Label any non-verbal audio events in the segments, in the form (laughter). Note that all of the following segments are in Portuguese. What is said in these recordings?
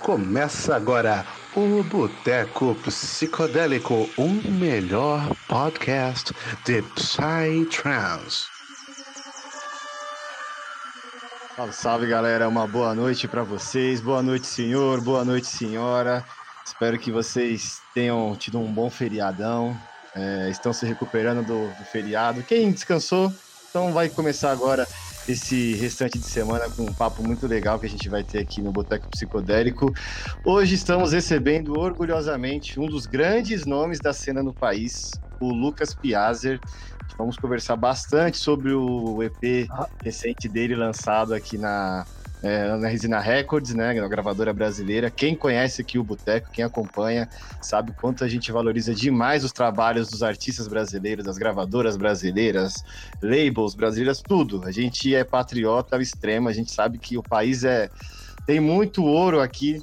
Começa agora o Boteco Psicodélico, o melhor podcast de Psytrance. Salve, salve galera, uma boa noite para vocês. Boa noite, senhor, boa noite, senhora. Espero que vocês tenham tido um bom feriadão, é, estão se recuperando do, do feriado. Quem descansou, então vai começar agora esse restante de semana com um papo muito legal que a gente vai ter aqui no Boteco Psicodélico. Hoje estamos recebendo orgulhosamente um dos grandes nomes da cena no país, o Lucas Piazzer. Vamos conversar bastante sobre o EP recente dele lançado aqui na, é, na Resina Records, né, na gravadora brasileira. Quem conhece aqui o Boteco, quem acompanha, sabe quanto a gente valoriza demais os trabalhos dos artistas brasileiros, das gravadoras brasileiras, labels brasileiras, tudo. A gente é patriota ao extremo, a gente sabe que o país é tem muito ouro aqui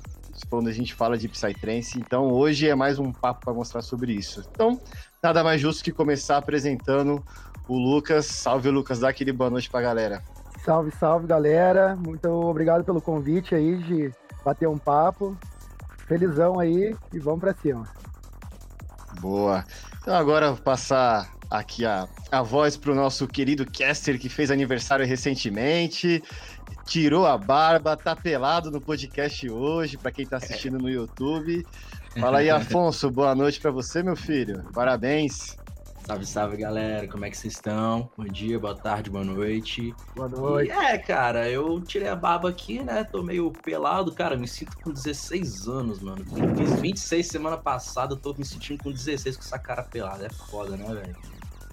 quando a gente fala de Psytrance, então hoje é mais um papo para mostrar sobre isso. Então, nada mais justo que começar apresentando o Lucas. Salve, Lucas, dá aquele boa noite para a galera. Salve, salve, galera. Muito obrigado pelo convite aí de bater um papo. Felizão aí e vamos para cima. Boa. Então agora vou passar aqui a, a voz para o nosso querido Caster, que fez aniversário recentemente, tirou a barba, tá pelado no podcast hoje, para quem está assistindo no YouTube. Fala aí, (laughs) Afonso, boa noite para você, meu filho. Parabéns. Salve, salve, galera. Como é que vocês estão? Bom dia, boa tarde, boa noite. Boa noite. E, é, cara, eu tirei a barba aqui, né? Tô meio pelado, cara. Me sinto com 16 anos, mano. Fiz 26 semana passada, tô me sentindo com 16 com essa cara pelada. É foda, né, velho?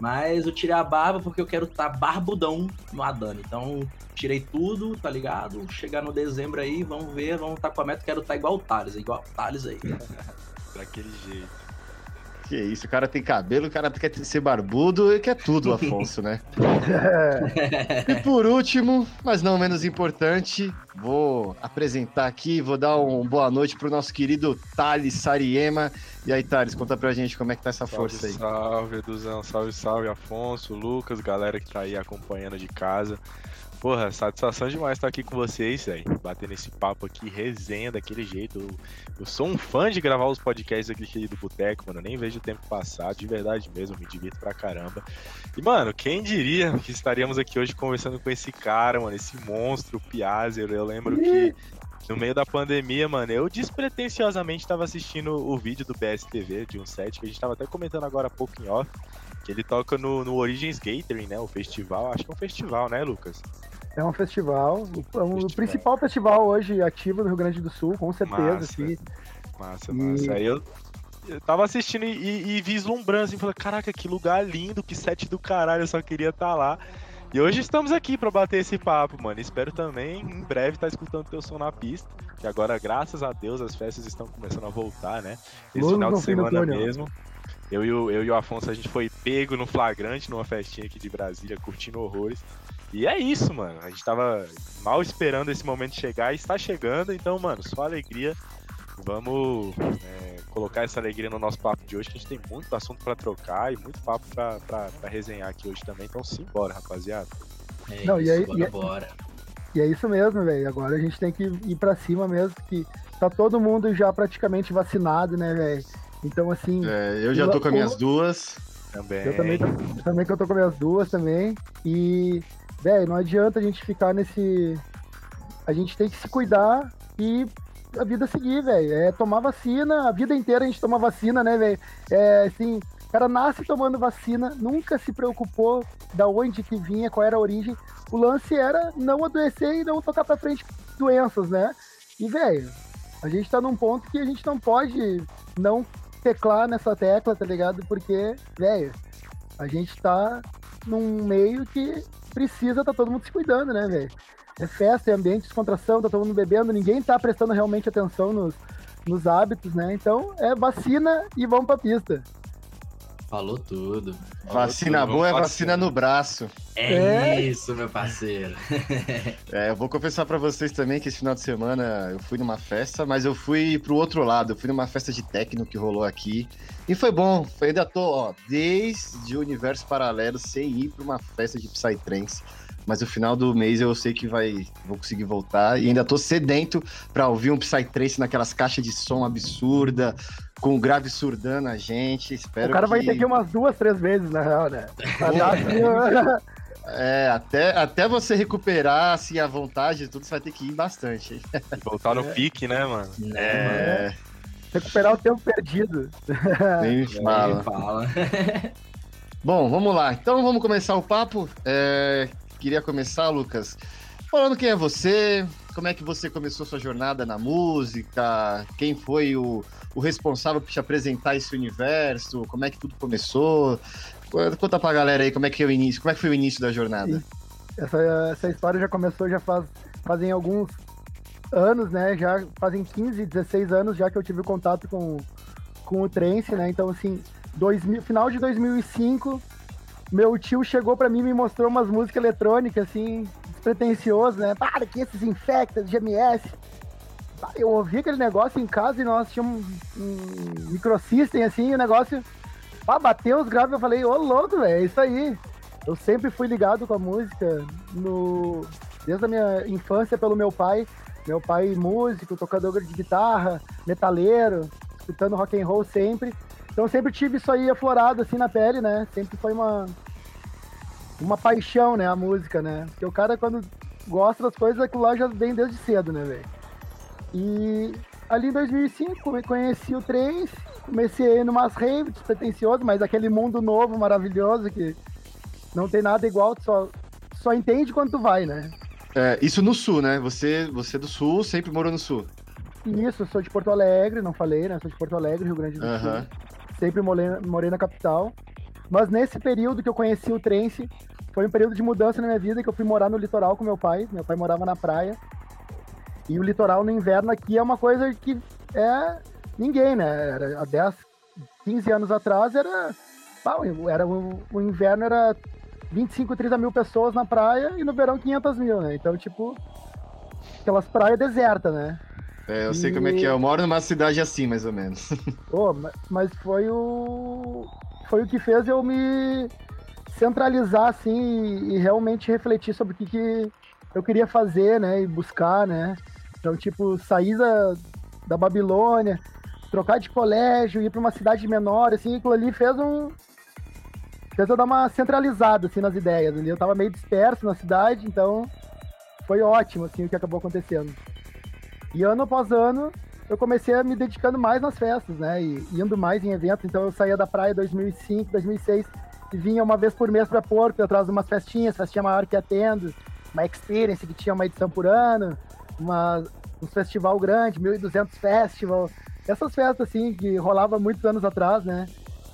Mas eu tirei a barba porque eu quero estar tá barbudão no Adana. Então, tirei tudo, tá ligado? Chegar no dezembro aí, vamos ver, vamos estar tá com a meta. Quero estar tá igual o Thales, igual o Thales aí. (laughs) Daquele jeito. Que isso, o cara tem cabelo, o cara quer ser barbudo e quer tudo, (laughs) Afonso, né? e por último, mas não menos importante, vou apresentar aqui, vou dar uma boa noite pro nosso querido Thales Sariema. E aí, Thales, conta pra gente como é que tá essa salve, força aí. Salve, Eduzão, salve, salve, Afonso, Lucas, galera que tá aí acompanhando de casa. Porra, satisfação demais estar aqui com vocês, velho. Batendo esse papo aqui, resenha daquele jeito. Eu, eu, sou um fã de gravar os podcasts aqui do Boteco, mano. Eu nem vejo o tempo passar, de verdade mesmo, me divirto pra caramba. E, mano, quem diria que estaríamos aqui hoje conversando com esse cara, mano, esse monstro, o Piazzer. Eu lembro que no meio da pandemia, mano, eu despretensiosamente estava assistindo o vídeo do BSTV de um set que a gente tava até comentando agora há pouco em off. Que ele toca no, no Origins Gathering, né? O festival. Acho que é um festival, né, Lucas? É um festival, o, festival. o principal festival hoje ativo no Rio Grande do Sul, com certeza. Massa, assim. massa. massa. Aí eu, eu tava assistindo e, e, e vislumbrando assim, falei, caraca, que lugar lindo, que set do caralho, eu só queria estar tá lá. E hoje estamos aqui para bater esse papo, mano. Espero também em breve estar tá escutando teu som na pista. Que agora, graças a Deus, as festas estão começando a voltar, né? Esse final de do semana mesmo. Eu e, o, eu e o Afonso, a gente foi pego no flagrante numa festinha aqui de Brasília, curtindo horrores. E é isso, mano. A gente tava mal esperando esse momento chegar e está chegando. Então, mano, só alegria. Vamos é, colocar essa alegria no nosso papo de hoje, que a gente tem muito assunto para trocar e muito papo para resenhar aqui hoje também. Então, simbora, rapaziada. É Não, e isso, aí- bora, e aí- bora. E é isso mesmo, velho. Agora a gente tem que ir pra cima mesmo, que tá todo mundo já praticamente vacinado, né, velho? Então, assim, É, eu já tô com as minhas duas. Também. eu também, tô- também que eu tô com minhas duas também. E, velho, não adianta a gente ficar nesse. A gente tem que se cuidar e a vida seguir, velho. É tomar vacina, a vida inteira a gente toma vacina, né, velho? É assim, o cara nasce tomando vacina, nunca se preocupou da onde que vinha, qual era a origem. O lance era não adoecer e não tocar pra frente doenças, né? E, velho, a gente tá num ponto que a gente não pode não teclar nessa tecla, tá ligado? Porque, velho, a gente tá num meio que precisa tá todo mundo se cuidando, né, velho? É festa, é ambiente de descontração, tá todo mundo bebendo, ninguém tá prestando realmente atenção nos, nos hábitos, né? Então é vacina e vamos pra pista. Falou tudo. Vacina tudo, boa é vacina no braço. É, É? isso, meu parceiro. (laughs) É, eu vou confessar pra vocês também que esse final de semana eu fui numa festa, mas eu fui pro outro lado. Eu fui numa festa de techno que rolou aqui. E foi bom. Foi, ainda tô, ó, desde o universo paralelo sem ir pra uma festa de Psytrance. Mas no final do mês eu sei que vai vou conseguir voltar. E ainda tô sedento pra ouvir um Psytrance naquelas caixas de som absurda, com o grave surdando a gente. Espero o cara que... vai ter que ir umas duas, três vezes, na real, né? (laughs) Assim, (laughs) É, até, até você recuperar assim, a vontade e tudo, você vai ter que ir bastante. Voltar no (laughs) pique, né, mano? Né, É, recuperar o tempo perdido. nem me fala. Nem fala. Bom, vamos lá. Então vamos começar o papo. É, Queria começar, Lucas, falando quem é você, como é que você começou sua jornada na música, quem foi o, o responsável por te apresentar esse universo, como é que tudo começou. Conta pra galera aí como é que é o início, como é que foi o início da jornada. Essa, essa história já começou já faz, fazem alguns anos, né? Já fazem 15, 16 anos já que eu tive contato com, com o trance, né? Então, assim, 2000, final de 2005, meu tio chegou pra mim e me mostrou umas músicas eletrônicas, assim, despretensioso, né? Para que esses infectas, GMS. Eu ouvi aquele negócio em casa e nós tínhamos um, microsystem, assim, o negócio... Ah, bateu os graves, eu falei, ô louco, velho, é isso aí. Eu sempre fui ligado com a música no... desde a minha infância pelo meu pai. Meu pai músico, tocador de guitarra, metaleiro, escutando rock and roll sempre. Então sempre tive isso aí aflorado assim na pele, né? Sempre foi uma uma paixão, né, a música, né? Porque o cara quando gosta das coisas, aquilo lá já vem desde cedo, né, velho? E ali em 2005 eu conheci o 3, comecei numas raves despretensioso, mas aquele mundo novo, maravilhoso que não tem nada igual, tu só só entende quando tu vai, né? É, isso no sul, né? Você, você é do sul, sempre morou no sul. Isso, sou de Porto Alegre, não falei, né? Sou de Porto Alegre, Rio Grande do Aham. Sul. Sempre morei, morei na capital. Mas nesse período que eu conheci o trance, foi um período de mudança na minha vida, que eu fui morar no litoral com meu pai. Meu pai morava na praia. E o litoral no inverno aqui é uma coisa que é ninguém, né? Era, há 10, 15 anos atrás era. pá, era o, o inverno era 25, 30 mil pessoas na praia e no verão 500 mil, né? Então, tipo, aquelas praias desertas, né? É, eu sei como é que é. Eu moro numa cidade assim, mais ou menos. (laughs) Mas foi o. Foi o que fez eu me centralizar, assim, e, e realmente refletir sobre o que, que eu queria fazer, né? E buscar, né? Então, tipo, sair da, da Babilônia, trocar de colégio, ir para uma cidade menor, assim, aquilo ali fez um. Fez eu dar uma centralizada, assim, nas ideias. Ali. Eu tava meio disperso na cidade, então foi ótimo, assim, o que acabou acontecendo. E ano após ano, eu comecei a me dedicando mais nas festas, né? E indo mais em eventos. Então eu saía da praia em 2005, 2006 e vinha uma vez por mês para Porto, atrás de umas festinhas, festinha maior que atendo, uma experience que tinha uma edição por ano, uma, um festival grande, 1.200 festival. Essas festas, assim, que rolava muitos anos atrás, né?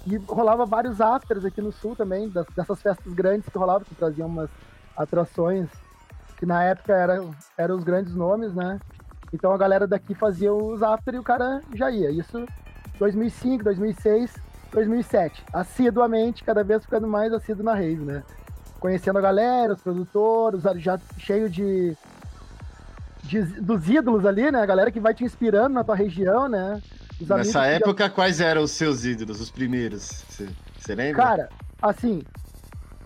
E rolava vários afters aqui no sul também, das- dessas festas grandes que rolavam, que traziam umas atrações que na época eram, eram os grandes nomes, né? Então a galera daqui fazia os after e o cara já ia. Isso 2005, 2006, 2007. Assiduamente, cada vez ficando mais assíduo na rave, né? Conhecendo a galera, os produtores, já cheio de, de- dos ídolos ali, né? A galera que vai te inspirando na tua região, né? Os Nessa que já- época, quais eram os seus ídolos, os primeiros? Você- lembra? Cara, assim,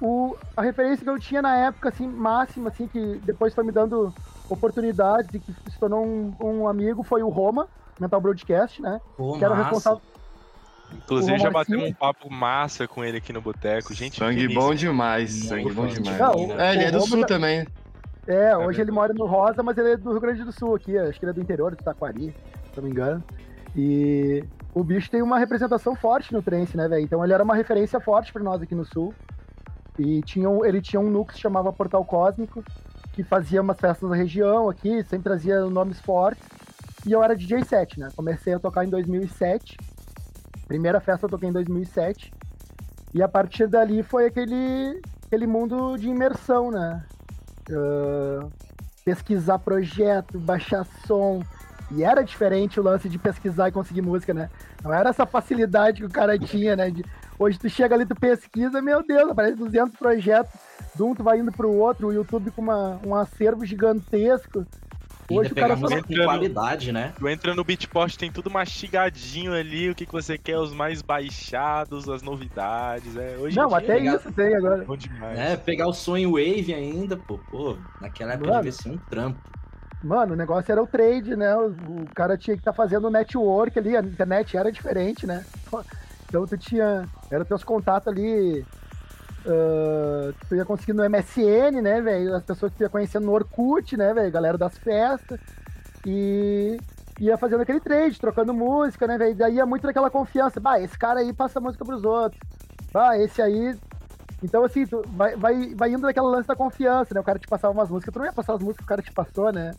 o, a referência que eu tinha na época, assim, máxima, assim, que depois foi me dando oportunidades e que se tornou um, um amigo, foi o Roma, Mental Broadcast, né? Pô, Que era massa. responsável. Inclusive, já batemos um papo massa com ele aqui no Boteco. Gente, sangue bom demais, sangue bom demais. Não, é, ele é do sul Roma- também. É, hoje verdade. ele mora no Rosa, mas ele é do Rio Grande do Sul aqui, acho que ele é do interior, de Taquari, se não me engano. E o bicho tem uma representação forte no trance, né, velho? Então ele era uma referência forte pra nós aqui no Sul. E tinha um- ele tinha um núcleo que se chamava Portal Cósmico, que fazia umas festas na região aqui, sempre trazia nomes fortes. E eu era DJ set, né? Comecei a tocar em 2007. Primeira festa eu toquei em 2007. E a partir dali foi aquele, aquele mundo de imersão, né? Ah, pesquisar projeto, baixar som. E era diferente o lance de pesquisar e conseguir música, né? Não era essa facilidade que o cara tinha, né? De Hoje tu chega ali, tu pesquisa, meu Deus, aparece 200 projetos, de um tu vai indo pro outro, o YouTube com uma, um acervo gigantesco. Hoje o cara só com qualidade, né? Tu entra no Beatport, tem tudo mastigadinho ali, o que, que você quer, os mais baixados, as novidades. É, hoje Não, até pegar... isso tem agora. Bom demais. É, pegar o sonho Wave ainda, pô, pô, naquela época devia ser um trampo. Mano, o negócio era o trade, né? O, o cara tinha que estar tá fazendo network ali, a internet era diferente, né? Então tu tinha. Era teus contatos ali. Uh, tu ia conseguindo no MSN, né, velho? As pessoas que tu ia conhecendo no Orkut, né, velho? Galera das festas. E ia fazendo aquele trade, trocando música, né, velho? Daí ia muito daquela confiança. Bah, esse cara aí passa música pros outros. Bah, esse aí. Então, assim, tu vai, vai, vai indo daquela lance da confiança, né? O cara te passava umas músicas, tu não ia passar as músicas que o cara te passou, né?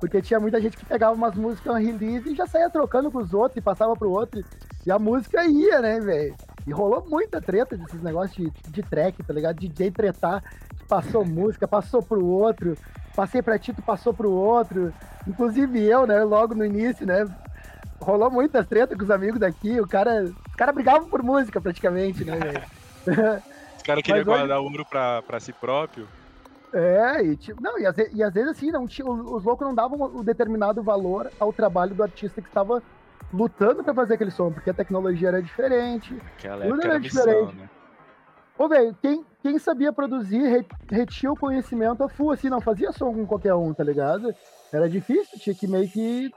Porque tinha muita gente que pegava umas músicas release e já saía trocando com os outros e passava pro outro. E a música ia, né, velho? E rolou muita treta desses negócios de, de track, tá ligado? DJ tretar, passou música, passou pro outro, passei pra ti, tu passou pro outro. Inclusive eu, né, logo no início, né? Rolou muitas tretas com os amigos daqui, o cara. Os caras brigavam por música praticamente, né, velho? Os caras queriam guardar hoje... ouro pra, pra si próprio. É, e, tipo, não, e, às, e às vezes assim, não, os loucos não davam o determinado valor ao trabalho do artista que estava lutando para fazer aquele som, porque a tecnologia era diferente. Aquela tudo era missão, diferente. Né? Ô, velho, quem, quem sabia produzir retinha o conhecimento a full, assim, não fazia som com qualquer um, tá ligado? Era difícil, tinha que meio que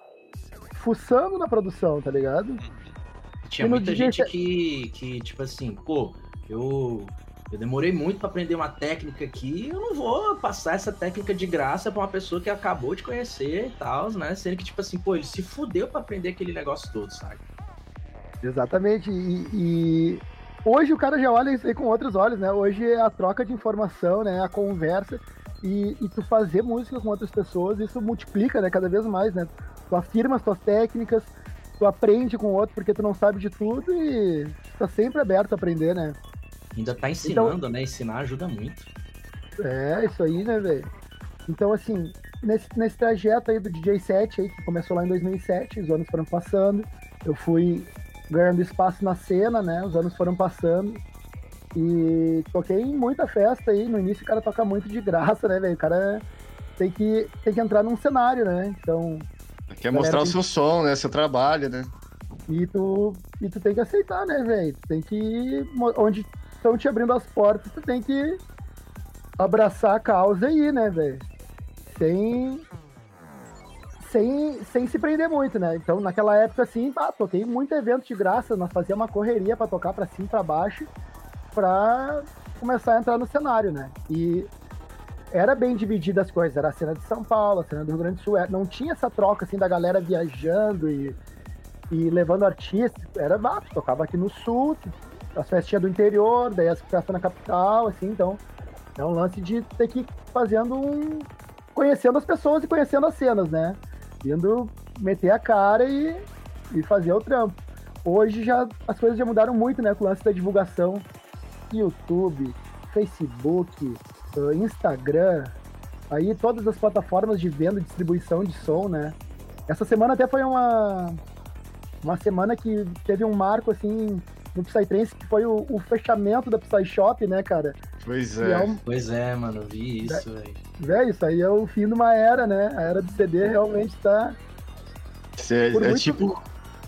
fuçando na produção, tá ligado? Tinha muita gente que, que, tipo assim, pô, eu eu demorei muito para aprender uma técnica aqui, eu não vou passar essa técnica de graça para uma pessoa que acabou de conhecer e tal, né? Sendo que, tipo assim, pô, ele se fudeu para aprender aquele negócio todo, sabe? Exatamente. E, e, hoje o cara já olha isso aí com outros olhos, né? Hoje é a troca de informação, né? A conversa e, e tu fazer música com outras pessoas, isso multiplica, né? Cada vez mais, né? Tu afirma as tuas técnicas, tu aprende com o outro porque tu não sabe de tudo e tá sempre aberto a aprender, né? Ainda tá ensinando, então, né? Ensinar ajuda muito. É, isso aí, né, velho? Então, assim, nesse, nesse trajeto aí do DJ 7 aí, que começou lá em 2007, os anos foram passando, eu fui ganhando espaço na cena, né? Os anos foram passando. E toquei em muita festa aí. No início o cara toca muito de graça, né, velho? O cara tem que, tem que entrar num cenário, né? Então. Quer mostrar o seu som, né? Seu trabalho, né? E tu, e tu tem que aceitar, né, velho? Tem que. Onde estão te abrindo as portas, tu tem que abraçar a causa aí, né, velho? Sem, sem, sem se prender muito, né? Então, naquela época, assim, ah, toquei muito evento de graça, nós fazíamos uma correria para tocar para cima e pra baixo, pra começar a entrar no cenário, né? E era bem dividida as coisas, era a cena de São Paulo, a cena do Rio Grande do Sul, não tinha essa troca, assim, da galera viajando e, e levando artistas, era, ah, tocava aqui no Sul, as festinhas do interior, daí as festas na capital, assim, então é um lance de ter que ir fazendo um. conhecendo as pessoas e conhecendo as cenas, né? Indo meter a cara e, e fazer o trampo. Hoje já as coisas já mudaram muito, né? Com o lance da divulgação. YouTube, Facebook, eh, Instagram, aí todas as plataformas de venda e distribuição de som, né? Essa semana até foi uma, uma semana que teve um marco assim no Psytrance, que foi o, o, fechamento da Psy Shop, né, cara? Pois é. é um... Pois é, mano, vi isso, velho. Velho, isso aí é o fim de uma era, né? A era do CD realmente tá. É, é muito... tipo.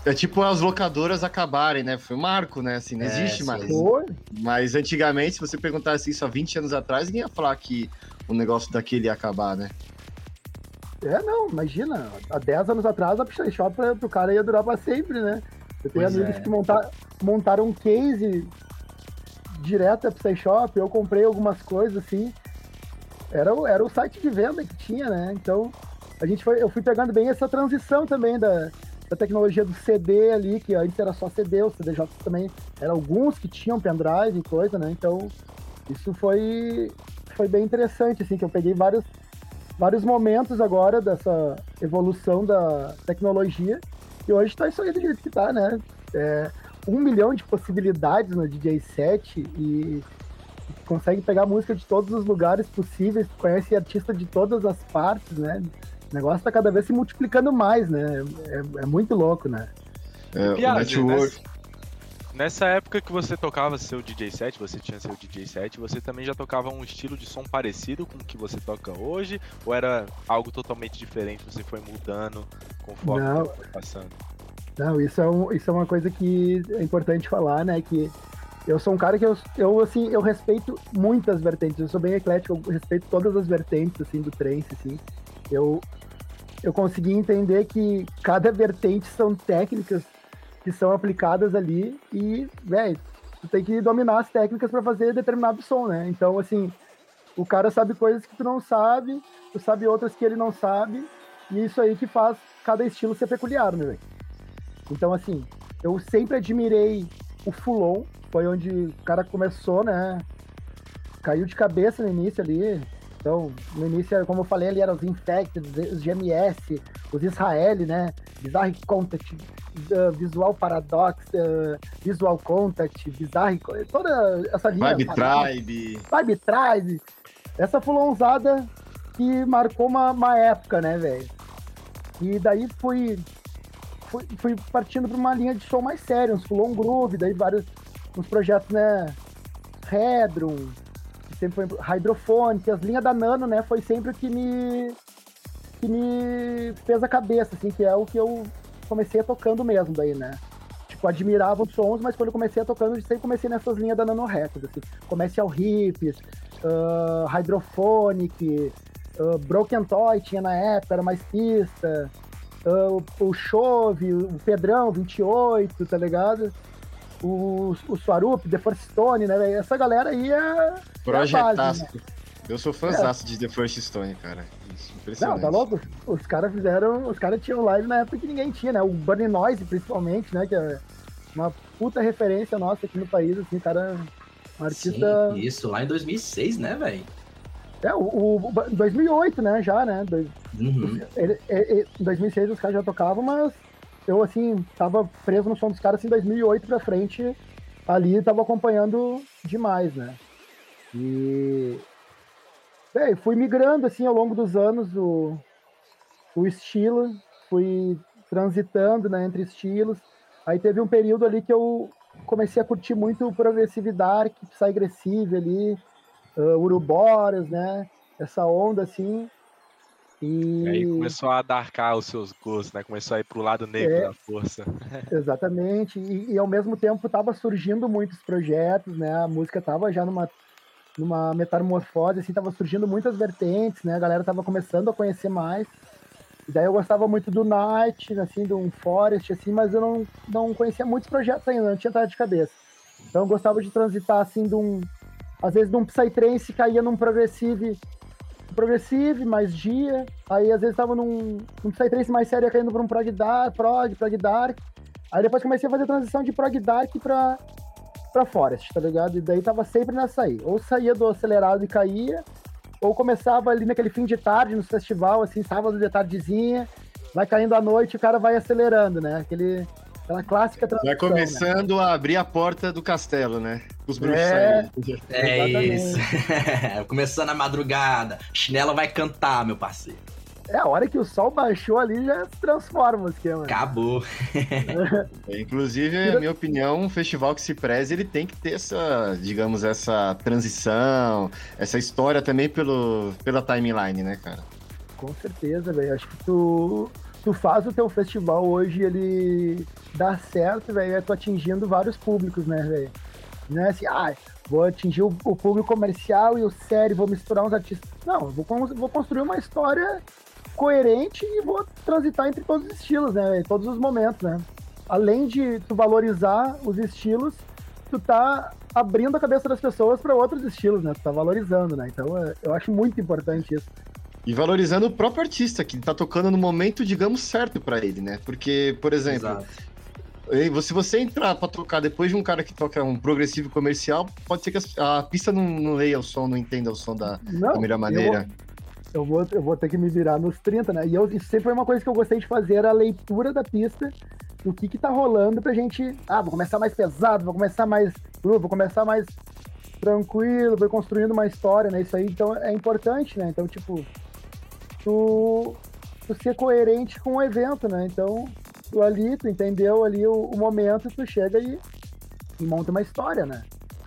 É tipo as locadoras acabarem, né? Foi um marco, né? Assim, não é, existe mais. Foi. Mas antigamente, se você perguntasse isso há 20 anos atrás, ninguém ia falar que o negócio daquele ia acabar, né? É, não, imagina. Há 10 anos atrás a Psy Shop pro cara ia durar pra sempre, né? Eu tenho pois amigos é. que montar, montaram um case direto a Psy Shop, eu comprei algumas coisas assim. Era, era o site de venda que tinha, né? Então, a gente foi, eu fui pegando bem essa transição também da, da tecnologia do CD ali, que antes era só CD, o CDJ também era alguns que tinham pendrive e coisa, né? Então, isso foi, foi bem interessante, assim, que eu peguei vários, vários momentos agora dessa evolução da tecnologia e hoje tá isso aí do jeito que tá, né? É, um milhão de possibilidades no DJ set e consegue pegar música de todos os lugares possíveis, conhece artista de todas as partes, né? O negócio tá cada vez se multiplicando mais, né? É, é muito louco, né? É, Piada, o network. Nessa época que você tocava seu DJ set, você tinha seu DJ set, você também já tocava um estilo de som parecido com o que você toca hoje? Ou era algo totalmente diferente, você foi mudando conforme Não. foi passando? Não, isso é, um, isso é uma coisa que é importante falar, né? Que eu sou um cara que eu, eu assim, eu respeito muitas vertentes. Eu sou bem eclético, eu respeito todas as vertentes, assim, do trance, assim. Eu, eu consegui entender que cada vertente são técnicas que são aplicadas ali e, velho, tu tem que dominar as técnicas para fazer determinado som, né? Então, assim, o cara sabe coisas que tu não sabe, tu sabe outras que ele não sabe, e isso aí que faz cada estilo ser peculiar, né, velho? Então, assim, eu sempre admirei o Fulon, foi onde o cara começou, né? Caiu de cabeça no início ali. Então, no início, como eu falei, ali eram os Infected, os GMS, os Israel, né? Bizarre Contact, uh, Visual Paradox, uh, Visual Contact, Bizarre, toda essa linha. Vibe Tribe. Vibe Tribe. Essa Fulonzada que marcou uma, uma época, né, velho? E daí fui, fui, fui partindo para uma linha de som mais séria, uns Fulon Groove, daí vários uns projetos, né? Que sempre foi Hydrophonic, as linhas da Nano, né? Foi sempre o que me que me fez a cabeça, assim, que é o que eu comecei tocando mesmo daí, né? Tipo, admirava os sons, mas quando eu comecei tocando, eu sempre comecei nessas linhas da Nano Records, assim. Comece ao Hips, uh, Hydrophonic, uh, Broken Toy tinha na época, era mais pista, uh, o Chove, o Pedrão, 28, tá ligado? O, o Swarup, The First Stone, né? velho? Essa galera aí é. Projetaço. né? Eu sou fãzaço de The First Stone, cara. Isso, Não, impressionante. tá louco? Os caras fizeram. Os caras tinham live na época que ninguém tinha, né? O Burning Noise, principalmente, né? Que é uma puta referência nossa aqui no país, assim, o cara. Um artista. Sim, isso, lá em 2006, né, velho? É, o, o, o 2008, né? Já, né? Dois- Uhum. Ele, ele- em 2006 os caras já tocavam, mas eu, assim, tava preso no som dos caras, assim, 2008 pra frente, ali tava acompanhando demais, né? E. Bem, fui migrando, assim, ao longo dos anos o, o estilo, fui transitando, né, entre estilos. Aí teve um período ali que eu comecei a curtir muito o Progressive Dark, Psy-Aggressive ali, uh, Uruboras, né? Essa onda, assim. E... E aí começou a darcar os seus gostos, né? Começou a ir pro lado negro É. da força. (laughs) Exatamente, e, e ao mesmo tempo tava surgindo muitos projetos, né? A música tava já numa, numa metamorfose, assim, tava surgindo muitas vertentes, né? A galera tava começando a conhecer mais. E daí eu gostava muito do Night, assim, do um Forest, assim, mas eu não, não conhecia muitos projetos ainda, não tinha entrado de cabeça. Então eu gostava de transitar, assim, de um... Às vezes de um Psytrance caía num Progressive, Progressive, mais dia. Aí às vezes tava num, num Psytrance mais sério, caindo pra um Prog Dark, Prog, Prog Dark. Aí depois comecei a fazer a transição de Prog Dark pra, pra Forest, tá ligado? E daí tava sempre nessa aí. Ou saía do acelerado e caía, ou começava ali naquele fim de tarde, no festival, assim, sábado de tardezinha, vai caindo à noite o cara vai acelerando, né? Aquele, aquela clássica Vai né? começando a abrir a porta do castelo, né? Os bruxos É. saindo. É isso. (laughs) Começando a madrugada. Chinelo vai cantar, meu parceiro. É, a hora que o sol baixou ali já se transforma o esquema. Acabou. (laughs) É, Inclusive, a minha opinião, um festival que se preze, ele tem que ter essa, digamos, essa transição, essa história também pelo, pela timeline, né, cara? Com certeza, velho. Acho que tu, tu faz o teu festival hoje, ele dá certo, velho, é tu atingindo vários públicos, né, velho? Não é assim, ah, vou atingir o, o público comercial e o sério, vou misturar uns artistas. Não, vou, vou construir uma história coerente e vou transitar entre todos os estilos, né, em todos os momentos, né? Além de tu valorizar os estilos, tu tá abrindo a cabeça das pessoas para outros estilos, né? Tu tá valorizando, né? Então, é- eu acho muito importante isso. E valorizando o próprio artista, que tá tocando no momento, digamos, certo pra ele, né? Porque, por exemplo, Exato. Se você entrar pra tocar depois de um cara que toca um progressivo comercial, pode ser que a pista não, não leia o som, não entenda o som da, Não, da melhor eu maneira. eu vou, eu vou ter que me virar nos 30, né? E eu, isso sempre foi uma coisa que eu gostei de fazer, era a leitura da pista, do que que tá rolando pra gente... Ah, vou começar mais pesado, vou começar mais... uh, Vou começar mais tranquilo, vou construindo uma história, né? Isso aí, então, é importante, né? Então, tipo, tu, tu ser coerente com o evento, né? Então, tu ali, tu entendeu ali o, o momento, tu chega e e monta uma história, né?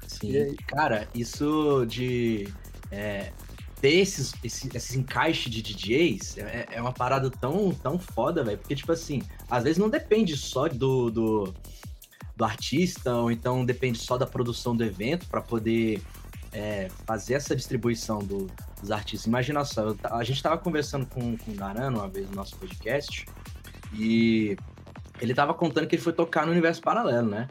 Sim, cara, isso de é, ter esses, esses encaixes de DJs é, é, uma parada tão, tão foda, velho. Porque, tipo assim, às vezes não depende só do, do, do artista, ou então depende só da produção do evento para poder é, fazer essa distribuição do, dos artistas. Imagina só, a gente tava conversando com, com o Garano uma vez no nosso podcast, e ele tava contando que ele foi tocar no universo paralelo, né?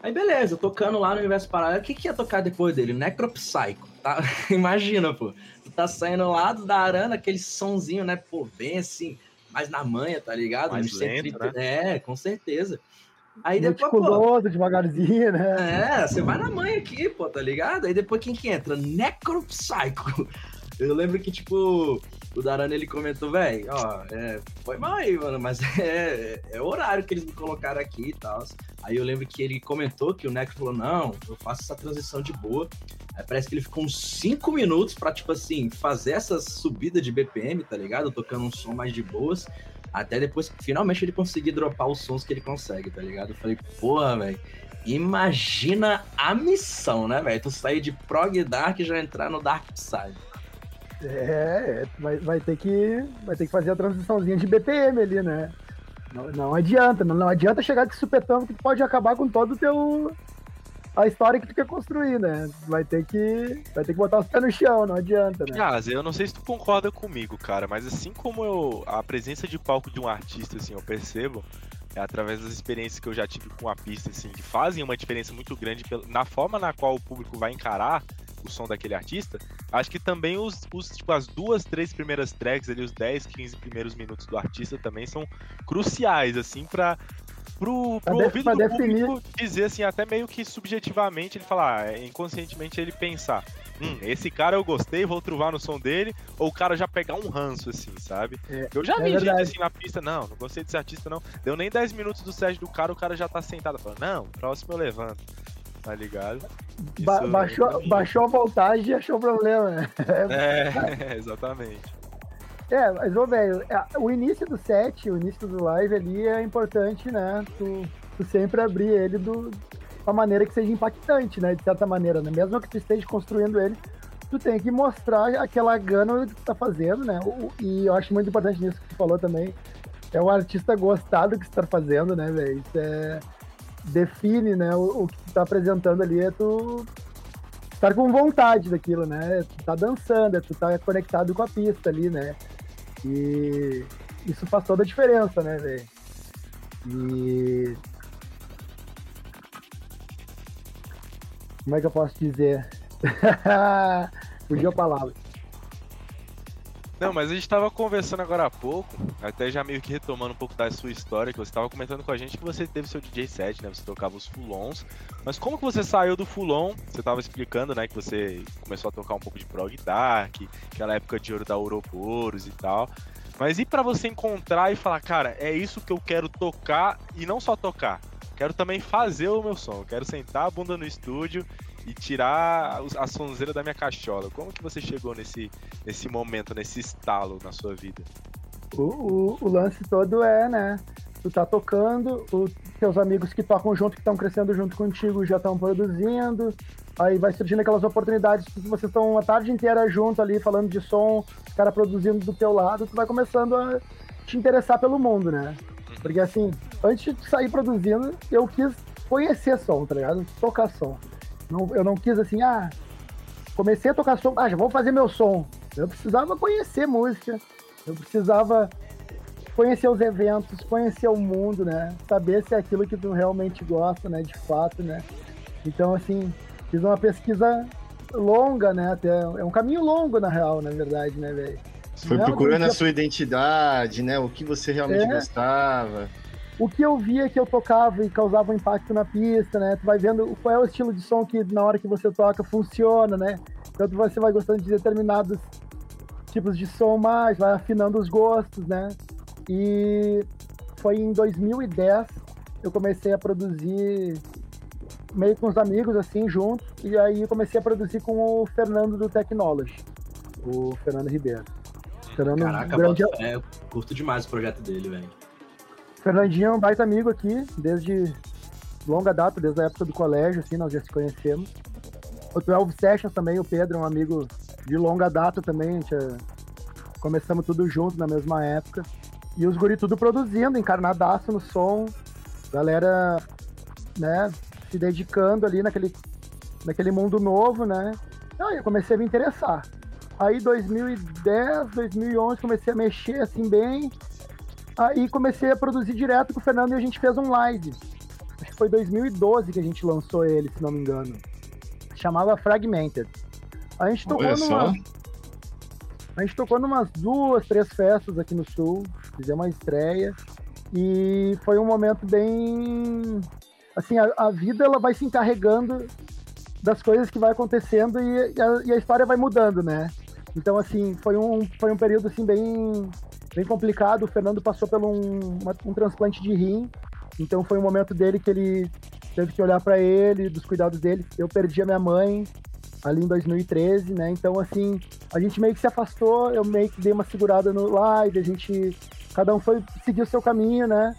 Aí beleza, tocando lá no universo paralelo, o que, que ia tocar depois dele? Necropsycho, tá? (laughs) Imagina, pô. Tu tá saindo lá do Arana, aquele sonzinho, né? Pô, bem assim, mais na manha, tá ligado? Mais lento, né? É, com certeza. Aí depois, pô, devagarzinho, né? É, você vai na manha aqui, pô, tá ligado? Aí depois quem que entra? Necropsycho. (laughs) Eu lembro que, tipo, o Darana ele comentou, velho, ó, é, foi mal aí, mano, mas (laughs) é, é, o horário que eles me colocaram aqui e tal. Aí eu lembro que ele comentou que o Necro falou, não, eu faço essa transição de boa. Aí parece que ele ficou uns 5 minutos pra, tipo assim, fazer essa subida de BPM, tá ligado? Tocando um som mais de boas. Até depois que finalmente ele conseguir dropar os sons que ele consegue, tá ligado? Eu falei, porra, velho. Imagina a missão, né, velho? Tu sair de prog dark e já entrar no dark side. É, vai, vai, ter que, vai ter que fazer a transiçãozinha de BPM ali, né? Não, não adianta, não, não, adianta chegar de supetão que pode acabar com todo o teu a história que tu quer construir, né? Vai ter que vai ter que botar os pés no chão, não adianta, né? Ah, eu não sei se tu concorda comigo, cara, mas assim como eu a presença de palco de um artista assim, eu percebo é através das experiências que eu já tive com a pista assim, que fazem uma diferença muito grande na forma na qual o público vai encarar o som daquele artista, acho que também os, os tipo, as duas, três primeiras tracks ali, os 10, 15 primeiros minutos do artista também são cruciais, assim, para pro, pro ouvido do público dizer assim, até meio que subjetivamente ele falar, ah, inconscientemente ele pensar, hum, esse cara eu gostei, vou truvar no som dele, ou o cara já pegar um ranço, assim, sabe? É, eu já é vi verdade. gente assim na pista, não, não gostei desse artista, não. Deu nem 10 minutos do set do cara, o cara já tá sentado, falando, não, próximo eu levanto tá ligado? Ba baixou, baixou a voltagem e achou problema, né? É, (laughs) (laughs) exatamente. É, mas, ô, velho, é, o início do set, o início do live ali é importante, né? Tu, tu sempre abrir ele do, uma maneira que seja impactante, né? De certa maneira, né? Mesmo que tu esteja construindo ele, tu tem que mostrar aquela gana que tu tá fazendo, né? O, e eu acho muito importante nisso que tu falou também. É o artista gostar do que você tá fazendo, né, velho? Isso é define, né, o, o que tu tá apresentando ali é tu estar com vontade daquilo, né? Tu tá dançando, é tu tá conectado com a pista ali, né? E isso faz toda a diferença, né, velho? E como é que eu posso dizer? (laughs) Fugiu a palavra. Não, mas a gente tava conversando agora há pouco, até já meio que retomando um pouco da sua história, que você tava comentando com a gente que você teve seu DJ set, né? Você tocava os fulons. Mas como que você saiu do fulon? Você tava explicando, né, que você começou a tocar um pouco de prog dark, aquela época de ouro da Ouroboros e tal. Mas e para você encontrar e falar, cara, é isso que eu quero tocar e não só tocar, quero também fazer o meu som, quero sentar a bunda no estúdio e tirar a sonzeira da minha cachola. Como que você chegou nesse, nesse momento, nesse estalo na sua vida? O, o, o lance todo é, né? Tu tá tocando, os teus amigos que tocam junto, que estão crescendo junto contigo, já estão produzindo. Aí vai surgindo aquelas oportunidades que vocês estão a tarde inteira junto ali, falando de som, cara produzindo do teu lado, tu vai começando a te interessar pelo mundo, né? Uhum. Porque assim, antes de sair produzindo, eu quis conhecer som, tá ligado? Tocar som. Não, eu não quis assim, ah, comecei a tocar som, ah, já vou fazer meu som. Eu precisava conhecer música, eu precisava conhecer os eventos, conhecer o mundo, né? Saber se é aquilo que tu realmente gosta, né? De fato, né? Então, assim, fiz uma pesquisa longa, né? Até, é um caminho longo, na real, na verdade, né, velho? Foi procurando a sua identidade, né? O que você realmente é... gostava o que eu via que eu tocava e causava um impacto na pista, né? Tu vai vendo qual é o estilo de som que na hora que você toca funciona, né? Então você vai gostando de determinados tipos de som mais, vai afinando os gostos, né? E foi em 2010 eu comecei a produzir meio com os amigos assim junto e aí comecei a produzir com o Fernando do Technology, o Fernando Ribeiro. Fernando Caraca, grande... é, eu curto demais o projeto dele, velho. Fernandinho é um baita amigo aqui, desde, longa data, desde a época do colégio, assim, nós já se conhecemos. O 12 Sessions também, o Pedro é um amigo de longa data também, é... começamos tudo junto na mesma época. E os guri tudo produzindo, encarnadaço no som, galera, né, se dedicando ali naquele, naquele mundo novo, né. Aí eu comecei a me interessar. Aí 2010, 2011 comecei a mexer assim bem. Aí comecei a produzir direto com o Fernando e a gente fez um live. Acho que foi 2012 que a gente lançou ele, se não me engano. Chamava Fragmented. A gente tocou Olha numa. A gente tocou numas duas, três festas aqui no sul, fizemos uma estreia e foi um momento bem assim, a, a vida ela vai se encarregando das coisas que vai acontecendo e, e a, e a história vai mudando, né? Então assim, foi um foi um período assim bem bem complicado. O Fernando passou por um, um transplante de rim, então foi um momento dele que ele teve que olhar para ele, dos cuidados dele. Eu perdi a minha mãe ali em 2013, né? Então, assim, a gente meio que se afastou, eu meio que dei uma segurada no live, a gente. Cada um foi seguir o seu caminho, né?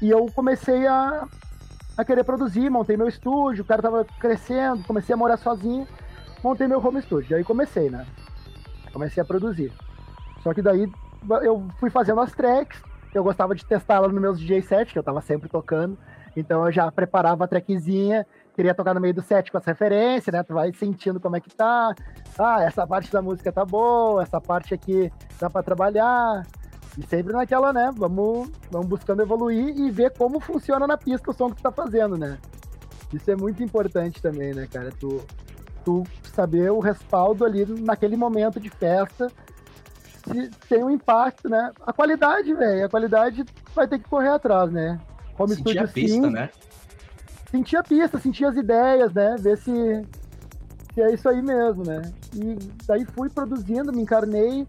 E eu comecei a, a querer produzir, montei meu estúdio, o cara tava crescendo, comecei a morar sozinho, montei meu home studio. Aí comecei, né? Comecei a produzir. Só que daí eu fui fazendo as tracks, eu gostava de testá-la nos meus DJ sets, que eu tava sempre tocando. Então eu já preparava a trackzinha, queria tocar no meio do set com as referências, né? Tu vai sentindo como é que tá. Ah, essa parte da música tá boa, essa parte aqui dá pra trabalhar. E sempre naquela, né? Vamos, vamos buscando evoluir e ver como funciona na pista o som que tu tá fazendo, né? Isso é muito importante também, né, cara? Tu, tu saber o respaldo ali naquele momento de festa tem um impacto, né? A qualidade, velho, a qualidade vai ter que correr atrás, né? Home Sentir a studio pista, sim, né? sentir a pista, sentir as ideias, né? Ver se, se é isso aí mesmo, né? E daí fui produzindo, me encarnei,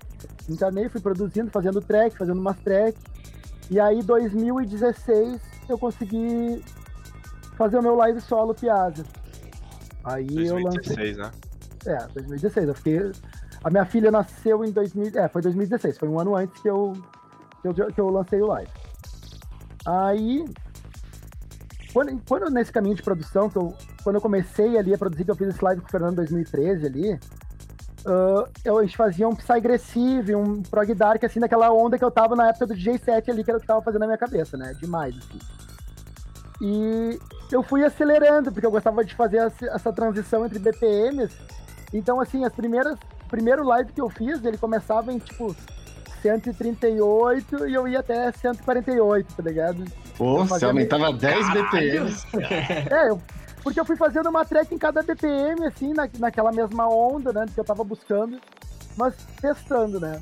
me encarnei, fui produzindo, fazendo track, fazendo umas track. E aí, 2016, eu consegui fazer o meu live solo Piazza. Aí eu lancei. 2016, né? É, 2016. Eu fiquei. A minha filha nasceu em 2000. É, foi 2016. Foi um ano antes que eu, que eu, que eu lancei o live. Aí. Quando, quando nesse caminho de produção, que eu, quando eu comecei ali a produzir, que eu fiz esse live com o Fernando em 2013 ali. ah, eu, a gente fazia um Psygressive, um Prog Dark, assim, naquela onda que eu tava na época do DJ set ali, que era o que tava fazendo na minha cabeça, né? Demais, assim. E eu fui acelerando, porque eu gostava de fazer essa transição entre BPMs. Então, assim, as primeiras. O primeiro live que eu fiz, ele começava em tipo 138 e eu ia até 148, tá ligado? Pô, Eu você aumentava 10 BPMs. (laughs) É, eu- porque eu fui fazendo uma track em cada BPM, assim, na, naquela mesma onda, né, que eu tava buscando, mas testando, né.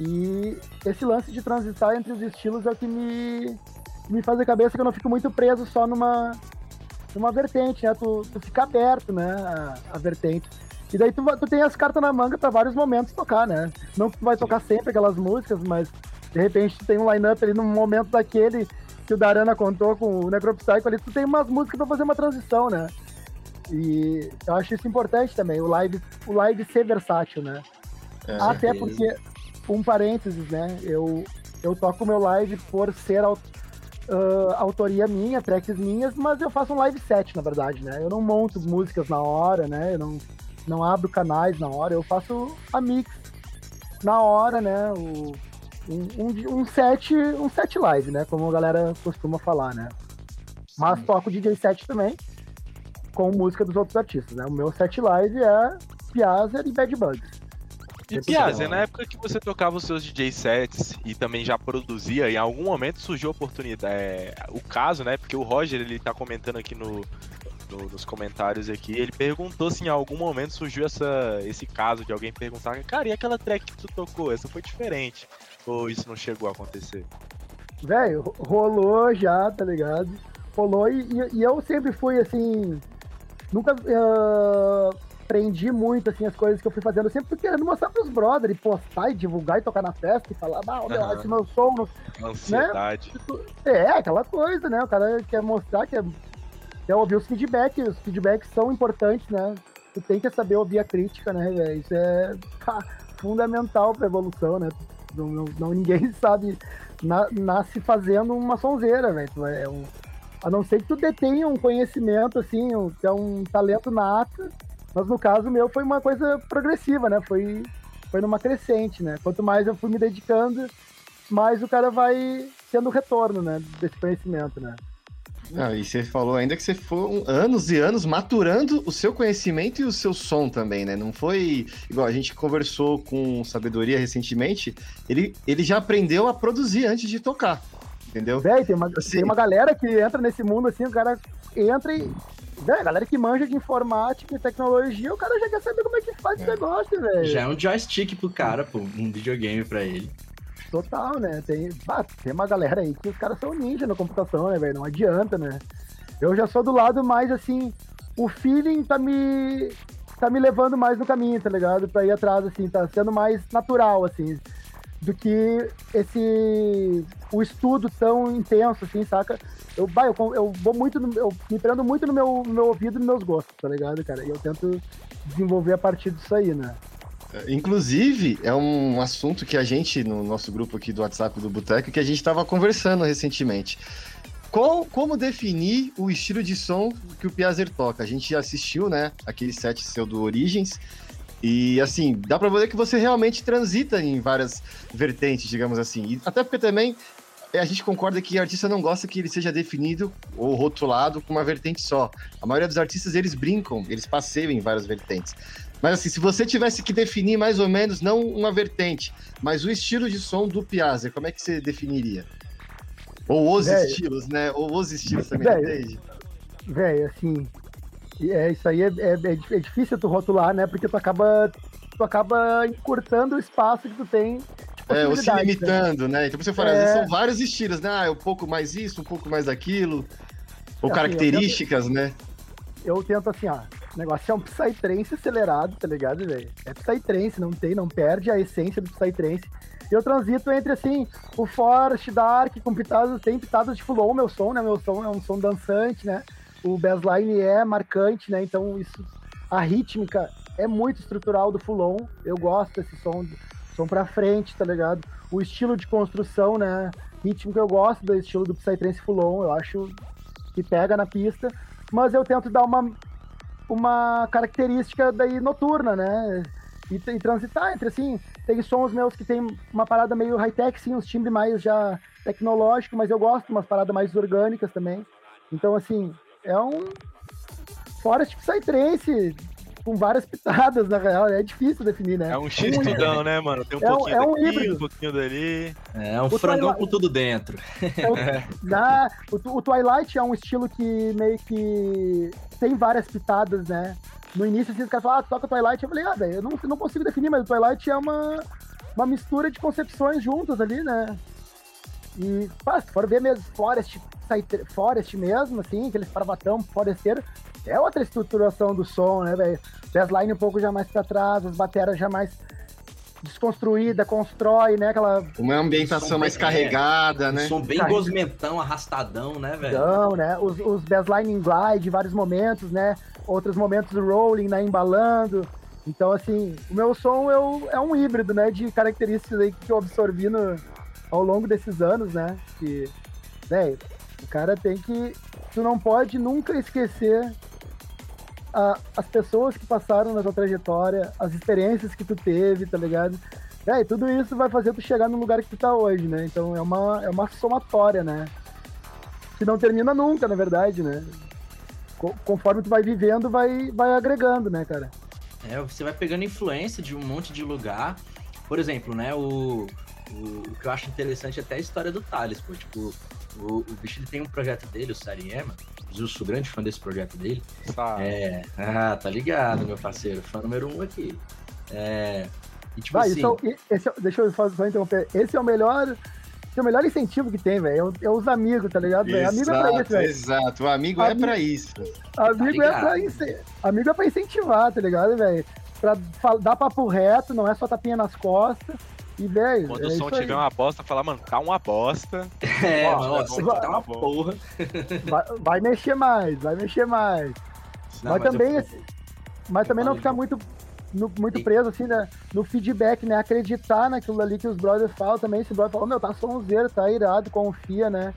E esse lance de transitar entre os estilos é o que me, me faz a cabeça que eu não fico muito preso só numa, numa vertente, né, tu, tu fica aberto, né, a, a vertente. E daí tu, tu tem as cartas na manga pra vários momentos tocar, né. Não que tu vai tocar sempre aquelas músicas, mas de repente tu tem um line-up ali num momento daquele que o Darana contou com o Necropsycho ali, tu tem umas músicas pra fazer uma transição, né? E eu acho isso importante também, o live, o live ser versátil, né? É. Até certeza. porque, um parênteses, né? Eu, eu toco meu live por ser au- ah, autoria minha, tracks minhas, mas eu faço um live set, na verdade, né? Eu não monto músicas na hora, né? Eu não, não abro canais na hora, eu faço a mix na hora, né? O, um, um, um set, um set live, né? Como a galera costuma falar, né? Mas toco DJ set também, com música dos outros artistas, né? O meu set live é Piazza e Bad Bugs. E Piazza, na época que você tocava os seus DJ sets e também já produzia, em algum momento surgiu a oportunidade. é, o caso, né? Porque o Roger ele tá comentando aqui no, no- nos comentários aqui, ele perguntou se em algum momento surgiu essa, esse caso de alguém perguntar, cara, e aquela track que tu tocou? Essa foi diferente. Ou isso não chegou a acontecer? Velho, ro- rolou já, tá ligado? Rolou e, e- eu sempre fui assim. Nunca ah, aprendi muito assim as coisas que eu fui fazendo. Eu sempre fui querendo mostrar pros brothers e postar e divulgar e tocar na festa e falar, ah, meu, Aham. esse meu som. não- Ansiedade. É, aquela coisa, né? O cara quer mostrar, quer, quer ouvir os feedbacks. Os feedbacks são importantes, né? Tu tem que saber ouvir a crítica, né? Isso é pá, (laughs) fundamental pra evolução, né? Não, não- ninguém (laughs) sabe, na- nasce fazendo uma sonzeira, velho. É um, A não ser que tu detenha um conhecimento, assim, um, é um talento nato, mas no caso meu foi uma coisa progressiva, né? Foi, foi numa crescente, né? Quanto mais eu fui me dedicando, mais o cara vai tendo retorno, né? Desse conhecimento, né? Ah, e você falou ainda que você foi anos e anos maturando o seu conhecimento e o seu som também, né? Não foi igual a gente conversou com Sabedoria recentemente, ele, ele já aprendeu a produzir antes de tocar, entendeu? Véi, tem uma, assim, tem uma galera que entra nesse mundo assim, o cara entra e. Véi, a galera que manja de informática e tecnologia, o cara já quer saber como é que faz é. esse negócio, velho. Já é um joystick pro cara, pô, um videogame pra ele. Total, né? Tem, bah, tem uma galera aí que os caras são ninja na computação, né, velho? Não adianta, né? Eu já sou do lado mais assim, o feeling tá me tá me levando mais no caminho, tá ligado? Pra ir atrás, assim, tá sendo mais natural, assim, do que esse o estudo tão intenso, assim, saca? Eu, bah, eu, eu vou muito, no, eu me prendo muito no meu, no meu ouvido e nos meus gostos, tá ligado, cara? E eu tento desenvolver a partir disso aí, né? Inclusive, é um assunto que a gente, no nosso grupo aqui do WhatsApp do Boteco, que a gente estava conversando recentemente. Qual, como definir o estilo de som que o Piazzer toca? A gente assistiu, né, aquele set seu do Origins, e assim, dá pra ver que você realmente transita em várias vertentes, digamos assim. E até porque também a gente concorda que artista não gosta que ele seja definido ou rotulado com uma vertente só. A maioria dos artistas eles brincam, eles passeiam em várias vertentes. Mas assim, se você tivesse que definir mais ou menos, não uma vertente, mas o estilo de som do Piazza, como é que você definiria? Ou os véio, estilos, né? Ou os estilos também, véio, entende? Velho, assim, é, isso aí é, é, é, é, difícil tu rotular, né? Porque tu acaba, tu acaba encurtando o espaço que tu tem. É, ou se né? limitando, né? né? Então você fala, é... são vários estilos, né? Ah, um pouco mais isso, um pouco mais aquilo. Ou assim, características, eu tento, né? Eu tento assim, ó, o negócio é um Psytrance acelerado, tá ligado, velho? É Psytrance, não tem, não perde a essência do Psytrance. Eu transito entre, assim, o Forest, Dark, com pitadas, tem pitadas de full meu som, né? Meu som é um som dançante, né? O bassline é marcante, né? Então, isso, a rítmica é muito estrutural do Fulon. Eu gosto desse som, som pra frente, tá ligado? O estilo de construção, né? Rítmico, eu gosto do estilo do Psytrance Fulon. Eu acho que pega na pista. Mas eu tento dar uma uma característica daí noturna, né? E, e, transitar entre, assim, tem sons meus que tem uma parada meio high-tech, sim, uns timbres mais já tecnológico, mas eu gosto de umas paradas mais orgânicas também. Então, assim, é um Forest Psytrance com várias pitadas, na real, é difícil definir, né? É um X tudão, né, mano? Tem um é, pouquinho é um daqui, híbrido. um pouquinho dali. É, um o frangão Twilight... com tudo dentro. É, o, (laughs) na, o, o Twilight é um estilo que meio que tem várias pitadas, né? No início, assim, os caras falaram, ah, toca Twilight. Eu falei, ah, velho, eu não, não consigo definir, mas o Twilight é uma, uma mistura de concepções juntas ali, né? E, pá, se for ver mesmo, Forest, Forest mesmo, assim, aqueles parvatão, Foresteiro, é outra estruturação do som, né, velho? Bassline um pouco já mais pra trás, as bateras já mais desconstruída, constrói, né? Aquela. Uma ambientação mais bem, carregada, é, né? Um som bem Carrega. gosmentão, arrastadão, né, velho? Não, né? Os, os bassline em glide, vários momentos, né? Outros momentos rolling, né? Embalando. Então, assim, o meu som eu, é um híbrido, né? De características aí que eu absorvi no, ao longo desses anos, né? Que, velho, o cara tem que. Tu não pode nunca esquecer a, as pessoas que passaram na tua trajetória, as experiências que tu teve, tá ligado? É, e tudo isso vai fazer tu chegar no lugar que tu tá hoje, né? Então é uma, é uma somatória, né? Que não termina nunca, na verdade, né? Conforme tu vai vivendo, vai, vai agregando, né, cara? É, você vai pegando influência de um monte de lugar. Por exemplo, né, o, o, o que eu acho interessante é até a história do Thales, pô. Tipo, o, o bicho ele tem um projeto dele, o Sariema. Eu sou grande fã desse projeto dele. Tá. É, ah, tá ligado, meu parceiro. Fã número um aqui. É, e, tipo Vai, assim... esse, é, deixa eu só, só interromper. Esse é o melhor é o melhor incentivo que tem, velho. É, é, os amigos, tá ligado? Exato, amigo é pra isso, velho. Exato, o amigo, amigo, é pra isso. Amigo, tá é pra amigo é pra incentivar, tá ligado, velho? Pra dar papo reto, não é só tapinha nas costas. E, velho. Quando é o som tiver uma bosta, falar, mano, tá uma bosta. (laughs) É, ó, nossa, vai, tá uma porra. Vai, vai, mexer mais, vai mexer mais. Não, mas, mas, também, eu... assim, mas também não ficar muito, no, muito preso, assim, né, no feedback, né? Acreditar naquilo ali que os brothers falam também. Esse brother falou, meu, tá sonzeiro, tá irado, confia, né?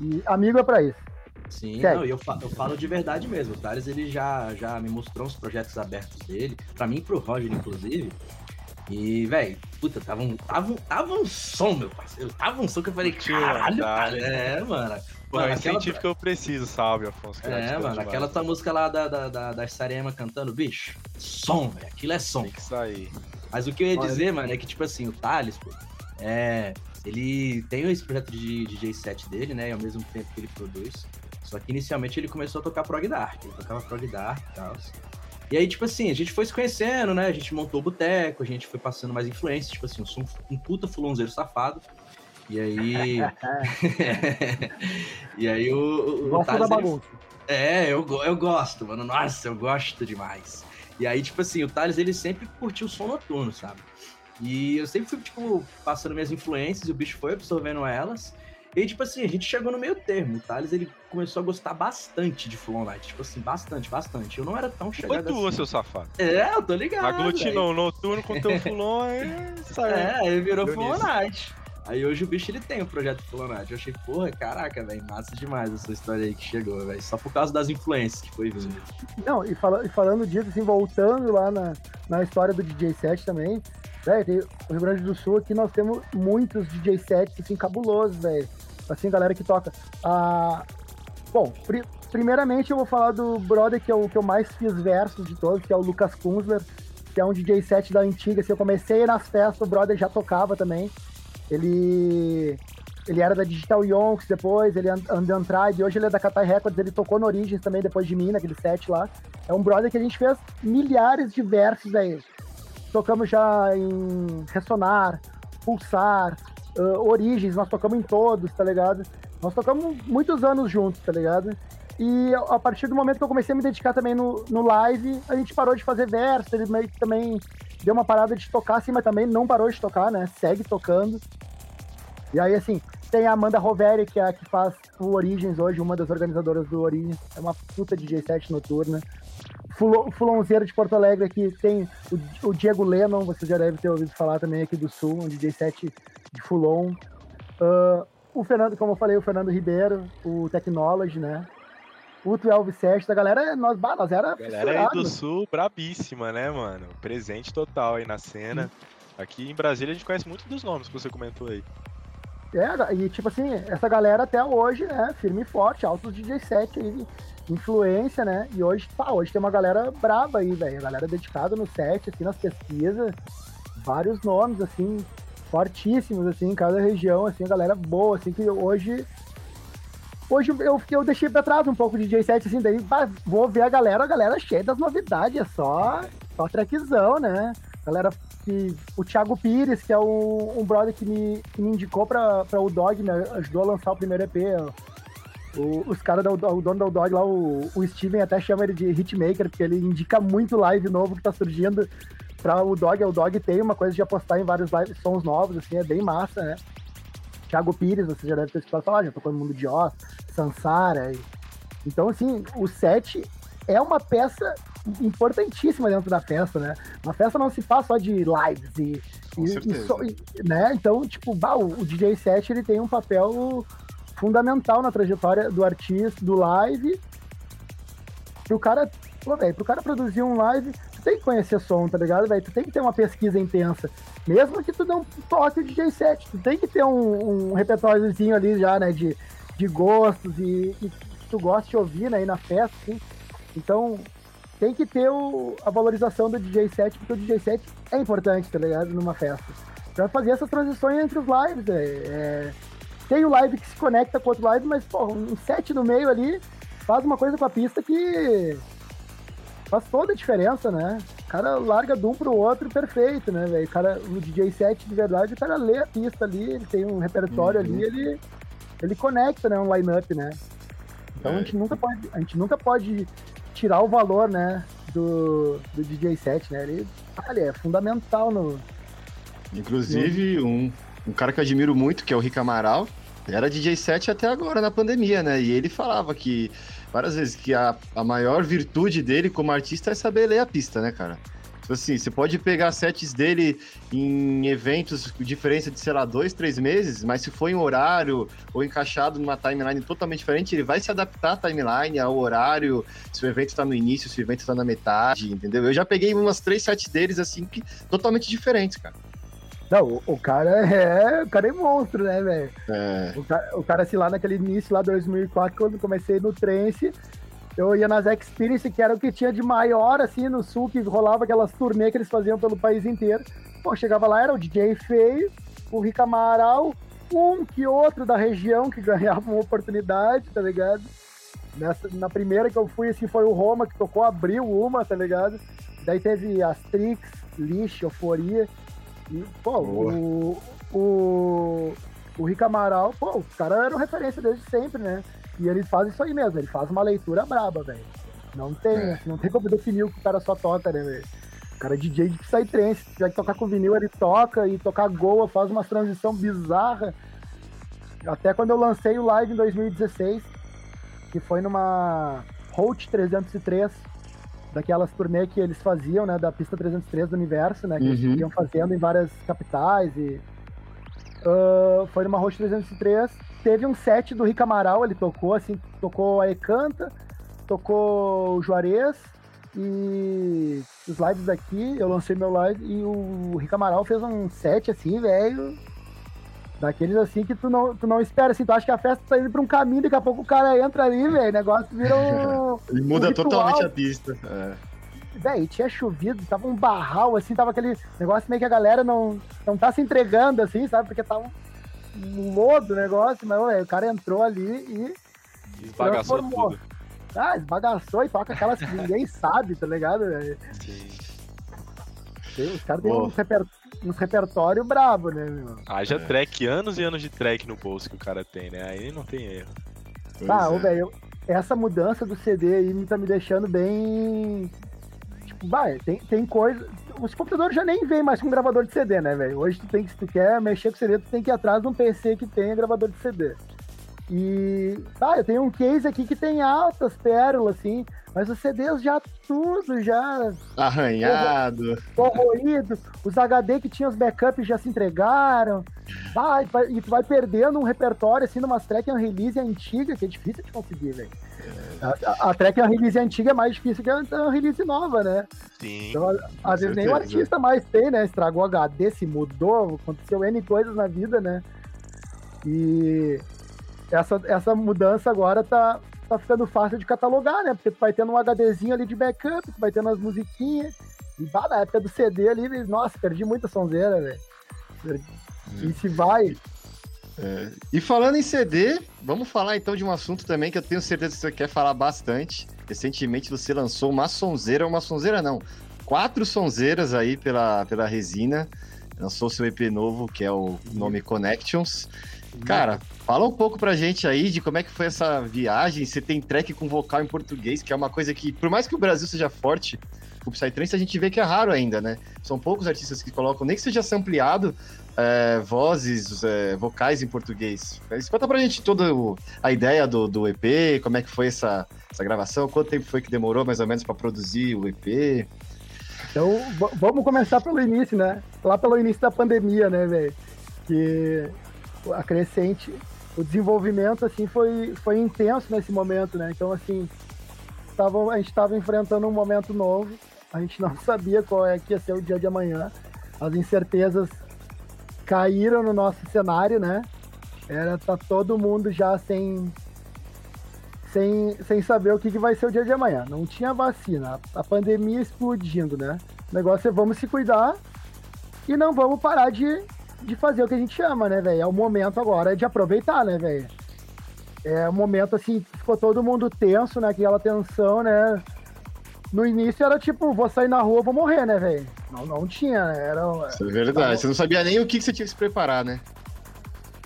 E amigo é pra isso. Sim, não, e eu, fa- eu falo de verdade mesmo. O Thales, ele já, já me mostrou uns projetos abertos dele, pra mim e pro Roger, inclusive. E, velho, puta, tava um, tava, um, tava um som, meu parceiro. Tava um som que eu falei, Curtiu, caralho, cara. É, mano. Pô, é Mano, o aquela- incentivo que eu preciso, salve, Afonso. É, mano, aquela tua música lá da, da, da, da Sarema cantando, bicho, som, velho, aquilo é som. Tem que sair. Mas o que eu ia Olha. dizer, mano, é que, tipo assim, o Thales, pô, é, ele tem esse projeto de DJ set dele, né, e ao mesmo tempo que ele produz. Só que inicialmente ele começou a tocar prog dark, ele tocava prog dark e tal. E aí, tipo assim, a gente foi se conhecendo, né, a gente montou o boteco, a gente foi passando mais influências, tipo assim, eu sou um, um puta fulonzeiro safado. E aí... (laughs) (laughs) e aí o, o, Gosto da Thales, ele bagunça. é, eu, eu gosto, mano. Nossa, eu gosto demais. E aí, tipo assim, o Thales, ele sempre curtiu o som noturno, sabe? E eu sempre fui, tipo, passando minhas influências e o bicho foi absorvendo elas. E aí, tipo assim, a gente chegou no meio termo. O Thales, ele começou a gostar bastante de Full Night. Tipo assim, bastante, bastante. Eu não era tão Foi chegado tua, assim. seu safado. É, eu tô ligado. Aglutinou o noturno com teu (laughs) fulon e saiu. É, aí virou Full. Night. Aí hoje o bicho ele tem o projeto Night. Eu achei, porra, caraca, velho, massa demais essa história aí que chegou, velho. Só por causa das influências que foi vindo. Não, e, fala- e falando disso, assim, voltando lá na, na história do DJ set também, velho, tem o Rio Grande do Sul aqui nós temos muitos DJ sets, assim, cabulosos, velho. Assim, galera que toca. Ah, bom, pri- primeiramente eu vou falar do brother que é o que eu mais fiz versos de todos, que é o Lucas Kunzler, que é um DJ set da antiga, assim, eu comecei nas festas, o brother já tocava também. Ele ele era da Digital Yonks depois, ele and- anda Andrade, hoje ele é da Catai Records, ele tocou no Origins também depois de mim, naquele set lá. É um brother que a gente fez milhares de versos aí. Tocamos já em Ressonar, Pulsar, ah, Origins, nós tocamos em todos, tá ligado? Nós tocamos muitos anos juntos, tá ligado? E a partir do momento que eu comecei a me dedicar também no, no live, a gente parou de fazer verso, ele meio que também deu uma parada de tocar, assim, mas também não parou de tocar, né? Segue tocando. E aí, assim, tem a Amanda Roveri, que é a que faz o Origins hoje, uma das organizadoras do Origins. É uma puta DJ set noturna. Fulo, Fulonzeiro de Porto Alegre aqui tem o, o Diego Lennon, você já deve ter ouvido falar também aqui do Sul, um DJ set de Fulon. Ah, o Fernando, como eu falei, o Fernando Ribeiro, o Technology, né? O 12 Set, a galera, nós, bah, nós era Galera aí do sul, brabíssima, né, mano? Presente total aí na cena. Aqui em Brasília a gente conhece muito dos nomes que você comentou aí. É, e tipo assim, essa galera até hoje, né, firme e forte, altos DJ set aí, influência, né? E hoje, pá, hoje tem uma galera braba aí, velho. A galera dedicada no set, assim, nas pesquisas, vários nomes, assim, fortíssimos, assim, em cada região, assim, a galera boa, assim, que hoje. Hoje eu, eu deixei pra trás um pouco de DJ set, assim, daí vou ver a galera, a galera cheia das novidades, é só, só trackzão, né? Galera que o Thiago Pires, que é um, um brother que me, que me indicou pra, pra o Dog, né? Ajudou a lançar o primeiro EP. ó. O- os caras, o dono da Dog lá, o, o Steven até chama ele de hitmaker, porque ele indica muito live novo que tá surgindo pra o Dog. O Dog tem uma coisa de apostar em vários live, sons novos, assim, é bem massa, né? Thiago Pires, você já deve ter escutado falar, já tocou no Mundo de Oz, Sansara. e- Então, assim, o set é uma peça importantíssima dentro da festa, né? Uma festa não se faz só de lives e, Com e- e e- né? Então, tipo, bah, o, o DJ set ele tem um papel fundamental na trajetória do artista, do live. Pro cara, pô, velho, pro cara produzir um live, tu tem que conhecer som, tá ligado, velho? Tu tem que ter uma pesquisa intensa. Mesmo que tu não toque o DJ set, tu tem que ter um, um repertóriozinho ali já, né, de, de gostos e, e que tu gosta de ouvir, né, aí na festa, assim. Então, tem que ter o- a valorização do DJ set, porque o DJ set é importante, tá ligado? Numa festa. Pra fazer essas transições entre os lives, é, é, tem o live que se conecta com outro live, mas, pô, um set no meio ali faz uma coisa com a pista que faz toda a diferença, né? O cara larga de um pro outro perfeito, né, velho? O cara, o DJ set de verdade, o cara lê a pista ali, ele tem um repertório Uhum. ali, ele, ele conecta, né, um line-up, né? Então É. a gente nunca pode, a gente nunca pode tirar o valor, né, do, do DJ set, né? Ele, olha, é fundamental no Inclusive, um, um cara que eu admiro muito, que é o Rick Amaral, era DJ set até agora na pandemia, né? E ele falava que várias vezes que a, a maior virtude dele como artista é saber ler a pista, né, cara? Tipo assim, você pode pegar sets dele em eventos com diferença de, sei lá, dois, três meses, mas se for em horário ou encaixado numa timeline totalmente diferente, ele vai se adaptar à timeline, ao horário, se o evento tá no início, se o evento tá na metade, entendeu? Eu já peguei umas três sets deles, assim, que, totalmente diferentes, cara. Não, o, o cara é. O cara é monstro, né, velho? É, O cara, o cara, assim, lá naquele início, lá 2004, quando comecei no trance, eu ia nas Experience, que era o que tinha de maior, assim, no sul, que rolava aquelas turnê que eles faziam pelo país inteiro. Pô, chegava lá, era o DJ Feio, o Rick Amaral, um que outro da região que (laughs) ganhava uma oportunidade, tá ligado? Nessa, na primeira que eu fui, assim, foi o Roma, que tocou, abriu uma, tá ligado? Daí teve Astrix, Lixo, Euforia. E, pô, Boa. o, o, o Rick Amaral, pô, o cara era uma referência desde sempre, né? E ele faz isso aí mesmo, ele faz uma leitura braba, velho. Não tem, É. não tem como definir o que o cara só toca, né, velho? O cara é DJ de Psytrance. Se tiver que tocar com vinil, ele toca, e tocar Goa, faz uma transição bizarra. Até quando eu lancei o live em 2016, que foi numa Holt 303, daquelas turnê que eles faziam, né, da pista 303 do universo, né, que eles Uhum. iam fazendo em várias capitais e ah, foi numa Roche 303. Teve um set do Rick Amaral, ele tocou, assim, tocou a Ecanta, tocou o Juarez e os lives daqui, eu lancei meu live e o Rick Amaral fez um set assim, velho. Daqueles assim que tu não, tu não espera, assim, tu acha que a festa tá indo pra um caminho, daqui a pouco o cara entra ali, velho, o negócio vira um. (laughs) ele muda um totalmente a pista. É. Véi, tinha chovido, tava um barral, assim, tava aquele negócio meio que a galera não, não tá se entregando, assim, sabe? Porque tava um lodo o negócio, mas véi, o cara entrou ali e. Esbagaçou Transformou. tudo. Ah, esbagaçou e toca aquelas que ninguém sabe, tá ligado? Sim. Os caras têm um, reper, um repertório brabo, né, meu? Haja É. track, anos e anos de track no bolso que o cara tem, né? Aí não tem erro. Pois Ah, é. velho, essa mudança do CD aí me tá me deixando bem. Tipo, vai, tem, tem coisa. Os computadores já nem vêm mais com gravador de CD, né, velho? Hoje tu tem que, se tu quer mexer com CD, tu tem que ir atrás de um PC que tenha gravador de CD. E, tá, eu tenho um case aqui que tem altas pérolas, assim, mas os CDs já tudo já Arranhado. corroído, os HD que tinham os backups já se entregaram, vai, vai- e tu vai perdendo um repertório, assim, numa track and release antiga, que é difícil de conseguir, velho. A, a, a track and release antiga é mais difícil que a, a release nova, né? Sim. Então, às vezes nem o artista mais tem, né? Estragou HD, se mudou, aconteceu N coisas na vida, né? E essa, essa mudança agora tá, tá ficando fácil de catalogar, né? Porque tu vai tendo um HDzinho ali de backup, tu vai tendo as musiquinhas. E bah, na época do CD ali, nossa, perdi muita sonzeira, velho. E se vai. E falando em CD, vamos falar então de um assunto também que eu tenho certeza que você quer falar bastante. Recentemente você lançou uma sonzeira, uma sonzeira não, quatro sonzeiras aí pela, pela Resina. Lançou seu EP novo, que é o nome Connections. Cara, fala um pouco pra gente aí de como é que foi essa viagem. Você tem track com vocal em português, que é uma coisa que, por mais que o Brasil seja forte, o Psytrance a gente vê que é raro ainda, né? São poucos artistas que colocam, nem que seja sampleado, é, vozes, é, vocais em português. Conta pra gente toda a ideia do, do EP, como é que foi essa, essa gravação, quanto tempo foi que demorou mais ou menos pra produzir o EP. Então, vamos começar pelo início, né? Lá pelo início da pandemia, né, velho? Que a crescente, o desenvolvimento, assim, foi, foi intenso nesse momento, né? Então, assim, tava, a gente estava enfrentando um momento novo, a gente não (laughs) sabia qual é que ia ser o dia de amanhã, as incertezas caíram no nosso cenário, né? Era tá todo mundo já sem sem, sem saber o que, que vai ser o dia de amanhã. Não tinha vacina, a, pandemia explodindo, né? O negócio é vamos se cuidar e não vamos parar de, de fazer o que a gente chama, né, velho? É o momento agora de aproveitar, né, velho? É o momento, assim, ficou todo mundo tenso, né? Aquela tensão, né? No início era tipo, vou sair na rua, vou morrer, né, velho? Não, não tinha, né? Era, Isso é verdade. Você não sabia nem o que, que você tinha que se preparar, né?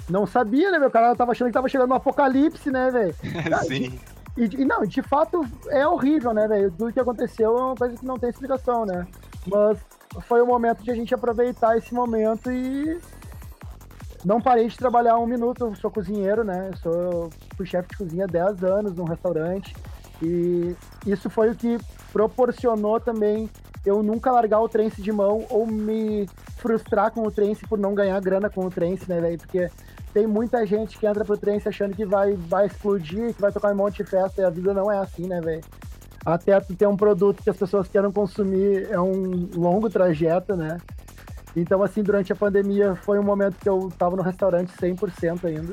não sabia, né, meu? O cara tava achando que tava chegando no apocalipse, né, velho? (laughs) Sim. E, e não, de fato é horrível, né, velho? Tudo que aconteceu é uma coisa que não tem explicação, né? Mas foi o momento de a gente aproveitar esse momento e não parei de trabalhar um minuto. Eu sou cozinheiro, né? Eu sou fui chefe de cozinha há 10 anos num restaurante e isso foi o que proporcionou também eu nunca largar o trance de mão ou me frustrar com o trance por não ganhar grana com o trance, né, velho? Porque tem muita gente que entra pro trance achando que vai, vai explodir, que vai tocar um monte de festa, e a vida não é assim, né, velho? Até ter um produto que as pessoas queiram consumir é um longo trajeto, né? Então, assim, durante a pandemia foi um momento que eu tava no restaurante 100% ainda.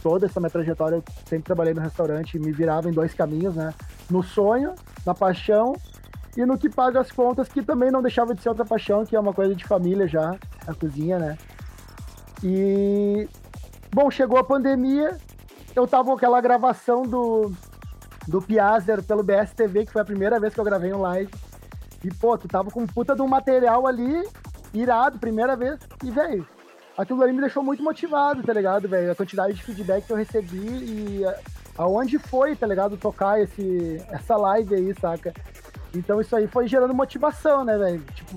Toda essa minha trajetória eu sempre trabalhei no restaurante, me virava em dois caminhos, né? No sonho, na paixão e no que paga as contas, que também não deixava de ser outra paixão, que é uma coisa de família já, a cozinha, né? E bom, chegou a pandemia, eu tava com aquela gravação do do Piazzer pelo BSTV, que foi a primeira vez que eu gravei um live. E pô, tu tava com puta de um material ali irado, primeira vez. E velho, aquilo ali me deixou muito motivado, tá ligado, velho? A quantidade de feedback que eu recebi e aonde foi, tá ligado, tocar esse essa live aí, saca? Então isso aí foi gerando motivação, né, velho? Tipo,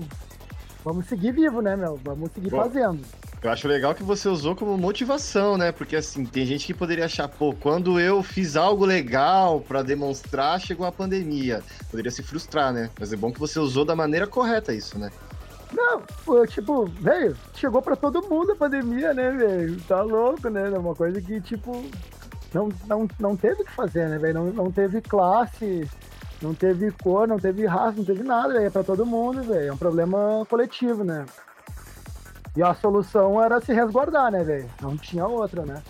vamos seguir vivo, né, meu? Vamos seguir Bom, fazendo. Eu acho legal que você usou como motivação, né? Porque assim, tem gente que poderia achar, pô, quando eu fiz algo legal para demonstrar, chegou a pandemia. Poderia se frustrar, né? Mas é bom que você usou da maneira correta isso, né? Não, pô, tipo, velho, chegou para todo mundo a pandemia, né, velho? Tá louco, né? É uma coisa que, tipo, não, não, não teve o que fazer, né, velho? Não, não teve classe, não teve cor, não teve raça, não teve nada, velho. É pra todo mundo, velho. É um problema coletivo, né? E a solução era se resguardar, né, velho? Não tinha outra, né?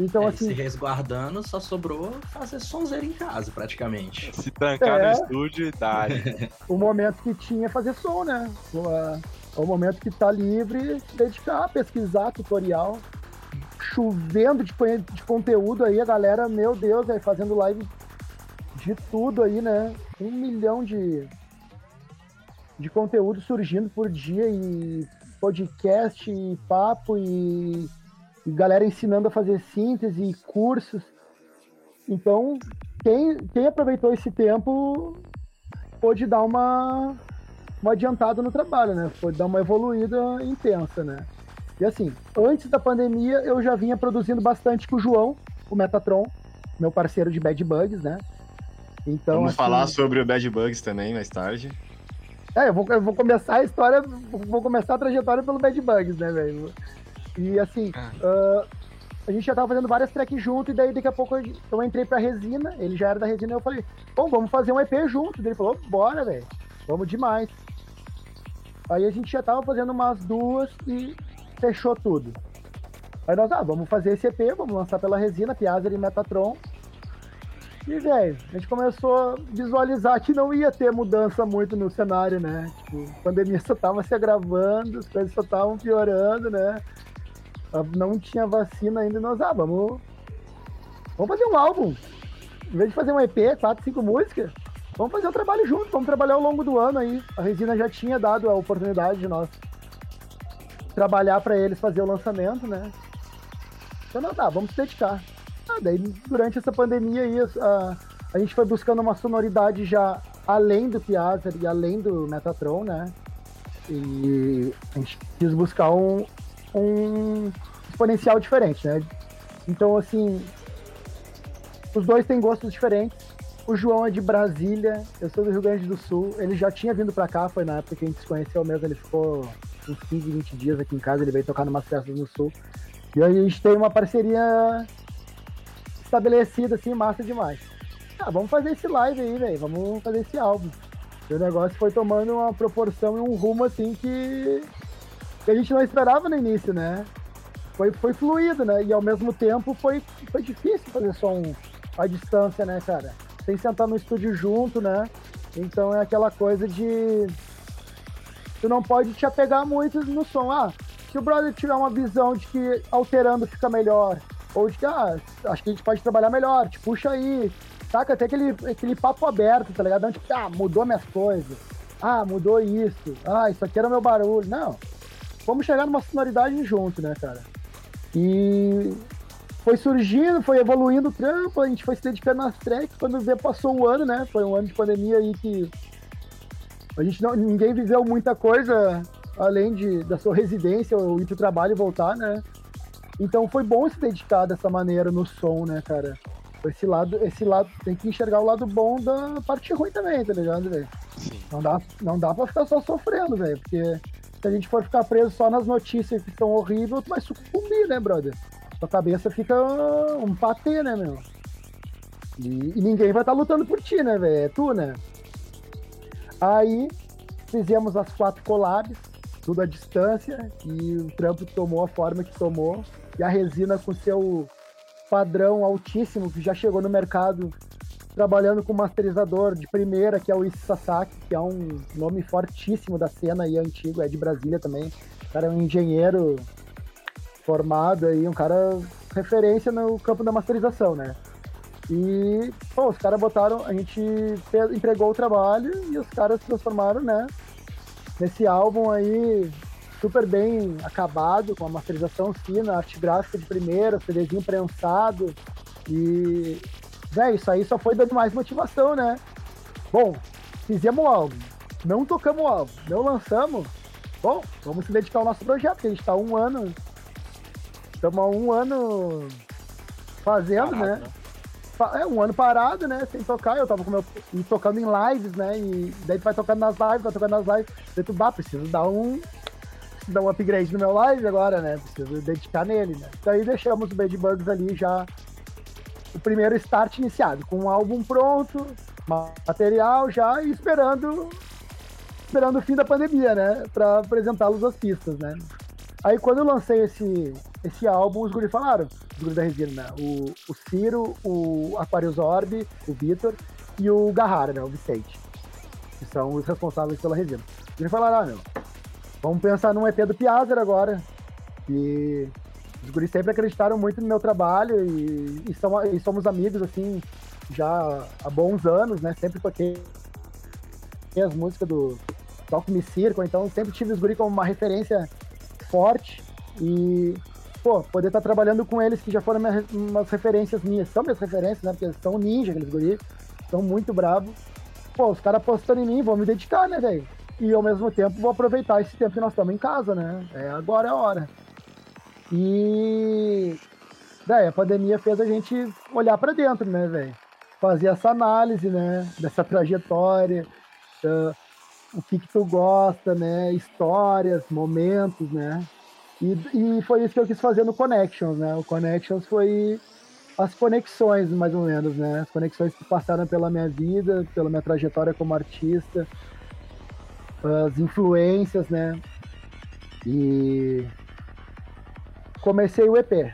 Então, é, assim. Se resguardando, só sobrou fazer sonzeira em casa, praticamente. Se trancar é, no estúdio e dar. (laughs) o momento que tinha é fazer som, né? O, o momento que tá livre, se dedicar, pesquisar, tutorial. Chovendo de, de conteúdo aí, a galera, meu Deus, aí, fazendo live de tudo aí, né? Um milhão de, de conteúdo surgindo por dia e podcast, e papo e, e galera ensinando a fazer síntese e cursos. Então, quem, quem aproveitou esse tempo pôde dar uma, uma adiantada no trabalho, né? Pôde dar uma evoluída intensa, né? E assim, antes da pandemia eu já vinha produzindo bastante com o João, o Metatron, meu parceiro de Bad Bugs, né? Então, Vamos assim, falar sobre o Bad Bugs também mais tarde. É, eu vou, eu vou começar a história, vou começar a trajetória pelo Bad Bugs, né, velho? E assim, uh, a gente já tava fazendo várias tracks junto, e daí daqui a pouco eu entrei pra resina, ele já era da resina, e eu falei, bom, vamos fazer um EP junto. Ele falou, bora, velho, vamos demais. Aí a gente já tava fazendo umas duas e fechou tudo. Aí nós, ah, vamos fazer esse EP, vamos lançar pela resina, Piazza e Metatron. E, velho, a gente começou a visualizar que não ia ter mudança muito no cenário, né? Tipo, a pandemia só tava se agravando, as coisas só estavam piorando, né? Não tinha vacina ainda, nós, ah, vamos, vamos fazer um álbum. Em vez de fazer um EP, quatro, cinco músicas, vamos fazer um trabalho junto, vamos trabalhar ao longo do ano aí. A Resina já tinha dado a oportunidade de nós trabalhar para eles fazer o lançamento, né? Então, não, tá, vamos se dedicar. Ah, daí, durante essa pandemia aí, a, a gente foi buscando uma sonoridade já além do Piazza e além do Metatron, né? E a gente quis buscar um, um exponencial diferente, né? Então, assim, os dois têm gostos diferentes. O João é de Brasília, eu sou do Rio Grande do Sul. Ele já tinha vindo pra cá, foi na época que a gente se conheceu mesmo. Ele ficou uns 15, 20 dias aqui em casa. Ele veio tocar numas festas no Sul. E aí a gente tem uma parceria estabelecida, assim, massa demais. Ah, vamos fazer esse live aí, velho. Vamos fazer esse álbum. E o negócio foi tomando uma proporção e um rumo, assim, que, que a gente não esperava no início, né? Foi, foi fluido, né? E ao mesmo tempo foi, foi difícil fazer som à distância, né, cara? Sem sentar no estúdio junto, né? Então é aquela coisa de. Tu não pode te apegar muito no som. Ah, se o brother tiver uma visão de que alterando fica melhor, ou de que, ah, acho que a gente pode trabalhar melhor, te puxa aí. Saca? Até aquele, aquele papo aberto, tá ligado? Tipo, ah, mudou minhas coisas. Ah, mudou isso. Ah, isso aqui era meu barulho. Não. Vamos chegar numa sonoridade junto, né, cara? E foi surgindo, foi evoluindo o trampo, a gente foi se dedicando nas tracks, quando vê, passou o ano, né? Foi um ano de pandemia aí que a gente não, ninguém viveu muita coisa além de, da sua residência ou ir pro trabalho e voltar, né? Então foi bom se dedicar dessa maneira no som, né, cara? Esse lado, esse lado, tem que enxergar o lado bom da parte ruim também, tá ligado, velho? Não dá, não dá pra ficar só sofrendo, velho. Porque se a gente for ficar preso só nas notícias que estão horríveis, tu vai sucumbir, né, brother? Tua cabeça fica um patê, né, meu? E, e ninguém vai estar tá lutando por ti, né, velho? É tu, né? Aí fizemos as quatro collabs, tudo à distância, e o trampo tomou a forma que tomou. E a resina com seu padrão altíssimo, que já chegou no mercado trabalhando com masterizador de primeira, que é o Issy Sasaki, que é um nome fortíssimo da cena aí antigo, é de Brasília também. O cara é um engenheiro formado aí, um cara referência no campo da masterização, né? E, pô, os caras botaram, a gente fez, entregou o trabalho e os caras transformaram, né? Nesse álbum aí, super bem acabado, com a masterização fina, arte gráfica de primeira, CDzinho prensado. E, velho, isso aí só foi dando mais motivação, né? Bom, fizemos o álbum, não tocamos o álbum, não lançamos. Bom, vamos se dedicar ao nosso projeto, que a gente tá um ano. Estamos há um ano fazendo, Parado, né? né? é, um ano parado, né? Sem tocar. Eu tava com meu, e tocando em lives, né? E daí tu vai tocando nas lives, vai tocando nas lives. Daí tu, bah, preciso dar um. Dar um upgrade no meu live agora, né? Preciso dedicar nele, né? Daí deixamos o Bad Bugs ali já. O primeiro start iniciado, com um álbum pronto, material já e esperando. Esperando o fim da pandemia, né? Pra apresentá-los às pistas, né? Aí quando eu lancei esse, esse álbum, os guri falaram, os guri da resina, né? O, o Ciro, o Aquarius Orb, o Vitor e o Garrara, né? O Vicente. Que são os responsáveis pela resina. Eles falaram, ah, meu, vamos pensar num EP do Piazzer agora. E os guris sempre acreditaram muito no meu trabalho e, e, são, e somos amigos, assim, já há bons anos, né? Sempre toquei as músicas do Talk Me Circle, então sempre tive os guris como uma referência forte e, pô, poder estar tá trabalhando com eles que já foram minhas, umas referências minhas, são minhas referências, né? Porque são ninja, aqueles guris, são muito bravos. Pô, os caras apostando em mim, vou me dedicar, né, velho? E ao mesmo tempo vou aproveitar esse tempo que nós estamos em casa, né? É agora é a hora. E daí a pandemia fez a gente olhar para dentro, né, velho? Fazer essa análise, né, dessa trajetória, uh, o que que tu gosta, né? Histórias, momentos, né? E, e foi isso que eu quis fazer no Connections, né? O Connections foi as conexões, mais ou menos, né? As conexões que passaram pela minha vida, pela minha trajetória como artista, as influências, né? E comecei o EP.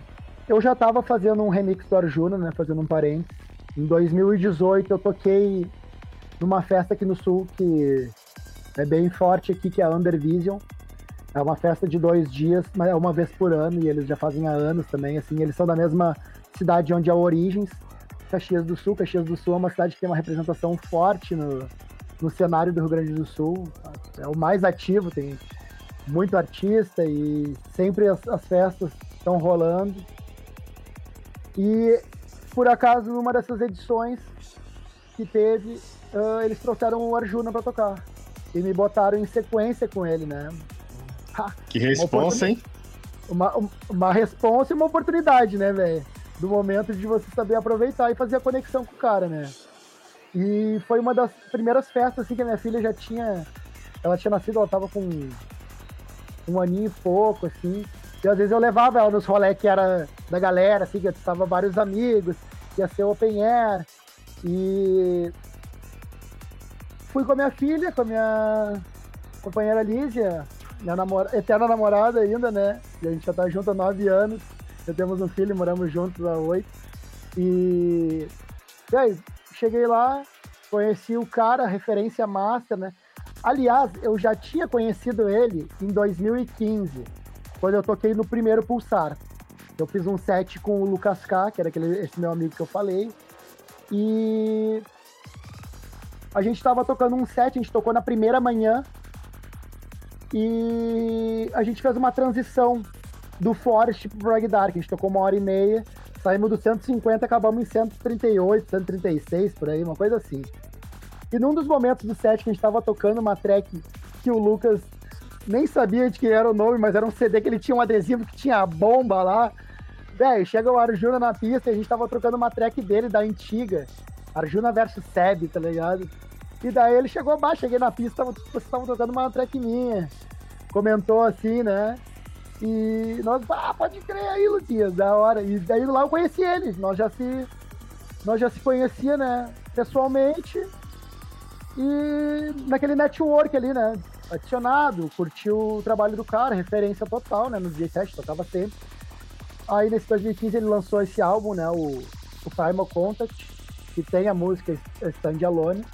Eu já estava fazendo um remix do Arjuna, né? Fazendo um parênteses. Em 2018 eu toquei numa festa aqui no Sul que é bem forte aqui, que é a Undervision. É uma festa de dois dias, mas é uma vez por ano, e eles já fazem há anos também, assim, eles são da mesma cidade onde é Origens, Caxias do Sul. Caxias do Sul é uma cidade que tem uma representação forte no, no cenário do Rio Grande do Sul. É o mais ativo, tem muito artista e sempre as, as festas estão rolando. E por acaso, numa dessas edições que teve, uh, eles trouxeram o Arjuna para tocar e me botaram em sequência com ele, né? que responsa, hein? Uma, uma responsa e uma oportunidade, né, velho? Do momento de você saber aproveitar e fazer a conexão com o cara, né? E foi uma das primeiras festas, assim, que a minha filha já tinha. Ela tinha nascido, ela tava com um aninho e pouco, assim. E às vezes eu levava ela nos rolês que era da galera, assim, que estava vários amigos, ia ser open air. E fui com a minha filha, com a minha companheira Lígia, minha namora... eterna namorada ainda, né? E a gente já tá junto há nove anos. Já temos um filho, moramos juntos há oito. E... e aí, cheguei lá, conheci o cara, referência master, né? Aliás, eu já tinha conhecido ele em 2015, quando eu toquei no primeiro Pulsar. Eu fiz um set com o Lucas K, que era aquele, esse meu amigo que eu falei. E a gente estava tocando um set, a gente tocou na primeira manhã e a gente fez uma transição do Forest pro Dark. A gente tocou uma hora e meia, saímos do 150, acabamos em 138, 136, por aí, uma coisa assim. E num dos momentos do set que a gente estava tocando uma track que o Lucas nem sabia de que era o nome, mas era um CD que ele tinha um adesivo que tinha a bomba lá. Velho, chega o Arjuna na pista e a gente tava trocando uma track dele da antiga. Arjuna versus Seb, tá ligado? E daí ele chegou baixo, cheguei na pista, vocês estavam tocando uma track minha. Comentou assim, né? E nós, ah, pode crer aí, Luquinhas, da hora. E daí lá eu conheci ele, nós já se, nós já se conhecia, né, pessoalmente. E naquele network ali, né, adicionado, curtiu o trabalho do cara, referência total, né, no DJ 7, tocava sempre. Aí nesse 2015 ele lançou esse álbum, né, o, o Primal Contact, que tem a música Stand Alone.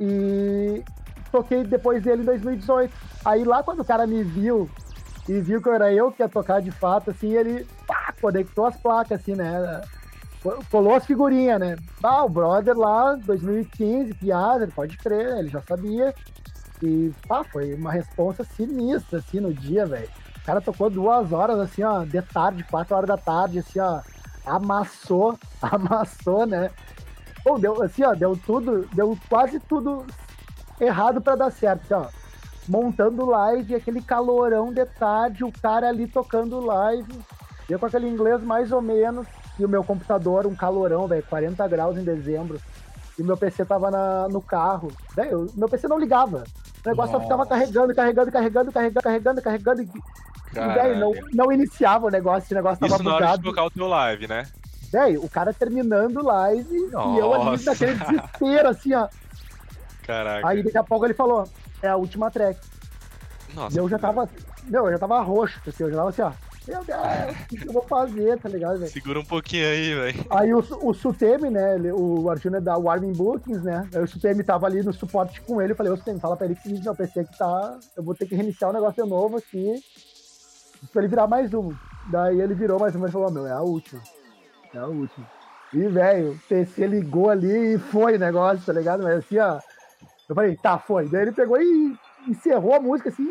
E toquei depois dele em 2018. Aí lá quando o cara me viu e viu que era eu que ia tocar de fato, assim, ele pá, conectou as placas, assim, né? Colou as figurinhas, né? Ah, o brother lá, 2015, piada, pode crer, ele já sabia. E pá, foi uma resposta sinistra, assim, no dia, velho. O cara tocou duas horas, assim, ó, de tarde, quatro horas da tarde, assim, ó, amassou, (laughs) amassou, né? Pô, deu, assim, ó, deu tudo, deu quase tudo errado para dar certo, assim, ó. Montando live, aquele calorão de tarde, o cara ali tocando live, eu com aquele inglês mais ou menos, e o meu computador, um calorão, velho, 40 graus em dezembro, e meu PC tava na, no carro, velho, meu PC não ligava, o negócio só ficava carregando, carregando, carregando, carregando, carregando, carregando, e, velho, não, não iniciava o negócio, o negócio tava Isso na hora de tocar o teu live, né? Velho, o cara terminando live Nossa. e eu ali naquele desespero, assim, ó. Caraca. Aí daqui a pouco ele falou, é a última track. Nossa, E eu já tava. Meu, eu já tava roxo, assim, eu já tava assim, ó. Meu Deus, o que que eu vou fazer, tá ligado, velho? Segura um pouquinho aí, velho. Aí o, o Sutemi, né? ele- o Arjuna é da Warming Bookings, né? Aí o Sutemi tava ali no suporte com ele. Eu falei, ô Sutemi, fala pra ele que meu PC aqui tá. Eu vou ter que reiniciar o negócio de novo aqui. Pra ele virar mais um. Daí ele virou mais uma e falou, "Ó, meu, é a última. É a última. E, velho, o PC ligou ali e foi o negócio, tá ligado? Mas assim, ó. Eu falei, tá, foi. Daí ele pegou e encerrou a música assim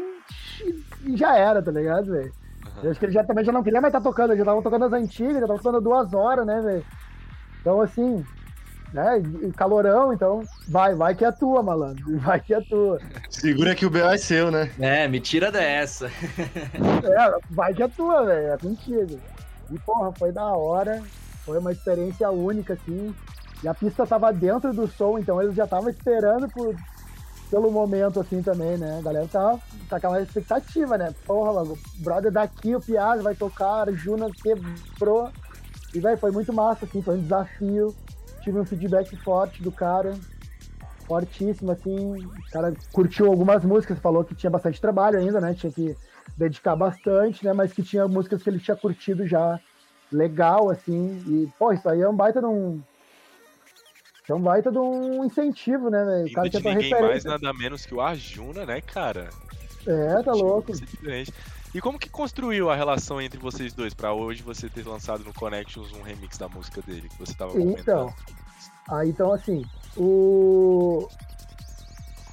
e já era, tá ligado, velho? Eu acho que ele já também já não queria mais estar tocando, ele já tava tocando as antigas, já tava tocando duas horas, né, velho? Então, assim, né, e calorão, então, vai, vai que é tua, malandro, (laughs) vai que é tua. Segura que o B.O. é seu, né? É, me tira dessa. (laughs) É, vai que é tua, velho, é contigo. E, porra, foi da hora, foi uma experiência única, assim, e a pista tava dentro do som, então eles já estavam esperando por, pelo momento, assim, também, né? A galera tava com aquela expectativa, né? Porra, mano, o brother daqui, o Piazza vai tocar, a Juna quebrou. E, velho, foi muito massa, assim, foi um desafio. Tive um feedback forte do cara, fortíssimo, assim. O cara curtiu algumas músicas, falou que tinha bastante trabalho ainda, né? Tinha que dedicar bastante, né? Mas que tinha músicas que ele tinha curtido já legal, assim. E, pô, isso aí é um baita de um. É um baita de um incentivo, né, velho? O cara de ninguém mais, referência. nada menos que o Arjuna, né, cara? É, tá louco. E como que construiu a relação entre vocês dois pra hoje você ter lançado no Connections um remix da música dele que você tava comentando? Então, aí então assim, o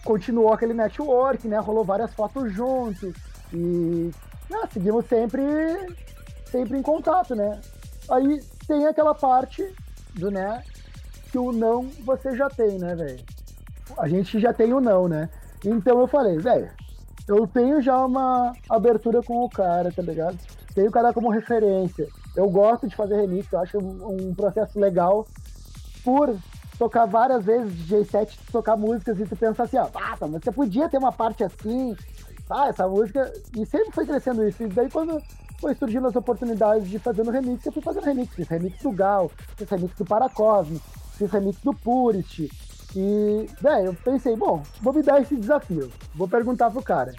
continuou aquele network, né? Rolou várias fotos juntos e ah, seguimos sempre sempre em contato, né? Aí tem aquela parte do né que o não você já tem, né, velho? A gente já tem o não, né? Então eu falei, velho, eu tenho já uma abertura com o cara, tá ligado? Tenho o cara como referência. Eu gosto de fazer remix, eu acho um, processo legal por tocar várias vezes DJ set, tocar músicas e tu pensa assim, ó, ah, mas você podia ter uma parte assim, ah, essa música, e sempre foi crescendo isso. E daí quando foi surgindo as oportunidades de fazer no remix, eu fui fazendo remix, remix do Gal, remix do Paracosmo, fiz remix do Purist. E, velho, eu pensei, bom, vou me dar esse desafio, vou perguntar pro cara.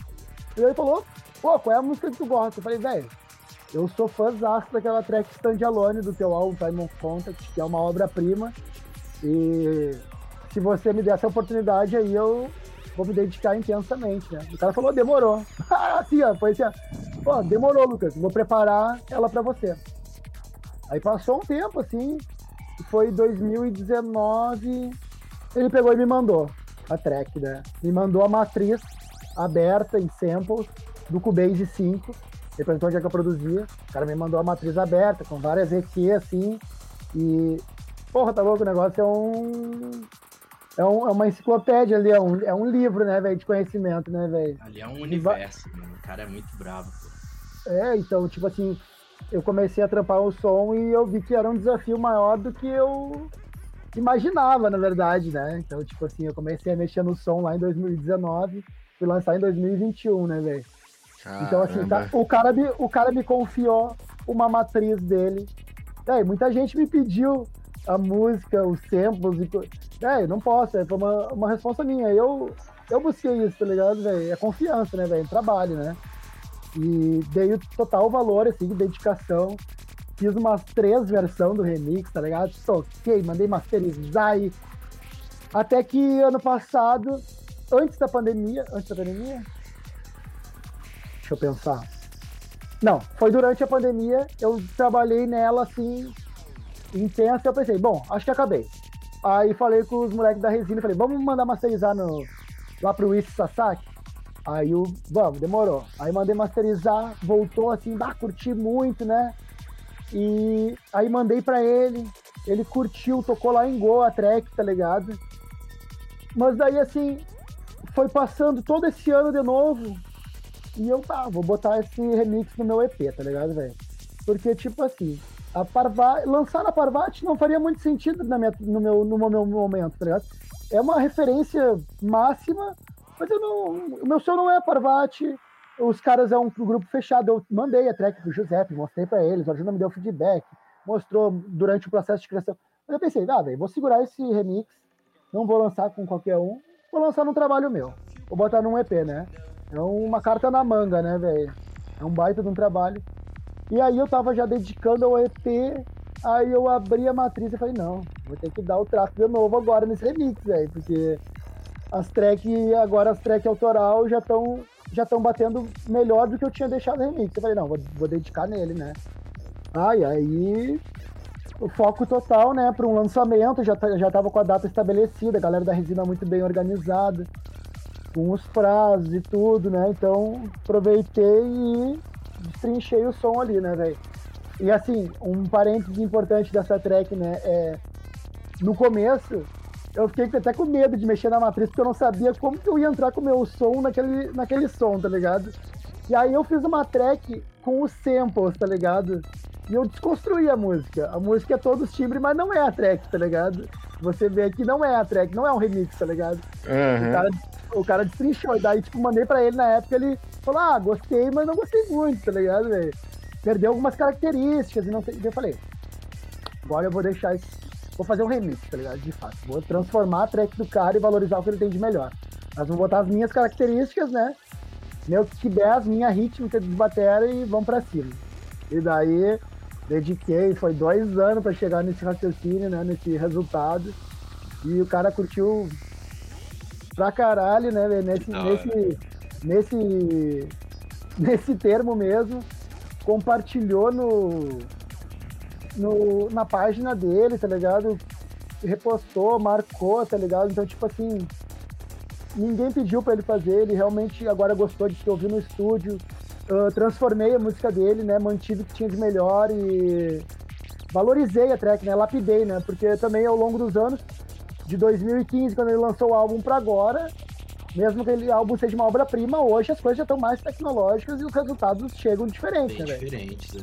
E ele falou, pô, qual é a música que tu gosta? Eu falei, velho, eu sou fãzaço daquela track Stand Alone do teu álbum Time of Contact, que é uma obra-prima. E se você me der essa oportunidade aí, eu vou me dedicar intensamente, né? O cara falou, demorou. (laughs) assim, ó, foi assim, ó. Pô, demorou, Lucas, vou preparar ela pra você. Aí passou um tempo, assim, foi 2019, ele pegou e me mandou a track, né? Me mandou a matriz aberta em samples do Cubase 5. Ele perguntou onde é que eu produzia. O cara me mandou a matriz aberta, com várias EQ, assim. E, porra, tá louco? O negócio é um. É, um, é uma enciclopédia ali, é um, é um livro, né, velho, de conhecimento, né, velho? Ali é um universo, mano. O cara é muito bravo, pô. É, então, tipo assim, eu comecei a trampar o som e eu vi que era um desafio maior do que eu imaginava, na verdade, né? Então, tipo assim, eu comecei a mexer no som lá em 2019, fui lançar em 2021, né, velho? Então, assim, tá, o, cara me, o cara me confiou uma matriz dele. É, muita gente me pediu a música, os samples e. É, não posso, é, foi uma, uma resposta minha. Eu, eu busquei isso, tá ligado, velho? É confiança, né, velho? Trabalho, né? E dei o total valor, assim, de dedicação. Fiz umas três versões do remix, tá ligado? Toquei, mandei masterizar e. Até que ano passado, antes da pandemia. Antes da pandemia? Deixa eu pensar. Não, foi durante a pandemia, eu trabalhei nela assim, intensa, eu pensei, bom, acho que acabei. Aí falei com os moleques da resina, falei, vamos mandar masterizar no, lá pro Issy Sasaki? Aí o, vamos, demorou. Aí mandei masterizar, voltou assim, bah, curti muito, né? E aí mandei para ele, ele curtiu, tocou lá em Goa a track, tá ligado? Mas daí assim, foi passando todo esse ano de novo, e eu, tá, vou botar esse remix no meu EP, tá ligado, velho? Porque, tipo assim, a Parvat, lançar na Parvat não faria muito sentido na minha, no, meu, no meu momento, tá ligado? É uma referência máxima, mas eu não, o meu som não é Parvat, os caras é um grupo fechado, eu mandei a track pro Giuseppe, mostrei para eles, o Arjuna me deu feedback, mostrou durante o processo de criação. Mas eu pensei, ah, velho, vou segurar esse remix, não vou lançar com qualquer um, vou lançar num trabalho meu, vou botar num EP, né? É uma carta na manga, né, velho? É um baita de um trabalho. E aí eu tava já dedicando ao EP, aí eu abri a matriz e falei, não, vou ter que dar o trato de novo agora nesse remix, velho, porque as track, agora as track autoral já estão já estão batendo melhor do que eu tinha deixado remix. Eu falei, não, vou, vou dedicar nele, né? Ah, e aí o foco total, né, para um lançamento, já, tá, já tava com a data estabelecida, a galera da resina muito bem organizada com os prazos e tudo, né? Então aproveitei e destrinchei o som ali, né, velho? E assim, um parênteses importante dessa track, né? É, no começo, eu fiquei até com medo de mexer na matriz, porque eu não sabia como que eu ia entrar com o meu som naquele, naquele som, tá ligado? E aí eu fiz uma track com os samples, tá ligado? E eu desconstruí a música. A música é todos timbre, mas não é a track, tá ligado? Você vê que não é a track, não é um remix, tá ligado? Uhum. O, cara, o cara destrinchou. E daí, tipo, mandei pra ele na época, ele falou, ah, gostei, mas não gostei muito, tá ligado, velho? Perdeu algumas características e não sei. Eu falei, agora eu vou deixar isso. Vou fazer um remix, tá ligado? De fato. Vou transformar a track do cara e valorizar o que ele tem de melhor. Mas vou botar as minhas características, né? Meu que der, as minhas rítmicas de bateria e vamos pra cima. E daí dediquei, foi dois anos para chegar nesse raciocínio, né, nesse resultado. E o cara curtiu pra caralho, né, nesse, nesse, nesse, (laughs) nesse termo mesmo. Compartilhou no, no, na página dele, tá ligado? Repostou, marcou, tá ligado? Então, tipo assim, ninguém pediu para ele fazer, ele realmente agora gostou de se ouvir no estúdio, eu transformei a música dele, né? Mantive o que tinha de melhor e valorizei a track, né? Lapidei, né? Porque também ao longo dos anos, de 2015, quando ele lançou o álbum para agora, mesmo que aquele álbum seja uma obra-prima, hoje as coisas já estão mais tecnológicas e os resultados chegam diferentes, Bem né, diferentes, né?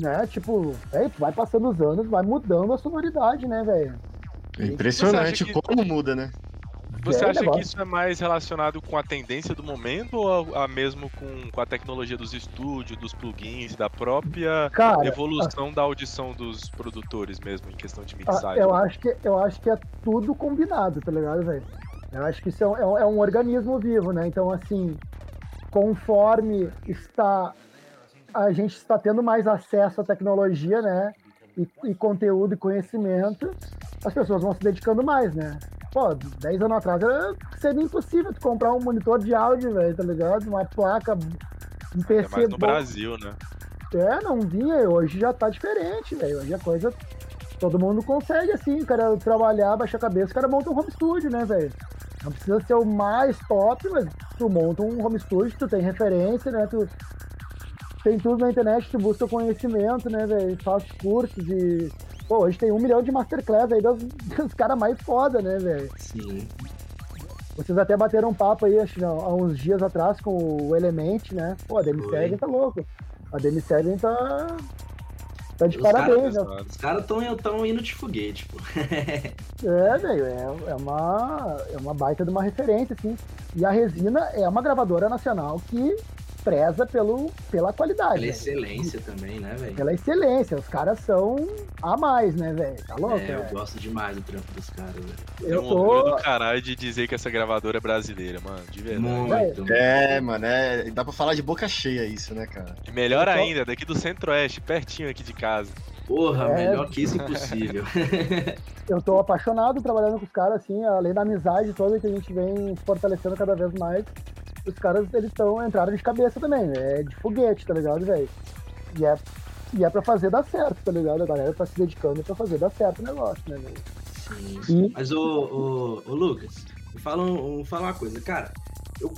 Né? Tipo, é, vai passando os anos, vai mudando a sonoridade, né, velho? É impressionante que- como muda, né? Você acha que isso é mais relacionado com a tendência do momento ou a, a mesmo com, com a tecnologia dos estúdios, dos plugins, da própria Cara, evolução da audição dos produtores mesmo, em questão de Ah, mixagem? eu, acho que, eu acho que é tudo combinado, tá ligado, velho? Eu acho que isso é um, é um- é um organismo vivo, né? Então, assim, conforme está a gente está tendo mais acesso à tecnologia, né? E, e conteúdo e conhecimento, as pessoas vão se dedicando mais, né? Pô, 10 anos atrás era, seria impossível tu comprar um monitor de áudio, velho, tá ligado? Uma placa, um É PC mais no bom. Brasil, né? É, não vinha, hoje já tá diferente, velho. Hoje a coisa. Todo mundo consegue, assim, cara, trabalhar, baixar a cabeça, o cara monta um home studio, né, velho? Não precisa ser o mais top, mas tu monta um home studio, tu tem referência, né? Tu tem tudo na internet, tu busca conhecimento, né, velho? Faz cursos e. Pô, hoje tem um milhão de masterclass aí dos, (laughs) dos caras mais foda, né, velho? Sim. Vocês até bateram um papo aí, acho que não, há uns dias atrás com o Element, né? Pô, a Demi tá louco. A Demi tá. Tá de Os parabéns, caras- né? Os caras tão, tão indo de foguete, pô. (laughs) É, velho, é, é, uma, é uma baita de uma referência, assim. E a Resina é uma gravadora nacional que preza pelo, pela qualidade. Pela velho. excelência também, né, velho? Pela excelência. Os caras são a mais, né, velho? Tá louco? É, eu velho? gosto demais do trampo dos caras, velho. Eu um orgulho tô. do caralho de dizer que essa gravadora é brasileira, mano. De verdade. Muito. É, mano, é, dá pra falar de boca cheia isso, né, cara? E melhor Eu tô- ainda, daqui do Centro-Oeste, pertinho aqui de casa. Porra, É. melhor que isso impossível. (laughs) Eu tô apaixonado trabalhando com os caras, assim, além da amizade toda que a gente vem se fortalecendo cada vez mais. Os caras, eles estão entraram de cabeça também, é de foguete, tá ligado, velho? E é, e é pra fazer dar certo, tá ligado? A galera tá se dedicando pra fazer dar certo o negócio, né, velho? Sim. E- Mas, ô, ô, ô, Lucas, me fala, um- fala uma coisa, cara. Eu,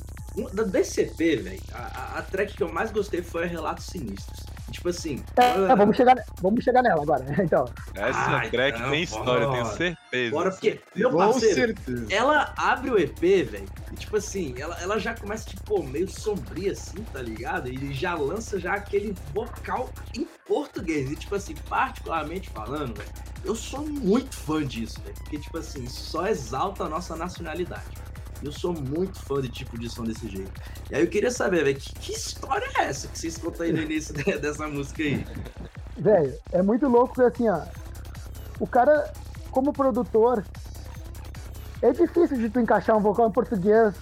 da DCP, velho, a, a- a track que eu mais gostei foi a Relatos Sinistros. Tipo assim. É, vamos, chegar, vamos chegar nela agora, (laughs) então. Essa Ah, track então, tem história, eu tenho bora. certeza. Bora, porque, meu parceiro, certeza. ela abre o EP, velho, e tipo assim, ela, ela já começa, tipo, meio sombria assim, tá ligado? E já lança já aquele vocal em português. E, tipo assim, particularmente falando, velho, eu sou muito fã disso, velho. Porque, tipo assim, só exalta a nossa nacionalidade. Eu sou muito fã de tipo de som desse jeito. E aí eu queria saber, velho, que, que história é essa que vocês contam aí no início (laughs) de- dessa música aí? Velho, é muito louco porque assim, ó. O cara, como produtor, é difícil de tu encaixar um vocal em português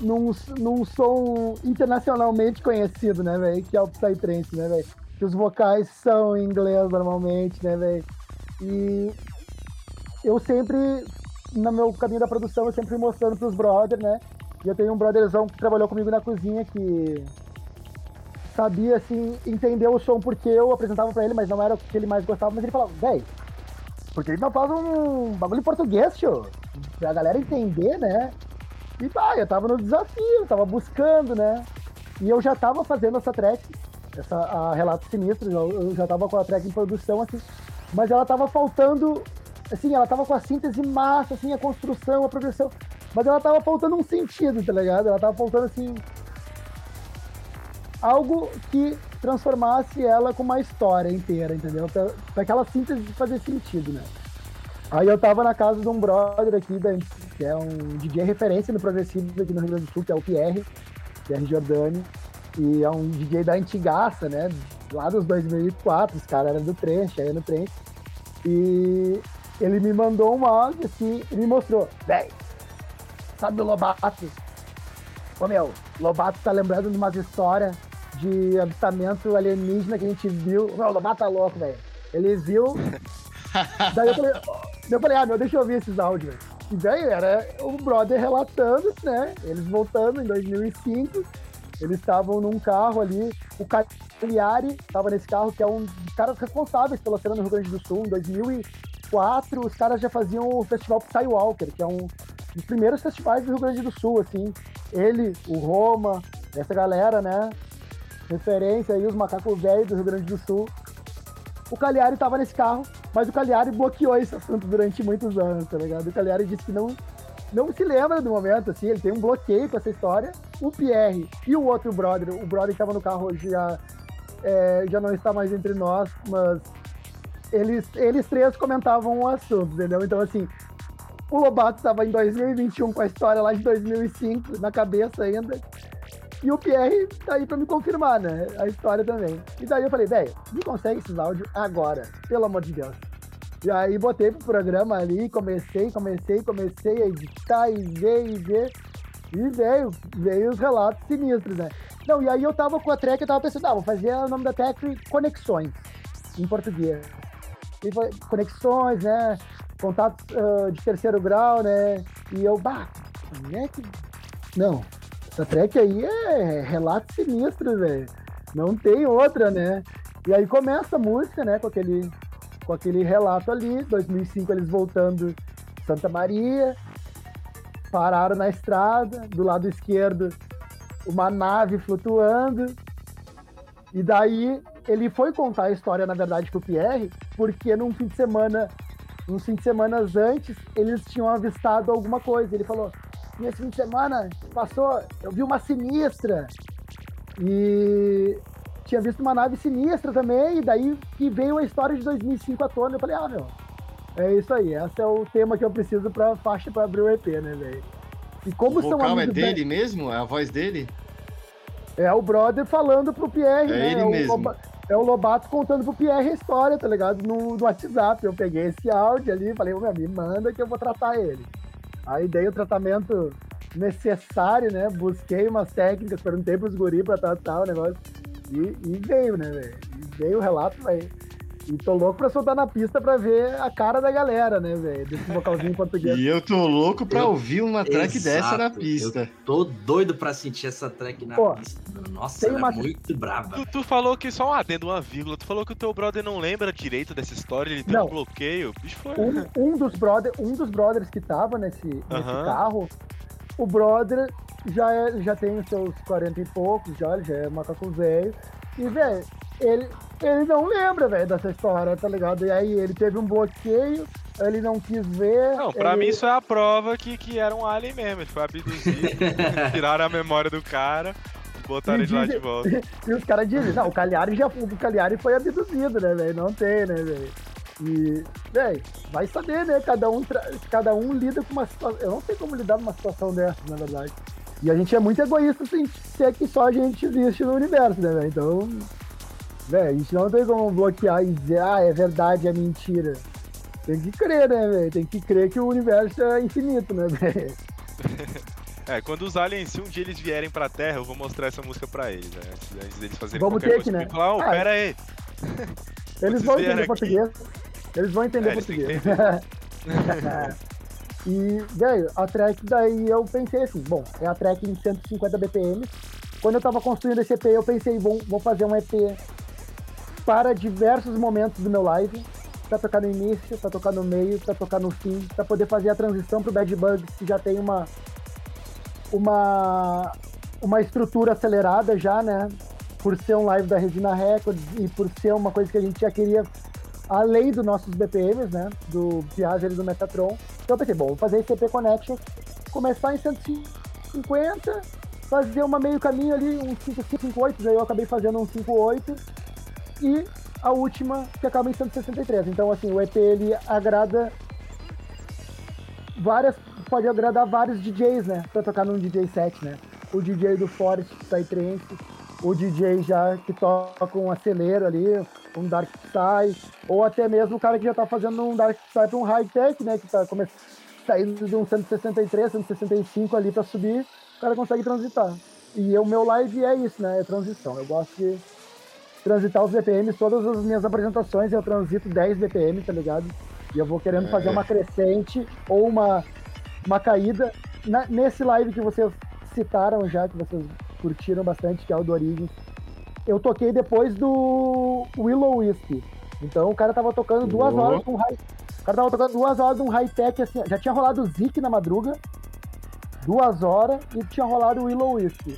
num, num som internacionalmente conhecido, né, velho? Que é o Psytrance, né, velho? Que os vocais são em inglês normalmente, né, velho? E eu sempre, no meu caminho da produção, eu sempre fui mostrando pros brothers, né? E eu tenho um brotherzão que trabalhou comigo na cozinha que sabia, assim, entender o som porque eu apresentava pra ele, mas não era o que ele mais gostava, mas ele falava, véi, por que ele não faz um bagulho em português, tio? Pra galera entender, né? E pá, eu tava no desafio, tava buscando, né? E eu já tava fazendo essa track, essa a Relatos Sinistros, eu, eu já tava com a track em produção, assim, mas ela tava faltando, assim, ela tava com a síntese massa, assim, a construção, a progressão, mas ela tava faltando um sentido, tá ligado? Ela tava faltando, assim, algo que transformasse ela com uma história inteira, entendeu? Pra, pra aquela síntese fazer sentido, né? Aí eu tava na casa de um brother aqui, da, que é um DJ referência no progressivo aqui no Rio Grande do Sul, que é o Pierre, Pierre Giordani, e é um DJ da antigaça, né? Lá dos 2004, os caras eram do trance, aí no trance. E ele me mandou um áudio assim, e me mostrou, véi, sabe o Lobato? Ô meu, Lobato tá lembrando de umas histórias de avistamento alienígena que a gente viu. Meu, o Lobato tá louco, velho. Ele viu. (laughs) Daí eu falei, eu falei, ah, meu, deixa eu ouvir esses áudios. velho. E daí era o brother relatando, né? Eles voltando em 2005. Eles estavam num carro ali. O Cagliari estava nesse carro, que é um dos caras responsáveis pela cena no Rio Grande do Sul. Em 2004, os caras já faziam o festival Psywalker, que é um dos primeiros festivais do Rio Grande do Sul, assim. Ele, o Roma, essa galera, né? Referência aí, os macacos velhos do Rio Grande do Sul. O Cagliari tava nesse carro, mas o Cagliari bloqueou esse assunto durante muitos anos, tá ligado? O Cagliari disse que não, não se lembra do momento, assim, ele tem um bloqueio com essa história. O Pierre e o outro brother, o brother que tava no carro hoje já, é, já não está mais entre nós, mas eles, eles três comentavam o assunto, entendeu? Então, assim, o Lobato estava em 2021 com a história lá de 2005 na cabeça ainda. E o Pierre tá aí pra me confirmar, né? A história também. E daí eu falei, velho, me consegue esses áudios agora, pelo amor de Deus. E aí botei pro programa ali, comecei, comecei, comecei a editar e ver e ver. E veio, veio os relatos sinistros, né? Não, e aí eu tava com a track, eu tava pensando, ah, vou fazer o nome da track Conexões, em português. Conexões, né? Contatos ah, de terceiro grau, né? E eu, bah, é que. Não, essa track aí é relato sinistro, velho. Não tem outra, né? E aí começa a música, né? Com aquele, com aquele relato ali. 2005 eles voltando Santa Maria. Pararam na estrada. Do lado esquerdo, uma nave flutuando. E daí ele foi contar a história, na verdade, pro Pierre, porque num fim de semana, uns fins de semana antes, eles tinham avistado alguma coisa. Ele falou: nesse fim de semana passou, eu vi uma sinistra. E tinha visto uma nave sinistra também, e daí que veio a história de 2005 à tona, eu falei, ah, meu, é isso aí, esse é o tema que eu preciso pra faixa pra abrir o EP, né, velho? E como o são vocal é dele mesmo? É a voz dele? É o brother falando pro Pierre, É né? ele o mesmo. É o Lobato contando pro Pierre a história, tá ligado? No, no WhatsApp. Eu peguei esse áudio ali falei, meu amigo, manda que eu vou tratar ele. Aí dei o tratamento necessário, né? Busquei umas técnicas, perguntei pros guri pra tratar o negócio. E, e veio, né, velho? Veio o relato, velho. E tô louco pra soltar na pista pra ver a cara da galera, né, velho? Desse vocalzinho em português. E eu tô louco pra Eu- ouvir uma track dessa na Exato, pista. Tô doido pra sentir essa track na Pô, pista. Nossa, ela uma- é muito brava. Tu, tu falou que só um adendo, uma vírgula. Tu falou que o teu brother não lembra direito dessa história, ele tem Não. um bloqueio. Bicho, foi. um, um dos brother, um dos brothers que tava nesse, nesse carro, o brother já, é, já tem os seus 40 e poucos, já, ele já é macaco velho. E, velho, ele, ele não lembra, velho, dessa história, tá ligado? E aí ele teve um bloqueio, ele não quis ver. Não, pra ele- mim isso é a prova que, que era um alien mesmo. Ele foi abduzido, (laughs) tiraram a memória do cara e botaram ele lá de volta. (laughs) E os caras dizem, não, o Cagliari já o Cagliari foi abduzido, né, velho? Não tem, né, velho? E, velho, vai saber, né? Cada um, tra- cada um lida com uma situação. Eu não sei como lidar numa situação dessa, na verdade. E a gente é muito egoísta sem ser que só a gente existe no universo, né, velho? Então, velho, a gente não tem como bloquear e dizer, ah, é verdade, é mentira. Tem que crer, né, velho? Tem que crer que o universo é infinito, né, velho? (laughs) É, quando os aliens, se um dia eles vierem pra Terra, eu vou mostrar essa música pra eles, né? Antes, deles fazerem Vamos qualquer ter coisa que, né? falar, oh, Ah, pera aí. (laughs) Eles vão entender aqui. português. Eles vão entender É, português. (laughs) e, velho, a track daí eu pensei assim, bom, é a track em 150 BPM. Quando eu tava construindo esse EP, eu pensei, bom, vou fazer um EP para diversos momentos do meu live. Pra tocar no início, pra tocar no meio, pra tocar no fim, pra poder fazer a transição pro Bad Bugs, que já tem uma uma uma estrutura acelerada já, né? Por ser um live da Regina Records e por ser uma coisa que a gente já queria além dos nossos BPMs, né? Do Piaget e do Metatron. Então eu pensei, bom, vou fazer esse EP Connection, começar em 150, fazer uma meio caminho ali, um 558, aí eu acabei fazendo um 58 e a última que acaba em 163. Então, assim, o EP ele agrada várias, pode agradar vários DJs, né? Pra tocar num DJ set, né? O DJ do Forest Psytrance, o DJ já que toca um acelero ali, um Dark Psy, ou até mesmo o cara que já tá fazendo um Dark Psy pra um high tech, né? Que tá começando saindo de um 163, 165 ali pra subir, o cara consegue transitar. E o meu live é isso, né? É transição. Eu gosto de transitar os BPMs, todas as minhas apresentações eu transito 10 BPM, tá ligado? E eu vou querendo fazer uma crescente ou uma, uma caída. Na- nesse live que vocês citaram já, que vocês curtiram bastante, que é o do Origins, eu toquei depois do Willow Wisp. Então o cara tava tocando duas Oh. horas com high. O cara tava tocando duas horas de um high-tech assim. Já tinha rolado o Zik na madruga, duas horas, e tinha rolado o Willow Wisp.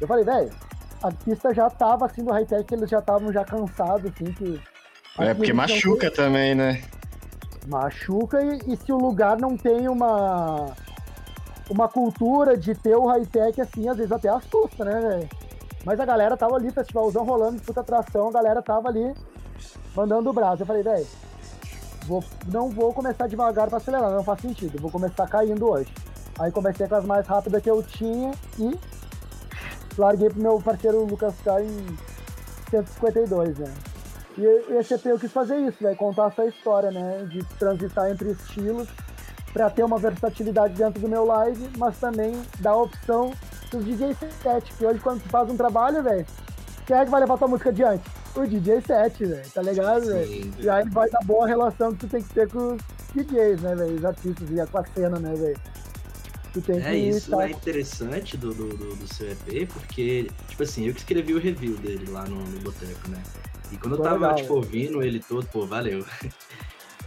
Eu falei, velho, a pista já tava assim do high-tech, eles já estavam já cansados, assim, que. É porque não machuca também, né? machuca e, e se o lugar não tem uma uma cultura de ter o high-tech assim, às vezes até assusta, né, velho? Mas a galera tava ali, festivalzão rolando, puta atração, a galera tava ali mandando o braço. Eu falei, velho, não vou começar devagar pra acelerar, não faz sentido, vou começar caindo hoje. Aí comecei com as mais rápidas que eu tinha e larguei pro meu parceiro Lucas K em 152, né? E esse EP eu quis fazer isso, velho, contar essa história, né? De transitar entre estilos pra ter uma versatilidade dentro do meu live, mas também dar a opção dos DJ set, que hoje quando tu faz um trabalho, velho, quem é que vai levar tua música adiante? O DJ set, velho, tá ligado, velho? E aí vai dar boa relação que tu tem que ter com os DJs, né, velho? Os artistas e com a cena, né, velho? Tu tem É, isso tá- é interessante do, do, do, do seu EP, porque, tipo assim, eu que escrevi o review dele lá no, no Boteco, né? E quando eu Pô, tava, legal, tipo, ouvindo ele todo, pô, valeu. (laughs)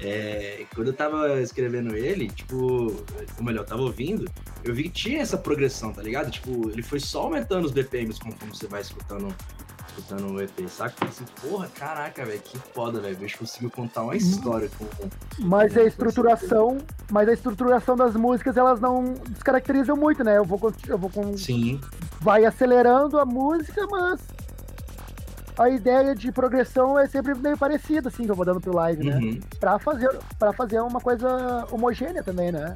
É, quando eu tava escrevendo ele, tipo, ou melhor, eu tava ouvindo, eu vi que tinha essa progressão, tá ligado? Tipo, ele foi só aumentando os BPMs conforme você vai escutando, escutando o EP, saca? Eu assim, porra, caraca, velho, que foda, velho. O bicho conseguiu contar uma história com. Mas a estruturação, mas a estruturação das músicas, elas não descaracterizam muito, né? Eu vou, eu vou com, Sim, vai acelerando a música, mas a ideia de progressão é sempre meio parecida, assim, que eu vou dando pro live, né? Uhum. Pra fazer, pra fazer uma coisa homogênea também, né?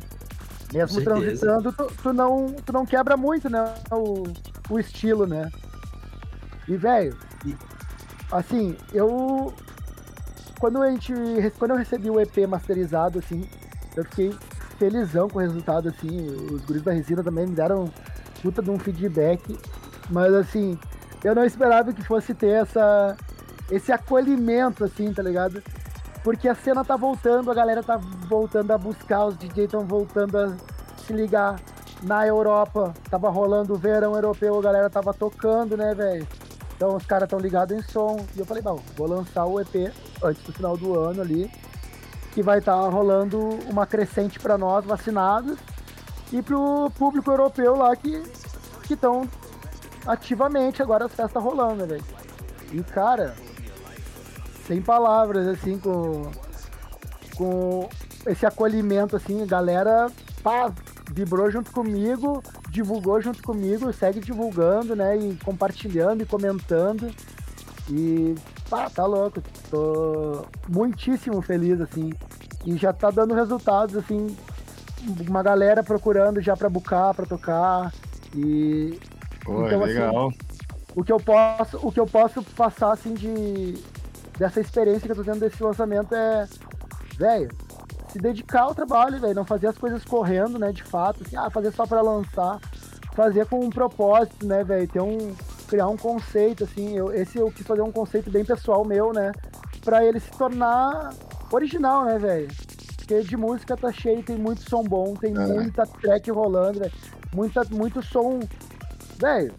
Mesmo transitando, tu, tu não, tu não quebra muito, né? O, o estilo, né? E, velho, assim, eu. Quando, a gente, quando eu recebi o EP masterizado, assim, eu fiquei felizão com o resultado, assim. Os guris da resina também me deram puta de um feedback. Mas, assim, eu não esperava que fosse ter essa, esse acolhimento, assim, tá ligado? Porque a cena tá voltando, a galera tá voltando a buscar, os DJs estão voltando a se ligar. Na Europa, tava rolando o verão europeu, a galera tava tocando, né, velho? Então os caras estão ligados em som. E eu falei, bom, vou lançar o EP antes do final do ano ali. Que vai estar rolando uma crescente para nós, vacinados. E pro público europeu lá que estão ativamente agora as festas rolando, né, velho? E cara, sem palavras, assim, com, com esse acolhimento, assim, galera pá, vibrou junto comigo, divulgou junto comigo, segue divulgando, né? E compartilhando e comentando. E pá, tá louco. Tô muitíssimo feliz, assim. E já tá dando resultados, assim. Uma galera procurando já pra bucar, pra tocar. E Pô, Então, assim, legal. o que eu posso, o que eu posso passar assim de dessa experiência que eu tô tendo desse lançamento é, velho, se dedicar ao trabalho, velho, não fazer as coisas correndo, né, de fato, assim, ah, fazer só pra lançar, fazer com um propósito, né, velho, ter um criar um conceito assim, eu, esse eu quis fazer um conceito bem pessoal meu, né, Pra ele se tornar original, né, velho? Porque de música tá cheio, tem muito som bom, tem É. muita track rolando, velho. Muita, muito som. Velho,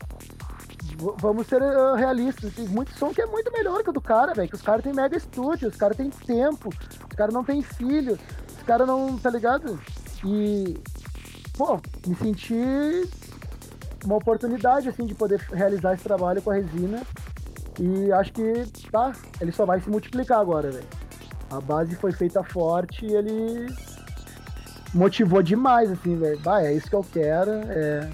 vamos ser uh, realistas. Tem muito som que é muito melhor que o do cara, velho. Que os caras têm mega estúdio, os caras têm tempo, os caras não têm filho, caras não. tá ligado? E. Pô, me senti uma oportunidade, assim, de poder realizar esse trabalho com a resina. E acho que, tá, ele só vai se multiplicar agora, velho. A base foi feita forte e ele motivou demais, assim, velho. Bah, é isso que eu quero, é,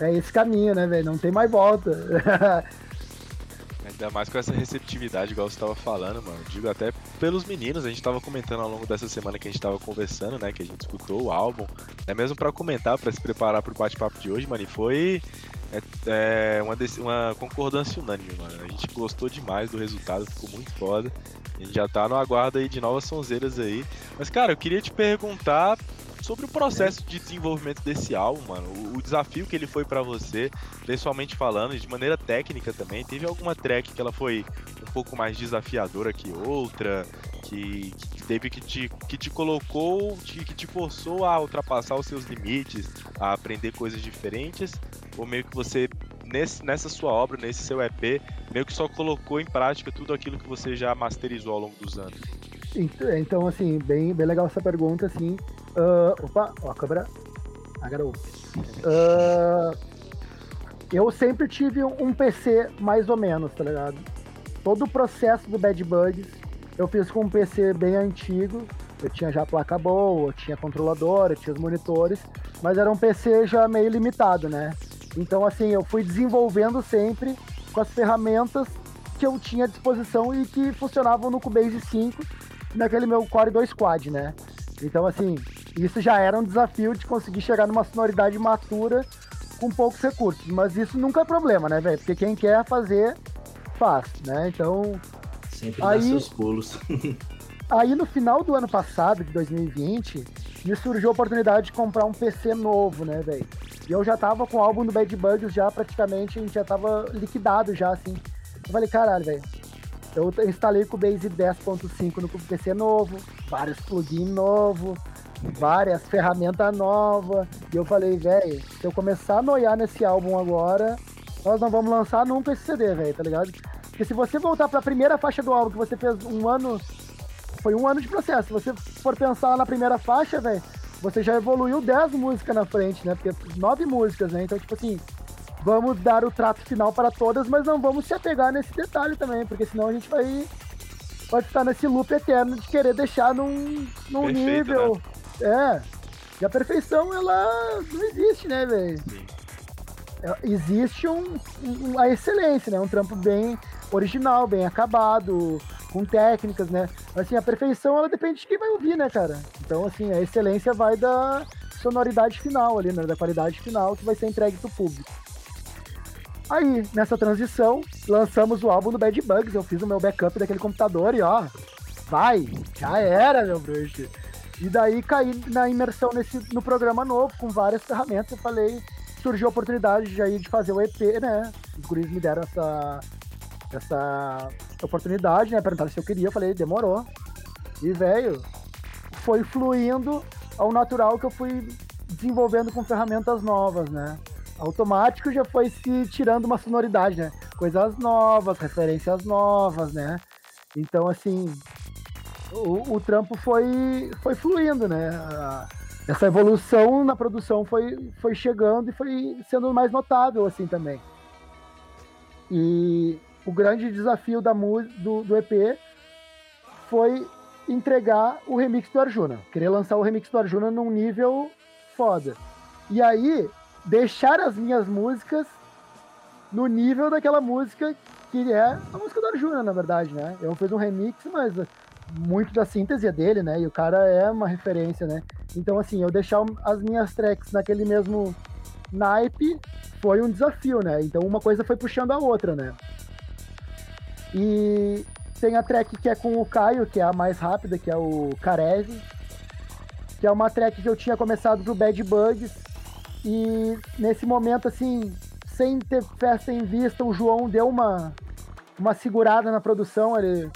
é esse caminho, né, velho? Não tem mais volta. (laughs) Ainda mais com essa receptividade, igual você tava falando, mano. Digo até pelos meninos, a gente tava comentando ao longo dessa semana que a gente tava conversando, né? Que a gente escutou o álbum. É mesmo pra comentar, pra se preparar pro bate-papo de hoje, mano. E foi é, é, uma, uma concordância unânime, mano. A gente gostou demais do resultado, ficou muito foda. A gente já tá no aguardo aí de novas sonzeiras aí. Mas, cara, eu queria te perguntar sobre o processo de desenvolvimento desse álbum, mano. O, o desafio que ele foi pra você, pessoalmente falando, e de maneira técnica também. Teve alguma track que ela foi um pouco mais desafiadora que outra? Que, que teve que te, que te colocou, que, te forçou a ultrapassar os seus limites, a aprender coisas diferentes? Ou meio que você, nesse, nessa sua obra, nesse seu EP, meio que só colocou em prática tudo aquilo que você já masterizou ao longo dos anos? Ent- Então, assim, bem, bem legal essa pergunta, assim. Ah, opa, ó, a câmera agarrou. Ah, eu sempre tive um PC mais ou menos, tá ligado? Todo o processo do Bad Bugs eu fiz com um PC bem antigo. Eu tinha já placa boa, eu tinha controlador, eu tinha os monitores, mas era um PC já meio limitado, né? Então, assim, eu fui desenvolvendo sempre com as ferramentas que eu tinha à disposição e que funcionavam no Cubase 5 naquele meu Core 2 Quad, né? Então, assim, isso já era um desafio de conseguir chegar numa sonoridade matura com poucos recursos. Mas isso nunca é problema, né, velho? Porque quem quer fazer, faz, né? Então, Sempre dá Aí- seus pulos. (laughs) aí no final do ano passado, de 2020, me surgiu a oportunidade de comprar um PC novo, né, velho? E eu já tava com o álbum do Bad Bugs já praticamente, a gente já tava liquidado já, assim. Eu falei, caralho, velho. Eu instalei com o Base 10.5 no PC novo, vários plugins novos, várias ferramentas novas. E eu falei, velho, se eu começar a noiar nesse álbum agora, nós não vamos lançar nunca esse CD, velho, tá ligado? Porque se você voltar pra primeira faixa do álbum, que você fez um ano. Foi um ano de processo. Se você for pensar na primeira faixa, velho, você já evoluiu 10 músicas na frente, né? Porque nove músicas, né? Então, tipo assim, vamos dar o trato final para todas, mas não vamos se apegar nesse detalhe também, porque senão a gente vai, vai ficar nesse loop eterno de querer deixar num, num Perfeito, nível. É. E a perfeição, ela não existe, né, velho? É, existe um, um, a excelência, né? Um trampo bem original, bem acabado, com técnicas, né? Assim, a perfeição, ela depende de quem vai ouvir, né, cara? Então, assim, a excelência vai da sonoridade final ali, né? Da qualidade final que vai ser entregue pro público. Aí, nessa transição, lançamos o álbum do Bad Bugs. Eu fiz o meu backup daquele computador e ó, vai, já era, meu bruxo. E daí caí na imersão nesse, no programa novo, com várias ferramentas. Eu falei, surgiu a oportunidade de, aí, de fazer o EP, né? Os guris me deram essa, essa oportunidade, né? Perguntaram se eu queria, eu falei, demorou. E, velho, foi fluindo ao natural que eu fui desenvolvendo com ferramentas novas, né? Automático já foi se tirando uma sonoridade, né? Coisas novas, referências novas, né? Então, assim, o, o trampo foi, foi fluindo, né? Essa evolução na produção foi, foi chegando e foi sendo mais notável, assim, também. E o grande desafio da do, do EP foi entregar o remix do Arjuna. Querer lançar o remix do Arjuna num nível foda. E aí, deixar as minhas músicas no nível daquela música que é a música do Arjuna, na verdade, né? Eu fiz um remix, mas muito da síntese dele, né? E o cara é uma referência, né? Então, assim, eu deixar as minhas tracks naquele mesmo naipe foi um desafio, né? Então, uma coisa foi puxando a outra, né? E tem a track que é com o Caio, que é a mais rápida, que é o Karev, que é uma track que eu tinha começado pro Bad Bugs. E nesse momento, assim, sem ter festa em vista, o João deu uma, uma segurada na produção. Ele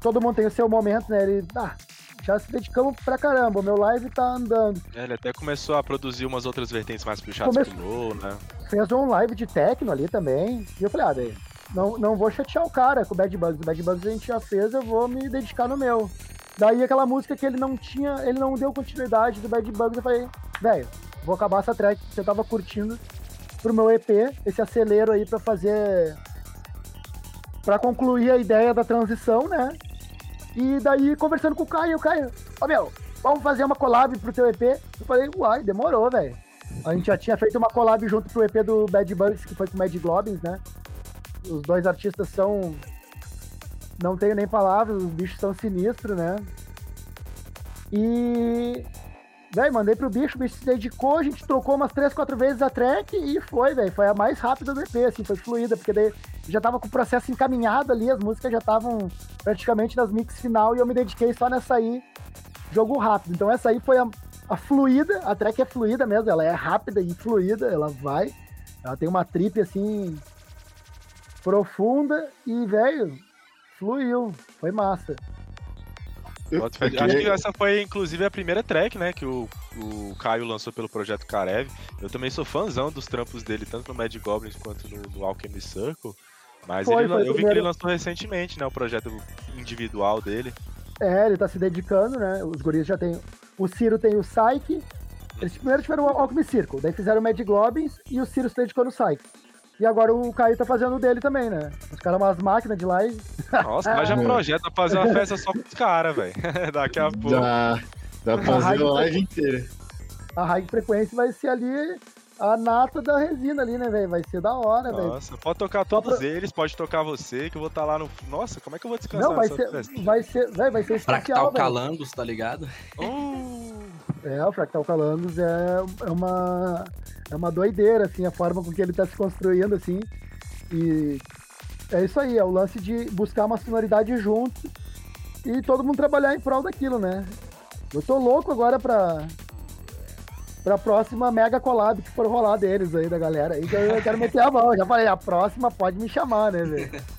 todo mundo tem o seu momento, né? Ele, ah, já se dedicamos pra caramba, o meu live tá andando. É, ele até começou a produzir umas outras vertentes mais puxadas Come... pro low, né? Fez um live de techno ali também. E eu falei, ah, daí, não, não vou chatear o cara com o Bad Bugs. O Bad Bugs a gente já fez, eu vou me dedicar no meu. Daí aquela música que ele não tinha, ele não deu continuidade do Bad Bugs, eu falei, velho, vou acabar essa track que você tava curtindo pro meu EP, esse acelero aí para fazer para concluir a ideia da transição, né? E daí, conversando com o Caio, o Caio, ó, meu, vamos fazer uma collab pro teu EP? Eu falei, uai, demorou, velho. A gente já tinha feito uma collab junto pro EP do Bad Bugs, que foi com o Mad Globins, né? Os dois artistas são. Não tenho nem palavras, os bichos são sinistros, né? E. Velho, mandei pro bicho, o bicho se dedicou, a gente trocou umas três, quatro vezes a track e foi, velho. Foi a mais rápida do EP, assim, foi fluida, porque daí já tava com o processo encaminhado ali, as músicas já estavam praticamente nas mix final e eu me dediquei só nessa aí, jogo rápido. Então essa aí foi a, a fluida, a track é fluida mesmo, ela é rápida e fluida, ela vai. Ela tem uma trip assim profunda e, velho, fluiu, foi massa. Acho que essa foi, inclusive, a primeira track, né, que o, o Caio lançou pelo projeto Karev. Eu também sou fãzão dos trampos dele, tanto no Mad Goblins quanto no, no Alchemy Circle. Mas foi, ele, foi eu vi que ele lançou recentemente, né, o projeto individual dele. É, ele tá se dedicando, né, os guris já tem... O Ciro tem o Psyche, eles primeiro tiveram o Alchemy Circle, daí fizeram o Mad Goblins e o Ciro se dedicou no Psyche. E agora o Caio tá fazendo o dele também, né? Os caras umas máquinas de lá e. Nossa, mas já (laughs) projeta fazer uma festa só com os caras, velho. (laughs) Daqui a pouco. Dá, dá pra fazer a live inteira. A high frequência vai ser ali a nata da resina ali, né, velho? Vai ser da hora, velho. Nossa, pode tocar todos pra... eles, pode tocar você, que eu vou estar tá lá no. Nossa, como é que eu vou descansar Não, vai ser, festa? vai ser, véio, vai ser especial, Fractal Calangos, tá ligado? (laughs) Oh. É, o Fractal Calangos é, é uma é uma doideira, assim, a forma com que ele tá se construindo, assim. E é isso aí, é o lance de buscar uma sonoridade junto e todo mundo trabalhar em prol daquilo, né? Eu tô louco agora pra, pra próxima mega collab que for rolar deles aí, da galera. Aí que eu quero meter a mão. Já falei, a próxima pode me chamar, né, velho? (laughs)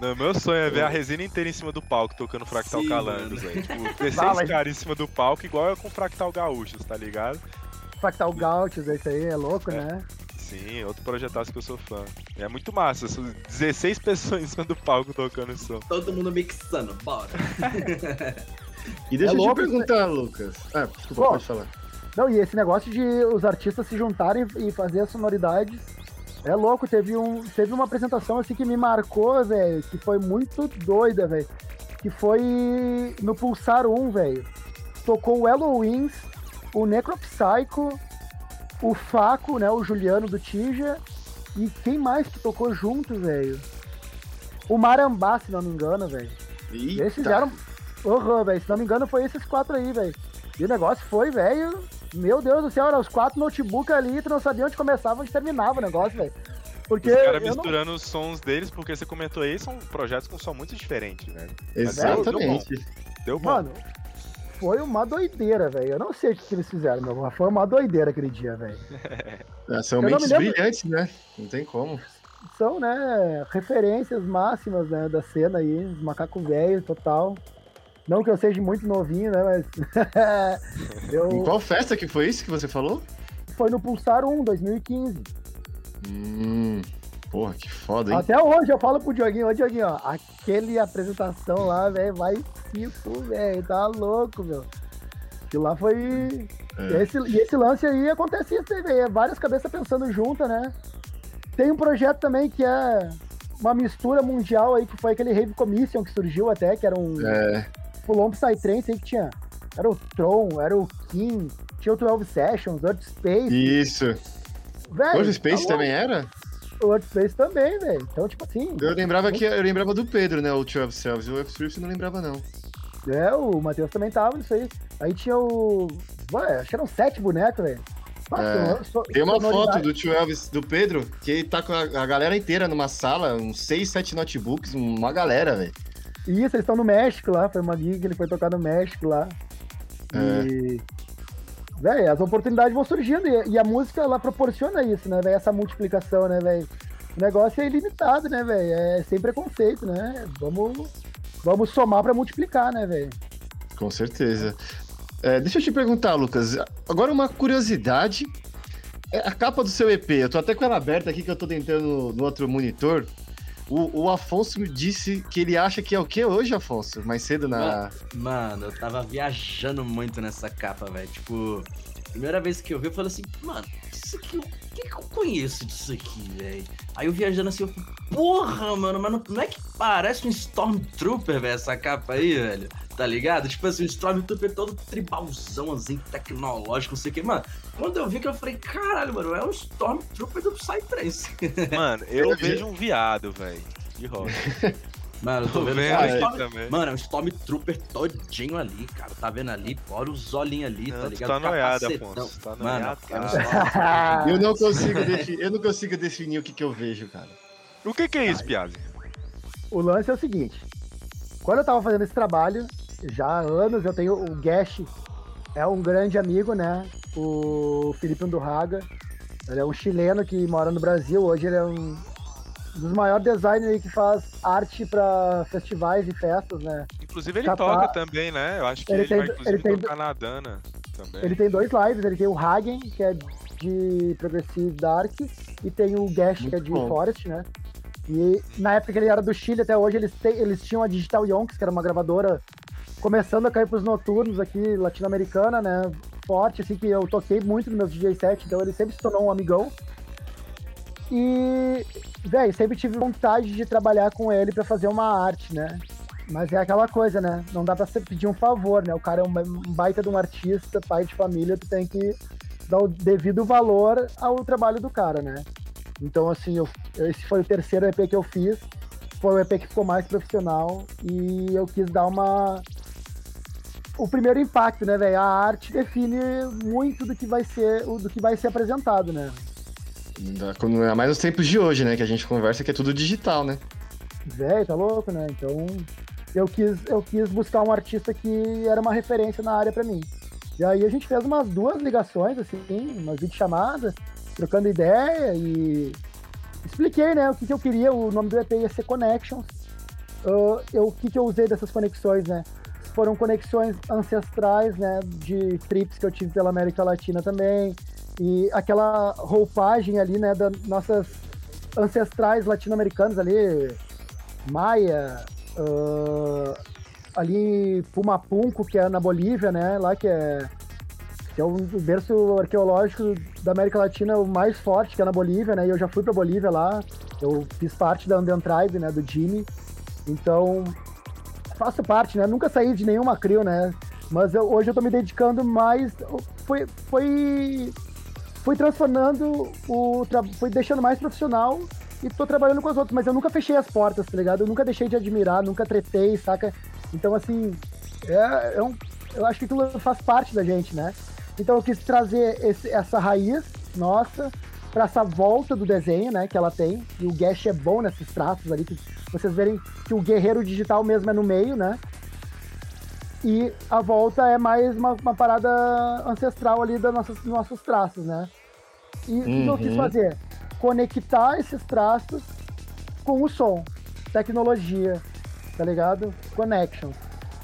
Não, meu sonho é ver a resina inteira em cima do palco, tocando Fractal Sim, Calangos, velho. Tipo, (laughs) ter seis mas... caras em cima do palco, igual é com Fractal Gaúchos, tá ligado? Fractal Gauchos, esse aí é louco, é. né? Sim, outro projetaço que eu sou fã. É muito massa, 16 pessoas em cima do palco tocando som. Todo mundo mixando, bora. (laughs) e deixa é eu louco, te perguntar, né? Lucas. Ah, desculpa, Pô, pode falar. Não, e esse negócio de os artistas se juntarem e fazer as sonoridades é louco. Teve, um, teve uma apresentação assim que me marcou, velho, que foi muito doida, velho. Que foi no Pulsar 1, velho. Tocou o Halloween o Necropsycho, o Faco, né, o Juliano do Tija, E quem mais que tocou junto, velho? O Marambá, se não me engano, velho. Eles fizeram. Uhum, velho. Se não me engano, foi esses quatro aí, velho. E o negócio foi, velho. Meu Deus do céu, eram os quatro notebooks ali, tu não sabia onde começava onde terminava o negócio, velho. Porque. Os caras eu não- misturando os sons deles, porque você comentou aí, são projetos com som muito diferente, né? Exatamente. Deu bom. Mano, foi uma doideira, velho. Eu não sei o que, eles fizeram, meu. mas Foi uma doideira aquele dia, velho. Ah, (laughs) São Eu não mentes lembro- brilhantes, né? Não tem como. São, né, referências máximas, né, da cena aí, os macaco velho, total. Não que eu seja muito novinho, né, mas. (laughs) Em eu... qual festa que foi isso que você falou? Foi no Pulsar 1, 2015. Hum. Porra, que foda, hein? Até hoje eu falo pro Dioguinho, ô Dioguinho, ó, aquele apresentação lá, velho, vai tipo, velho, tá louco, meu. Que lá foi. É. E, esse, e esse lance aí acontece isso aí, é Várias cabeças pensando junto, né? Tem um projeto também que é uma mistura mundial aí, que foi aquele Rave Commission que surgiu até, que era um É, Fulon Psytrance aí que tinha. Era o Tron, era o Kim, tinha o 12 Sessions, Earth Space. isso. Velho, Hoje Space tá também era? O Earth Space também, velho. Então, tipo assim. Eu lembrava que eu lembrava do Pedro, né? O Twelve Selves. O F-Swift eu não lembrava, não. É, o Matheus também tava nisso aí. Aí tinha o. Ué, acho que eram sete bonecos, velho. É. so- Tem uma foto do Twelve do Pedro que ele tá com a, a galera inteira numa sala, uns 6, 7 notebooks, uma galera, velho. Isso, eles estão no México lá. Foi uma gig que ele foi tocar no México lá. E. Véi, as oportunidades vão surgindo e, e a música ela proporciona isso, né, velho? Essa multiplicação, né, velho? O negócio é ilimitado, né, velho? É sem preconceito, né? Vamos, vamos somar pra multiplicar, né, velho? Com certeza. É, deixa eu te perguntar, Lucas. Agora uma curiosidade. É a capa do seu EP, eu tô até com ela aberta aqui que eu tô tentando no outro monitor. O, o Afonso me disse que ele acha que é o que hoje, Afonso? Mais cedo na. Mano, eu tava viajando muito nessa capa, velho. Tipo, primeira vez que eu vi, eu falei assim, mano, isso aqui, o que, que eu conheço disso aqui, velho? Aí eu viajando assim, eu falei, porra, mano, mas não, não é que parece um Stormtrooper, velho, essa capa aí, velho? Tá ligado? Tipo assim, um Stormtrooper todo tribalzão, assim, tecnológico, não sei o que. Mano, quando eu vi que eu falei, caralho, mano, é um Stormtrooper do Psytrance. Mano, eu (laughs) vejo um viado, velho. De rosa. (laughs) Mano, eu tô Tô vendo, vendo aqui Storm- também. Mano, é um Stormtrooper todinho ali, cara. Tá vendo ali? Fora os olhinhos ali, Não, tá ligado? tá noiado. Afonso. Tá Mano, noiado, é um. (laughs) Eu não consigo, defi- eu não consigo definir o que, que eu vejo, cara. O que que é isso, Piazzi? O lance é o seguinte: quando eu tava fazendo esse trabalho, já há anos, eu tenho o Gash, é um grande amigo, né? O Felipe Andurraga. Ele é um chileno que mora no Brasil. Hoje ele é um dos maiores designers aí que faz arte para festivais e festas, né? Inclusive ele Tá, toca também, né? Eu acho que Ele ele, tem- vai inclusive ele tem- tocar na Dana também. Ele tem dois lives, ele tem o Hagen, que é de Progressive Dark, e tem o Gash, que é Muito de bom. Forest, né? E na época que ele era do Chile, até hoje, eles, te- eles tinham a Digital Yonks, que era uma gravadora começando a cair pros noturnos aqui, latino-americana, né? Forte, assim, que eu toquei muito no meu DJ set, então ele sempre se tornou um amigão. E, velho, sempre tive vontade de trabalhar com ele pra fazer uma arte, né? Mas é aquela coisa, né? Não dá pra pedir um favor, né? O cara é um baita de um artista, pai de família, tu tem que dar o devido valor ao trabalho do cara, né? Então, assim, eu, esse foi o terceiro EP que eu fiz. Foi o EP que ficou mais profissional e eu quis dar uma. O primeiro impacto, né, velho? A arte define muito do que vai ser, do que vai ser apresentado, né? É mais nos tempos de hoje, né? Que a gente conversa que é tudo digital, né? Velho, tá louco, né? Então, eu quis, eu quis buscar um artista que era uma referência na área pra mim. E aí a gente fez umas duas ligações, assim, umas videochamadas, trocando ideia e expliquei, né, o que, que eu queria. O nome do EP ia ser Connections. Ah, eu, o que, que eu usei dessas conexões, né? Foram conexões ancestrais, né, de trips que eu tive pela América Latina também. E aquela roupagem ali, né, das nossas ancestrais latino-americanos ali, Maia, ah, ali Pumapunco, que é na Bolívia, né? Lá que é, que é o berço arqueológico da América Latina o mais forte, que é na Bolívia, né? E eu já fui pra Bolívia lá, eu fiz parte da Andean Tribe, né? Do Jimmy. Então, faço parte, né? Nunca saí de nenhuma crew, né? Mas eu- hoje eu tô me dedicando mais. Foi, foi fui transformando o. Fui deixando mais profissional e tô trabalhando com as outras, mas eu nunca fechei as portas, tá ligado? Eu nunca deixei de admirar, nunca tretei, saca? Então, assim, é, é um, eu acho que aquilo faz parte da gente, né? Então eu quis trazer esse, essa raiz nossa para essa volta do desenho, né, que ela tem. E o Gash é bom nesses traços ali, que vocês verem que o guerreiro digital mesmo é no meio, né? E a volta é mais uma, uma parada ancestral ali dos nossos, nossos traços, né? E o que eu quis Uhum. fazer? Conectar esses traços com o som, tecnologia, tá ligado? Connections.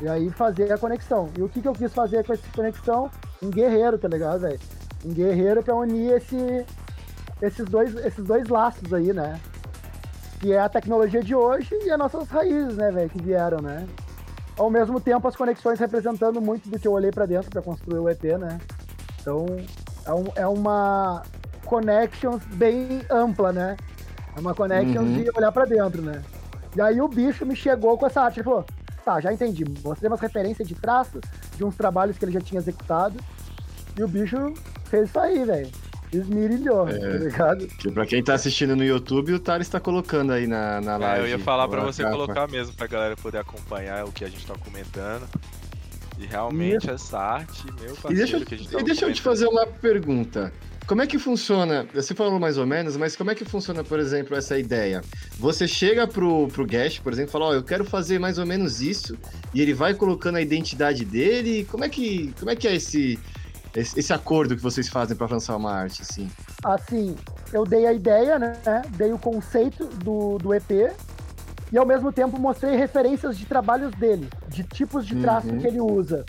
E aí fazer a conexão. E o que, que eu quis fazer com essa conexão? Um guerreiro, tá ligado, velho? Um guerreiro pra unir esse, esses, dois, esses dois laços aí, né? Que é a tecnologia de hoje e as nossas raízes, né, velho, que vieram, né? Ao mesmo tempo, as conexões representando muito do que eu olhei pra dentro pra construir o EP, né? Então, é, um- é uma connections bem ampla, né? É uma connection Uhum. de olhar pra dentro, né? E aí o bicho me chegou com essa arte. Ele falou: tá, já entendi. Mostrei umas referências de traços de uns trabalhos que ele já tinha executado. E o bicho fez isso aí, velho. Esmirilhou, É. tá ligado? Que pra quem tá assistindo no YouTube, o Thales tá colocando aí na, na É, live. eu ia falar pra você capa. colocar mesmo, pra galera poder acompanhar o que a gente tá comentando. E realmente essa arte, meu parceiro, E deixa, eu- que a gente e tava deixa eu te fazer uma pergunta. Como é que funciona? Você falou mais ou menos, mas como é que funciona, por exemplo, essa ideia? Você chega pro, pro Gash, por exemplo, e fala, ó, eu quero fazer mais ou menos isso, e ele vai colocando a identidade dele. Como é que, como é, que é esse, esse, esse acordo que vocês fazem pra lançar uma arte, assim? Assim, eu dei a ideia, né? Dei o conceito do, do EP. E ao mesmo tempo mostrei referências de trabalhos dele, de tipos de traço Uhum. que ele usa.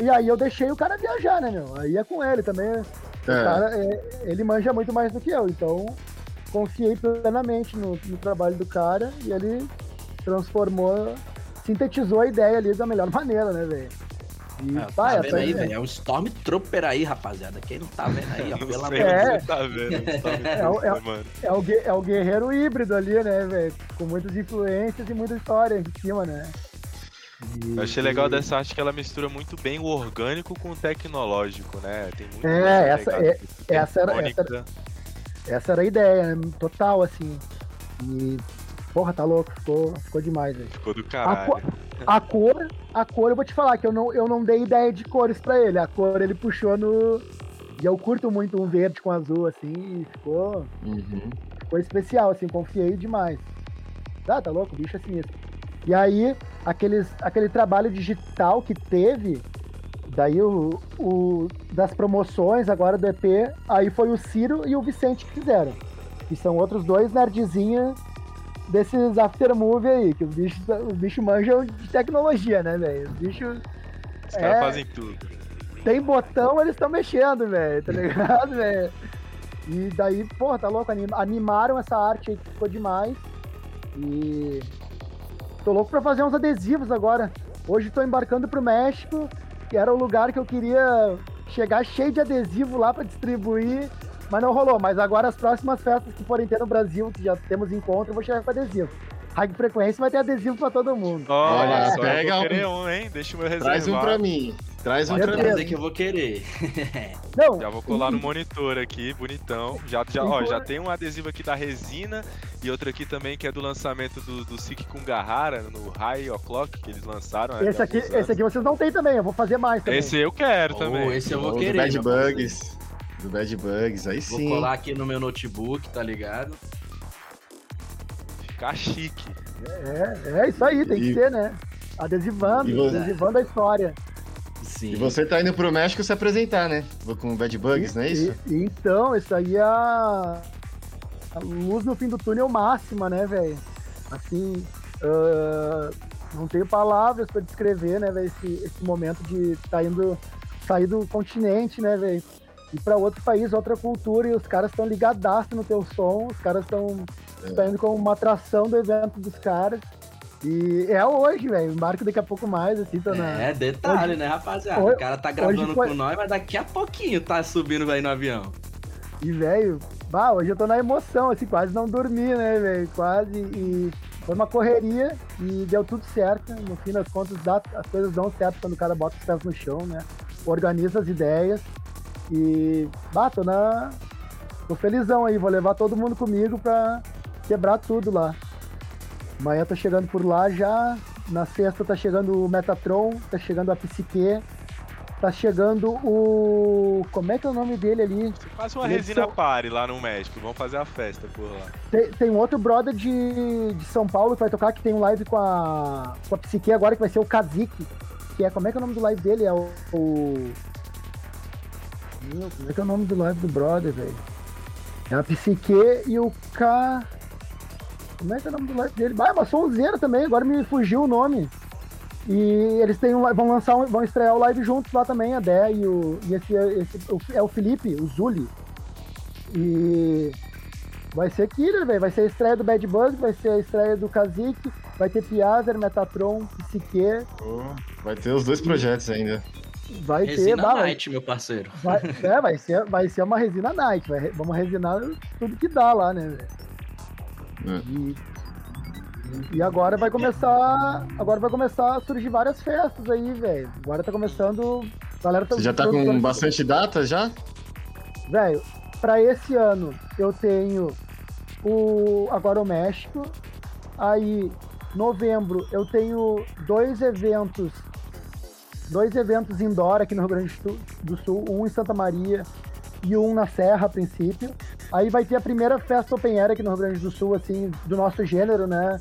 E aí eu deixei o cara viajar, né, meu? Aí é com ele também. O É. cara, é, ele manja muito mais do que eu, então confiei plenamente no, no trabalho do cara e ele transformou, sintetizou a ideia ali da melhor (laughs) maneira, né, velho? E, Ah, pá, tá essa vendo aí, velho? É um Stormtrooper aí, rapaziada. Quem não tá vendo aí, ó, sei amor É. tá vendo. Tá É o- é é o, é o guerreiro híbrido ali, né, velho? Com muitas influências e muita história em cima, né? E- Eu achei legal dessa arte que ela mistura muito bem o orgânico com o tecnológico, né? Tem muito É, essa essa- é- essa era- eletrônica. Essa era a ideia, né? total, assim. E, porra, tá louco, ficou, ficou demais, velho. Ficou do A, caralho. co- a cor, a cor, eu vou te falar que eu não, eu não dei ideia de cores pra ele. A cor ele puxou no. E eu curto muito um verde com azul, assim, e ficou, Uhum. ficou especial, assim, confiei demais. Ah, tá louco, o bicho é sinistro. E aí, aqueles, aquele trabalho digital que teve, daí o, o das promoções agora do EP, aí foi o Ciro e o Vicente que fizeram. Que são outros dois nerdzinhos desses aftermovie aí, que os bichos, os bichos manjam de tecnologia, né, velho? Os bichos Os caras é. fazem tudo. tem botão, eles estão mexendo, velho, tá ligado, (laughs) velho? E daí, porra, tá louco, anim- animaram essa arte aí que ficou demais. E tô louco pra fazer uns adesivos agora. Hoje tô embarcando pro México, que era o lugar que eu queria chegar cheio de adesivo lá pra distribuir, mas não rolou. Mas agora as próximas festas que forem ter no Brasil, que já temos encontro, eu vou chegar com adesivo. High frequência vai ter adesivo pra todo mundo. Olha, Olha, só pega eu um- vou querer um, hein? Deixa o meu reservado. Traz um pra mim. Traz um pra mim. Que eu vou querer. (laughs) Não, Já vou colar no monitor aqui, bonitão. Já, já, ó, já tem um adesivo aqui da resina e outro aqui também que é do lançamento do, do Sik Kungahara no High O'Clock que eles lançaram. né, esse aqui, esse aqui vocês não tem também, eu vou fazer mais também. Esse eu quero Oh, também. esse eu Ou vou do querer. Bad. Bugs. Do Bad Bugs, aí Vou sim. colar aqui no meu notebook, tá ligado? Ficar chique. É, é isso aí, tem que E- ser, né? Adesivando, E você- adesivando a história. Sim. E você tá indo pro México se apresentar, né? Vou com o Bad Bugs, não é isso? E- e- então, isso aí é a, a luz no fim do túnel máxima, né, velho? Assim, ah, não tenho palavras pra descrever, né, velho, esse, esse momento de tá indo, sair do continente, né, velho? Ir pra outro país, outra cultura, e os caras estão ligadaço no teu som, os caras estão É. indo como uma atração do evento dos caras. E é hoje, velho. Embarco daqui a pouco mais, assim, tô na. É, detalhe, né, rapaziada? Hoje- o cara tá gravando foi- com nós, mas daqui a pouquinho tá subindo aí no avião. E, velho, bah, hoje eu tô na emoção, assim, quase não dormi, né, velho? Quase. E foi uma correria e deu tudo certo. No fim das contas, dá- as coisas dão certo quando o cara bota os pés no chão, né? Organiza as ideias. E, bah, tô na. Tô felizão aí, vou levar todo mundo comigo pra quebrar tudo lá. Amanhã tô chegando por lá já. Na sexta tá chegando o Metatron, tá chegando a Psique, tá chegando o. Como é que é o nome dele ali? Faz uma Ele resina só- party lá no México. Vamos fazer a festa por lá. Tem, tem um outro brother de, de São Paulo que vai tocar, que tem um live com a, com a Psique agora, que vai ser o Kazik. Que é, como é que é o nome do live dele? É o. o... Meu, como é que é o nome do live do brother, velho? É a Psique e o K. Como é que é o nome do live dele? Ah, é uma sonzeira também, agora me fugiu o nome. E eles têm um, vão lançar um, vão estrear o live juntos lá também, a Dé e o. E esse, esse o- é o Felipe, o Zuli. E vai ser killer, velho. Vai ser a estreia do Bad Bug, vai ser a estreia do Kazik, vai ter Piazzer, Metatron, Psique, Pô, vai ter os dois projetos ainda. Vai ter. Resina vai, Night, meu parceiro. vai, (laughs) é, vai, ser, vai ser uma resina night. vai vamos resinar tudo que dá lá, né, velho? É. E, e agora vai começar. Agora vai começar a surgir várias festas aí, velho. Agora tá começando. a Galera tá Você já tá com bastante data já? Velho, pra esse ano eu tenho o agora o México. Aí, novembro, eu tenho dois eventos. Dois eventos indoor aqui no Rio Grande do Sul- um em Santa Maria e um na Serra, a princípio. Aí vai ter a primeira festa open air aqui no Rio Grande do Sul, assim, do nosso gênero, né?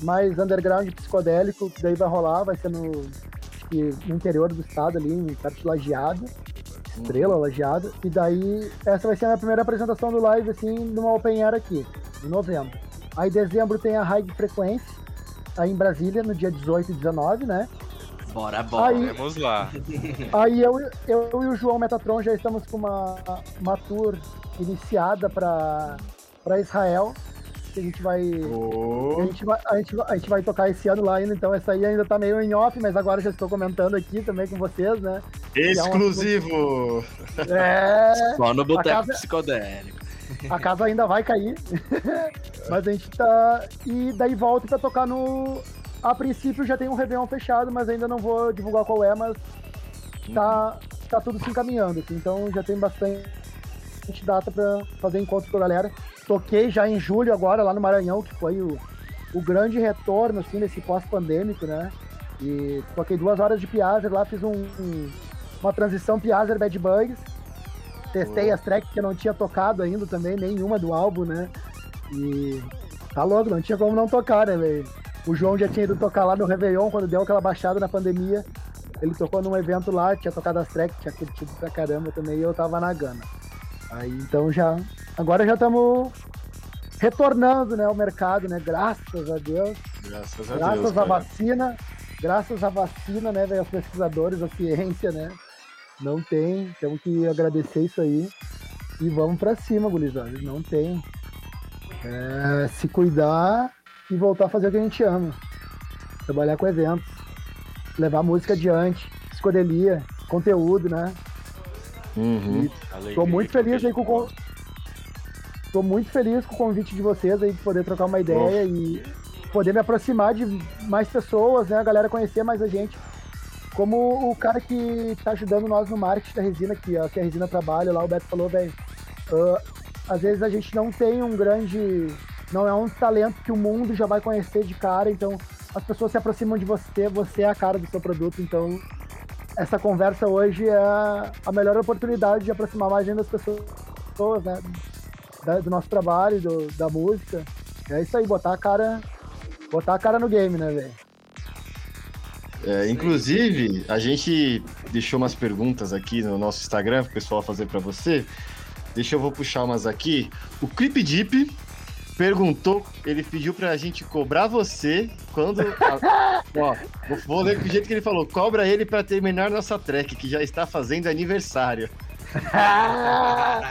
Mais underground psicodélico, que daí vai rolar, vai ser no, no interior do estado ali, em perto Lajeado estrela lajeada. E daí, essa vai ser a minha primeira apresentação do live, assim, numa Open Air aqui, em novembro. Aí, em dezembro, tem a High Frequência, aí em Brasília, no dia 18 e 19, né? Bora, bora. Aí- Vamos lá. Aí eu, eu e o João Metatron já estamos com uma, uma tour iniciada para Israel, que a gente vai. A Ô, gente, vai, a, gente, vai- a gente vai tocar esse ano lá ainda, então essa aí ainda tá meio em off, mas agora já estou comentando aqui também com vocês, né? exclusivo! É. Só no boteco casa- psicodélico. A casa ainda vai cair. (laughs) mas a gente tá. E daí volta pra tocar no. A princípio já tem um Réveillon fechado, mas ainda não vou divulgar qual é, mas tá, tá tudo se encaminhando. assim, então já tem bastante data pra fazer encontro com a galera. Toquei já em julho agora lá no Maranhão, que foi o, o grande retorno, assim, nesse pós-pandêmico, né? E toquei duas horas de Piazzer lá, fiz um, um- uma transição Piazzer Bad Bugs. Testei as tracks que eu não tinha tocado ainda também, nenhuma do álbum, né? E tá louco, não tinha como não tocar, né, velho? O João já tinha ido tocar lá no Réveillon, quando deu aquela baixada na pandemia. Ele tocou num evento lá, tinha tocado as tracks, tinha curtido pra caramba também, e eu tava na gana. Aí então já. Agora já estamos retornando, né, ao mercado, né? Graças a Deus. Graças a Graças Deus. à cara. vacina, graças à vacina, né, velho, aos pesquisadores, à ciência, né? Não tem, temos que agradecer isso aí. E vamos pra cima, gurizada. Não tem. É, se cuidar e voltar a fazer o que a gente ama. Trabalhar com eventos. Levar a música adiante. Psicodelia, conteúdo, né? Uhum. Alegria, Tô muito é feliz aí com o Tô muito feliz com o convite de vocês aí de poder trocar uma ideia e poder me aproximar de mais pessoas, né? A galera conhecer mais a gente. Como o cara que tá ajudando nós no marketing da resina, que, a- que a resina trabalha lá, o Beto falou, velho. ah, às vezes a gente não tem um grande. Não é um talento que o mundo já vai conhecer de cara, então as pessoas se aproximam de você, você é a cara do seu produto, então essa conversa hoje é a melhor oportunidade de aproximar mais ainda as pessoas, né? do nosso trabalho, do- da música. É isso aí, botar a cara. Botar a cara no game, né, velho? É, inclusive, a gente deixou umas perguntas aqui no nosso Instagram pro pessoal fazer pra você. Deixa eu vou puxar umas aqui. O Clip Deep perguntou, ele pediu pra gente cobrar você quando. (laughs) ó, vou, vou ler do jeito que ele falou: cobra ele pra terminar nossa track, que já está fazendo aniversário. (laughs) ah,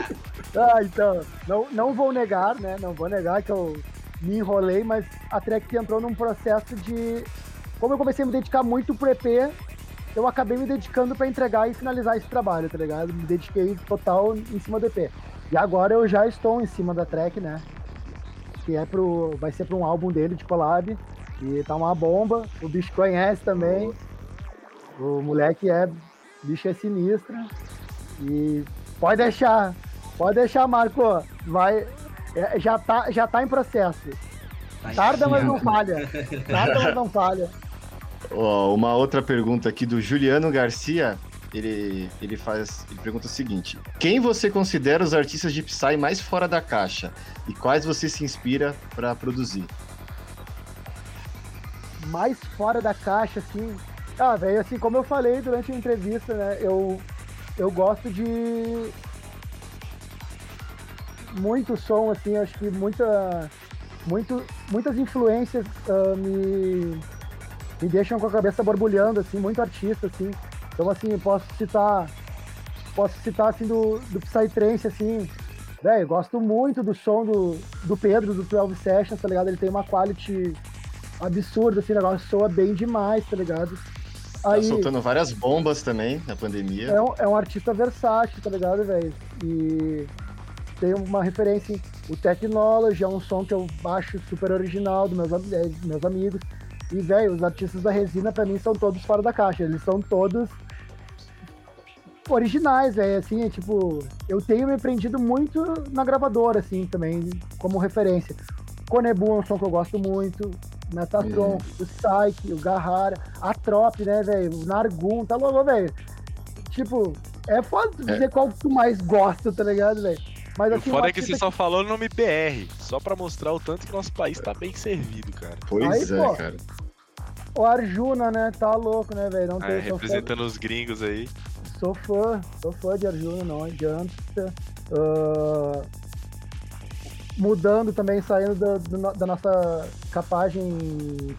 então, não, não vou negar, né? Não vou negar que eu me enrolei, mas a track entrou num processo de. Como eu comecei a me dedicar muito pro EP, eu acabei me dedicando pra entregar e finalizar esse trabalho, tá ligado? Me dediquei total em cima do EP. E agora eu já estou em cima da track, né? Que é pro. Vai ser pra um álbum dele de collab. E tá uma bomba. O bicho conhece também. O moleque é. O bicho é sinistro. E Pode deixar. Pode deixar, Marco. Vai. é, Já tá, já tá em processo. Tá Tarda, mas não falha. Tarda, mas não (laughs) falha. Ó, uma outra pergunta aqui do Juliano Garcia. Ele, ele faz. Ele pergunta o seguinte: Quem você considera os artistas de Psy mais fora da caixa? E quais você se inspira pra produzir? mais fora da caixa, assim. Ah, velho, assim, como eu falei durante a entrevista, né? Eu, eu gosto de muito som, assim, acho que muita, muito, muitas influências ah, me, me deixam com a cabeça borbulhando, assim, muito artista, assim. Então, assim, posso citar, posso citar, assim, do, do Psytrance, assim, velho, gosto muito do som do, do Pedro, do 12 Sessions, tá ligado? Ele tem uma quality absurda, assim, o negócio soa bem demais, tá ligado? Tá Aí, soltando várias bombas também na pandemia. é um, é um artista versátil, tá ligado, velho? E tem uma referência, o Technology é um som que eu acho super original dos meus, é, meus amigos. E, velho, os artistas da resina pra mim são todos fora da caixa, eles são todos originais, velho, assim, é tipo, eu tenho me aprendido muito na gravadora, assim, também, como referência. Konebu é um som que eu gosto muito, Metatron, o Psyche, o Garrara, a Trop, né, velho, o Nargun, tá louco, velho. Tipo, é foda tu dizer qual que tu mais gosta, tá ligado, velho? Mas E o assim, foda é que você artista só falou o nome BR, só pra mostrar o tanto que nosso país tá bem servido, cara. Pois Aí, é, pô. cara. O Arjuna, né, tá louco, né, velho? Não É, fã- representando os gringos aí. Sou fã, sou fã de Arjuna, não adianta. Ah, mudando também, saindo da, da nossa capagem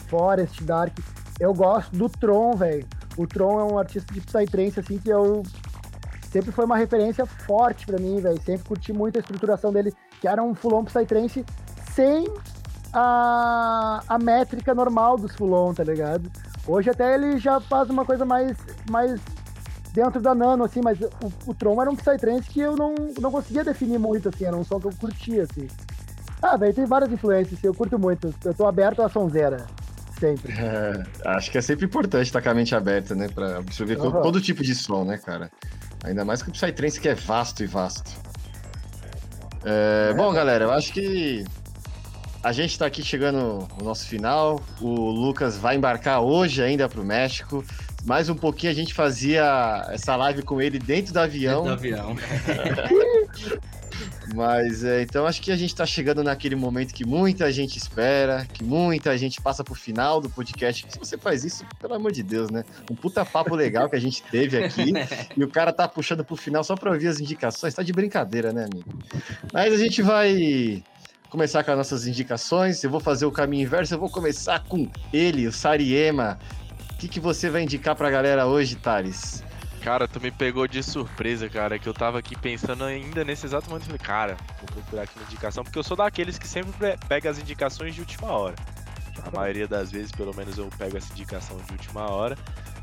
Forest, Dark. Eu gosto do Tron, velho. O Tron é um artista de Psytrance, assim, que eu sempre foi uma referência forte pra mim, velho. Sempre curti muito a estruturação dele, que era um full-on Psytrance sem a, a métrica normal dos full-on, tá ligado? Hoje até ele já faz uma coisa mais, mais dentro da Nano, assim, mas o, o Tron era um Psytrance que eu não, não conseguia definir muito, assim, era um som que eu curtia, assim. Ah, velho, tem várias influências, assim, eu curto muito. Eu tô aberto à sonzeira, sempre. (laughs) É, acho que é sempre importante estar com a mente aberta, né? Pra absorver to- Aham. todo tipo de som, né, cara? Ainda mais que o Psytrance que é vasto e vasto. É, bom, galera, eu acho que a gente tá aqui chegando no nosso final. O Lucas vai embarcar hoje ainda pro México. Mais um pouquinho a gente fazia essa live com ele dentro do avião. Do avião. (laughs) Mas é, então acho que a gente está chegando naquele momento que muita gente espera, que muita gente passa pro final do podcast. Se você faz isso, pelo amor de Deus, né? Um puta papo legal que a gente teve aqui e o cara tá puxando pro final só para ouvir as indicações. Tá de brincadeira, né, amigo? Mas a gente vai começar com as nossas indicações. Eu vou fazer o caminho inverso. Eu vou começar com ele, o Sariema. O que, que você vai indicar pra galera hoje, Thales? Cara, tu me pegou de surpresa, cara, que eu tava aqui pensando ainda nesse exato momento. Falei, cara, vou procurar aqui uma indicação, porque eu sou daqueles que sempre pe- pega as indicações de última hora. A maioria das vezes, pelo menos, eu pego essa indicação de última hora.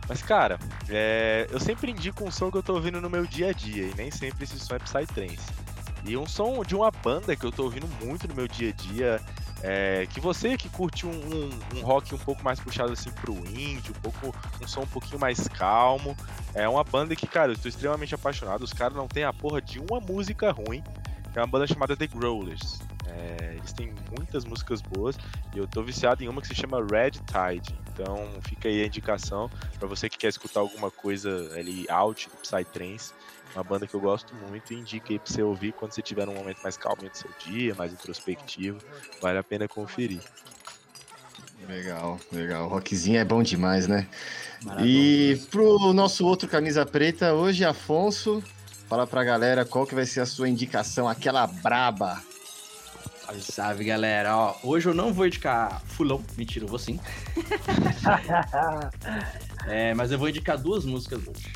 Mas, cara, é, eu sempre indico um som que eu tô ouvindo no meu dia a dia, e nem sempre esse som é Psytrance. E um som de uma banda que eu tô ouvindo muito no meu dia a dia, é, que você que curte um, um- um rock um pouco mais puxado assim pro indie, um, pouco, um som um pouquinho mais calmo, é uma banda que, cara, eu estou extremamente apaixonado. Os caras não têm a porra de uma música ruim. É uma banda chamada The Growlers. É, eles têm muitas músicas boas e eu tô viciado em uma que se chama Red Tide. Então fica aí a indicação pra você que quer escutar alguma coisa ali out do Psytrance. Uma banda que eu gosto muito e indica aí pra você ouvir quando você tiver num momento mais calmo do seu dia, mais introspectivo. Vale a pena conferir. Legal, legal. Rockzinho é bom demais, né? E pro nosso outro camisa preta, hoje, Afonso, fala pra galera qual que vai ser a sua indicação, aquela braba. Salve, salve, galera. Ó, hoje eu não vou indicar fulão. Mentira, eu vou sim. (laughs) É, mas eu vou indicar duas músicas hoje.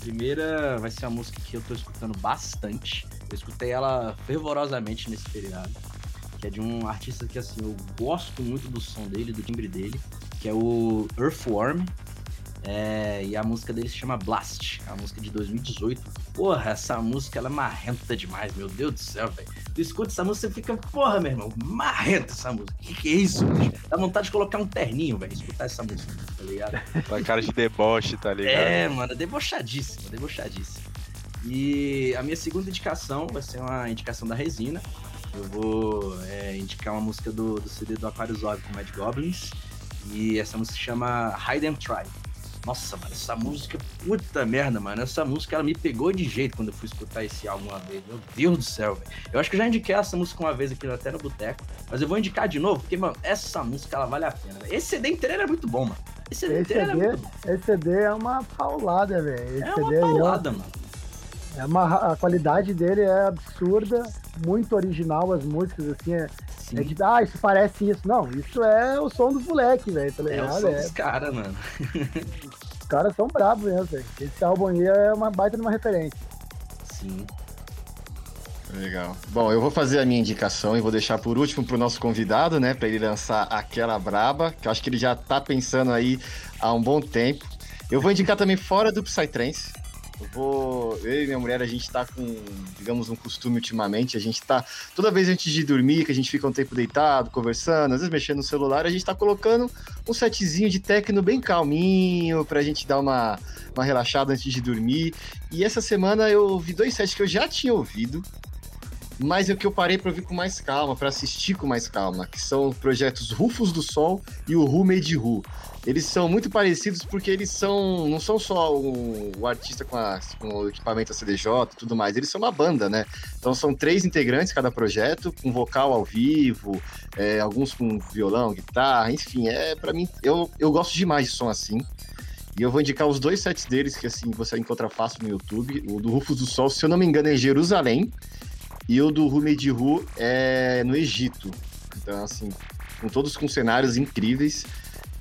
A primeira vai ser uma música que eu tô escutando bastante. Eu escutei ela fervorosamente nesse feriado. Que é de um artista que, assim, eu gosto muito do som dele, do timbre dele. Que é o Earthworm. É, e a música dele se chama Blast. É uma música de 2018. Porra, essa música ela é marrenta demais, meu Deus do céu, velho. Tu escuta essa música e fica, porra, meu irmão, marrenta essa música. Que que é isso, bicho? Dá vontade de colocar um terninho, velho, escutar essa música, tá ligado? Aquela cara de deboche, tá ligado? É, mano, debochadíssimo, debochadíssimo. E a minha segunda indicação vai ser uma indicação da Resina. Eu vou é, indicar uma música do, do CD do Aquarius Orb com Mad Goblins. E essa música se chama Hide and Try. Nossa, mano, essa música, puta merda, mano. Essa música ela me pegou de jeito quando eu fui escutar esse álbum uma vez. Meu Deus do céu, velho. Eu acho que eu já indiquei essa música uma vez aqui até no Boteco. Mas eu vou indicar de novo, porque, mano, essa música ela vale a pena. Véio. Esse CD inteiro é muito bom, mano. Esse CD, Esse CD, é muito bom. esse CD é uma paulada, velho. É uma paulada, mano. É uma, a qualidade dele é absurda, muito original as músicas, assim, é, é de, ah, isso parece isso. Não, isso é o som dos moleques, velho, tá É o ligado? som É, dos caras, mano. os caras são bravos mesmo, velho. Esse álbum aí é uma baita de uma referência. Sim. Legal. Bom, eu vou fazer a minha indicação e vou deixar por último pro nosso convidado, né, para ele lançar aquela braba, que eu acho que ele já tá pensando aí há um bom tempo. Eu vou indicar também fora do Psytrance. Eu vou, eu e minha mulher, a gente tá com, digamos, um costume ultimamente, a gente tá toda vez antes de dormir, que a gente fica um tempo deitado, conversando, às vezes mexendo no celular, a gente tá colocando um setzinho de techno bem calminho pra gente dar uma uma relaxada antes de dormir. E essa semana eu ouvi dois sets que eu já tinha ouvido, mas é o que eu parei para ouvir com mais calma, para assistir com mais calma, que são os projetos Rufus do Sol e o Who Made Who. Eles são muito parecidos porque eles são não são só o, o artista com, a, com o equipamento CDJ e tudo mais, eles são uma banda, né? Então são três integrantes cada projeto, com vocal ao vivo, é, alguns com violão, guitarra, enfim, é para mim eu, eu gosto demais de som assim. E eu vou indicar os dois sets deles que assim você encontra fácil no YouTube. O do Rufus do Sol, se eu não me engano, é Jerusalém. E o do Rumedi Ru é no Egito. Então, assim, com todos com cenários incríveis.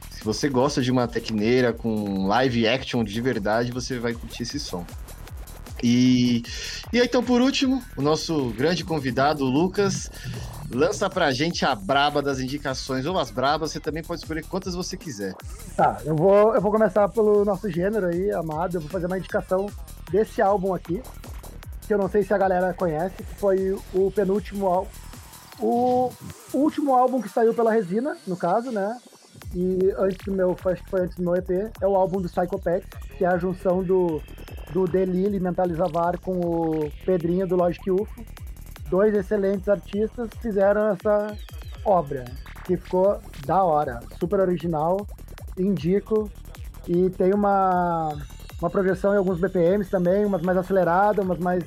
Se você gosta de uma tecneira com live action de verdade, você vai curtir esse som. E, e então, por último, o nosso grande convidado, o Lucas, lança pra gente a braba das indicações, ou as brabas, você também pode escolher quantas você quiser. Tá, eu vou, eu vou começar pelo nosso gênero aí, amado. Eu vou fazer uma indicação desse álbum aqui, que eu não sei se a galera conhece, que foi o penúltimo álbum. O último álbum que saiu pela Resina, no caso, né? E antes do meu, acho que foi antes do meu EP, é o álbum do Psychopath, que é a junção do, do Delili Mentalizavar com o Pedrinho do Logic UFO. Dois excelentes artistas fizeram essa obra, que ficou da hora, super original, indico. E tem uma, uma progressão em alguns BPMs também, umas mais aceleradas, umas mais,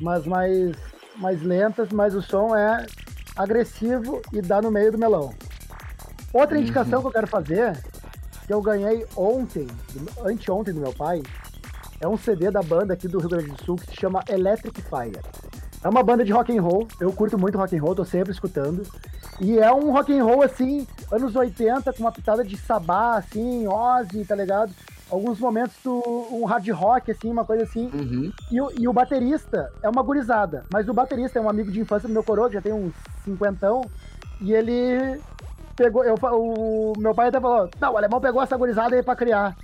umas mais, mais lentas, mas o som é agressivo e dá no meio do melão. Outra indicação que eu quero fazer, que eu ganhei ontem, anteontem do meu pai, é um CD da banda aqui do Rio Grande do Sul que se chama Electric Fire. É uma banda de rock and roll, eu curto muito rock and roll, tô sempre escutando. E é um rock and roll assim, anos 80, com uma pitada de sabá, assim, Ozzy, tá ligado? Alguns momentos do, um hard rock, assim, uma coisa assim. Uhum. E, o- e o baterista é uma gurizada, mas o baterista é um amigo de infância do meu coroa, que já tem uns cinquentão, e ele pegou, eu, o meu pai até falou, não, o alemão pegou essa gurizada aí pra criar.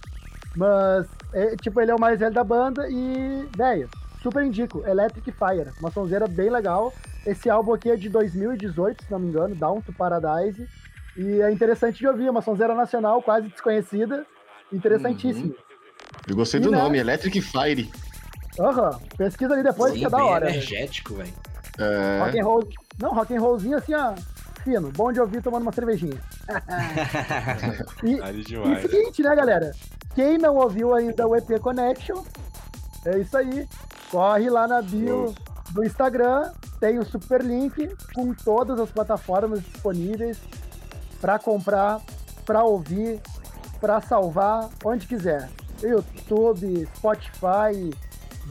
Mas, é, tipo, ele é o mais velho da banda e, velho, super indico, Electric Fire, uma sonzeira bem legal. Esse álbum aqui é de 2018, se não me engano, Down to Paradise, e é interessante de ouvir, uma sonzeira nacional quase desconhecida, interessantíssimo. Eu gostei E do né? nome, Electric Fire. Aham, pesquisa ali depois, que Sim, é da hora. energético, velho. É, Rock and roll. Não, rock and rollzinho assim, ó. Fino, bom de ouvir tomando uma cervejinha. (laughs) E, Ali e demais. seguinte, né, galera? Quem não ouviu ainda o EP Connection, é isso aí. Corre lá na bio do Instagram, tem o super link com todas as plataformas disponíveis para comprar, para ouvir, para salvar, onde quiser. YouTube, Spotify,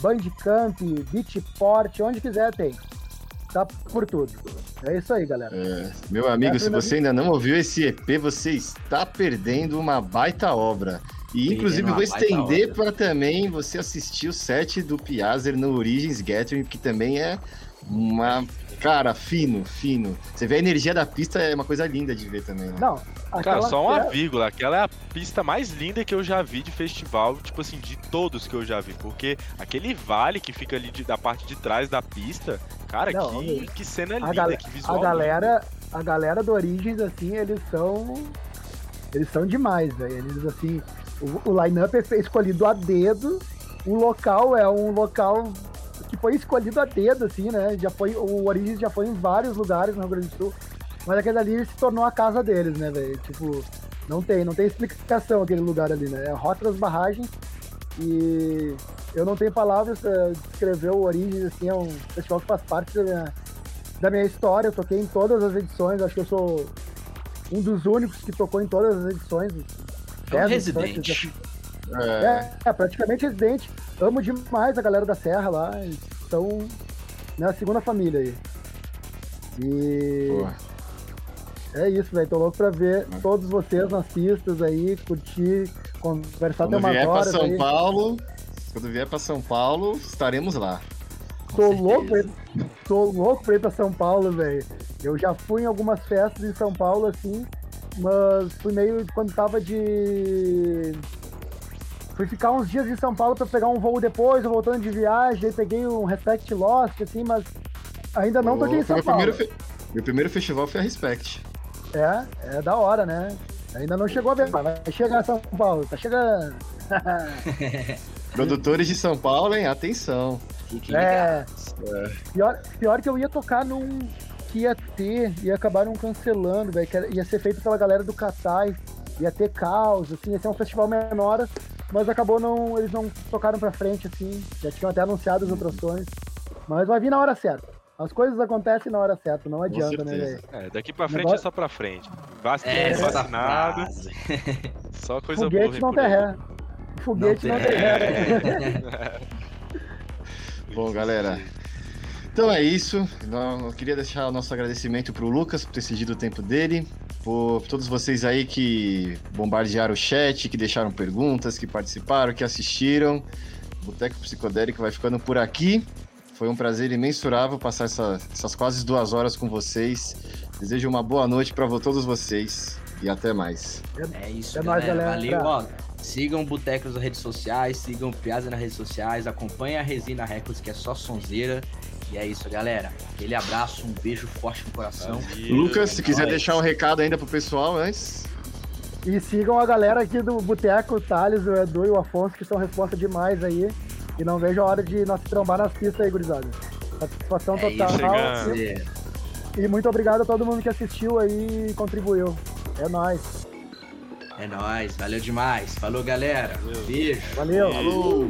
Bandcamp, Beatport, onde quiser tem. Tá por tudo. É isso aí, galera. é, meu amigo, se você ainda não ouviu esse EP, você está perdendo uma baita obra. E inclusive vou estender para também você assistir o set do Piazzer no Origins Gathering, que também é uma cara fino, fino. Você vê a energia da pista é uma coisa linda de ver também. Né? Não, Cara, aquela só uma fera- vírgula. Aquela é a pista mais linda que eu já vi de festival, tipo assim, de todos que eu já vi. Porque aquele vale que fica ali de- da parte de trás da pista, cara, Não, que, que cena a, linda, gal- que a visual. galera, a galera do Origins, assim, eles são. Eles são demais, velho. Eles, assim. O, o line-up é escolhido a dedo o local é um local que foi escolhido a dedo, assim, né? Já foi, o Origins já foi em vários lugares no Rio Grande do Sul, mas aquele ali se tornou a casa deles, né, velho? Tipo, não tem, não tem explicação aquele lugar ali, né? É a Rota das Barragens e eu não tenho palavras para descrever o Origins, assim, é um festival que faz parte da minha, da minha história. Eu toquei em todas as edições, acho que eu sou um dos únicos que tocou em todas as edições. É um residente. edições. É, é, praticamente residente. Amo demais a galera da Serra lá. Estão na segunda família aí. E Boa. é isso, velho. Tô louco pra ver todos vocês nas pistas aí, curtir, conversar até Quando umas vier pra São aí. Paulo, quando vier pra São Paulo, estaremos lá. Tô certeza. louco, pra ir- tô louco pra ir pra São Paulo, velho. Eu já fui em algumas festas em São Paulo, assim, mas fui meio quando tava de. Fui ficar uns dias em São Paulo pra pegar um voo depois, voltando de viagem, aí peguei um Respect Lost, assim, mas ainda não toquei em São meu Paulo. primeiro, fe- meu primeiro festival foi a Respect. É, é da hora, né? Ainda não chegou a ver, mas vai chegar em São Paulo, tá chegando. (laughs) Produtores de São Paulo, hein? Atenção. Fiquem É. ligados. Pior, pior que eu ia tocar num que ia ter e acabaram cancelando, velho. Ia ser feito pela galera do Catai, ia ter caos, assim, ia ser um festival menor, mas acabou não. Eles não tocaram pra frente, assim. Já tinham até anunciado as atrações. Mas vai vir na hora certa. As coisas acontecem na hora certa, não adianta, né? É, daqui pra frente Negócio- é só pra frente. Vac- É, vacinado, (laughs) só coisa boa. Foguete vem não tem ré. Foguete não, tem ré. (laughs) Bom, galera. Então é isso. Não- Eu queria deixar o nosso agradecimento pro Lucas por ter cedido o tempo dele, por todos vocês aí que bombardearam o chat, que deixaram perguntas, que participaram, que assistiram. O Boteco Psicodélico vai ficando por aqui. Foi um prazer imensurável passar essa- essas quase duas horas com vocês. Desejo uma boa noite para todos vocês e até mais. É isso, É galera. galera. Valeu, ó. Sigam o Boteco nas redes sociais, sigam o Piazza nas redes sociais, acompanhem a Resina Records, que é só sonzeira. E é isso, galera. Aquele abraço, um beijo forte no coração. Valeu. Lucas, se quiser deixar um recado ainda pro pessoal antes. E sigam a galera aqui do Boteco, o Thales, o Edu e o Afonso, que são responsa demais aí. E não vejo a hora de nós trombar nas pistas aí, gurizada. Satisfação É total. É. E muito obrigado a todo mundo que assistiu aí e contribuiu. É nóis. É nóis, valeu demais. Falou, galera. Valeu. Beijo. Valeu. Falou!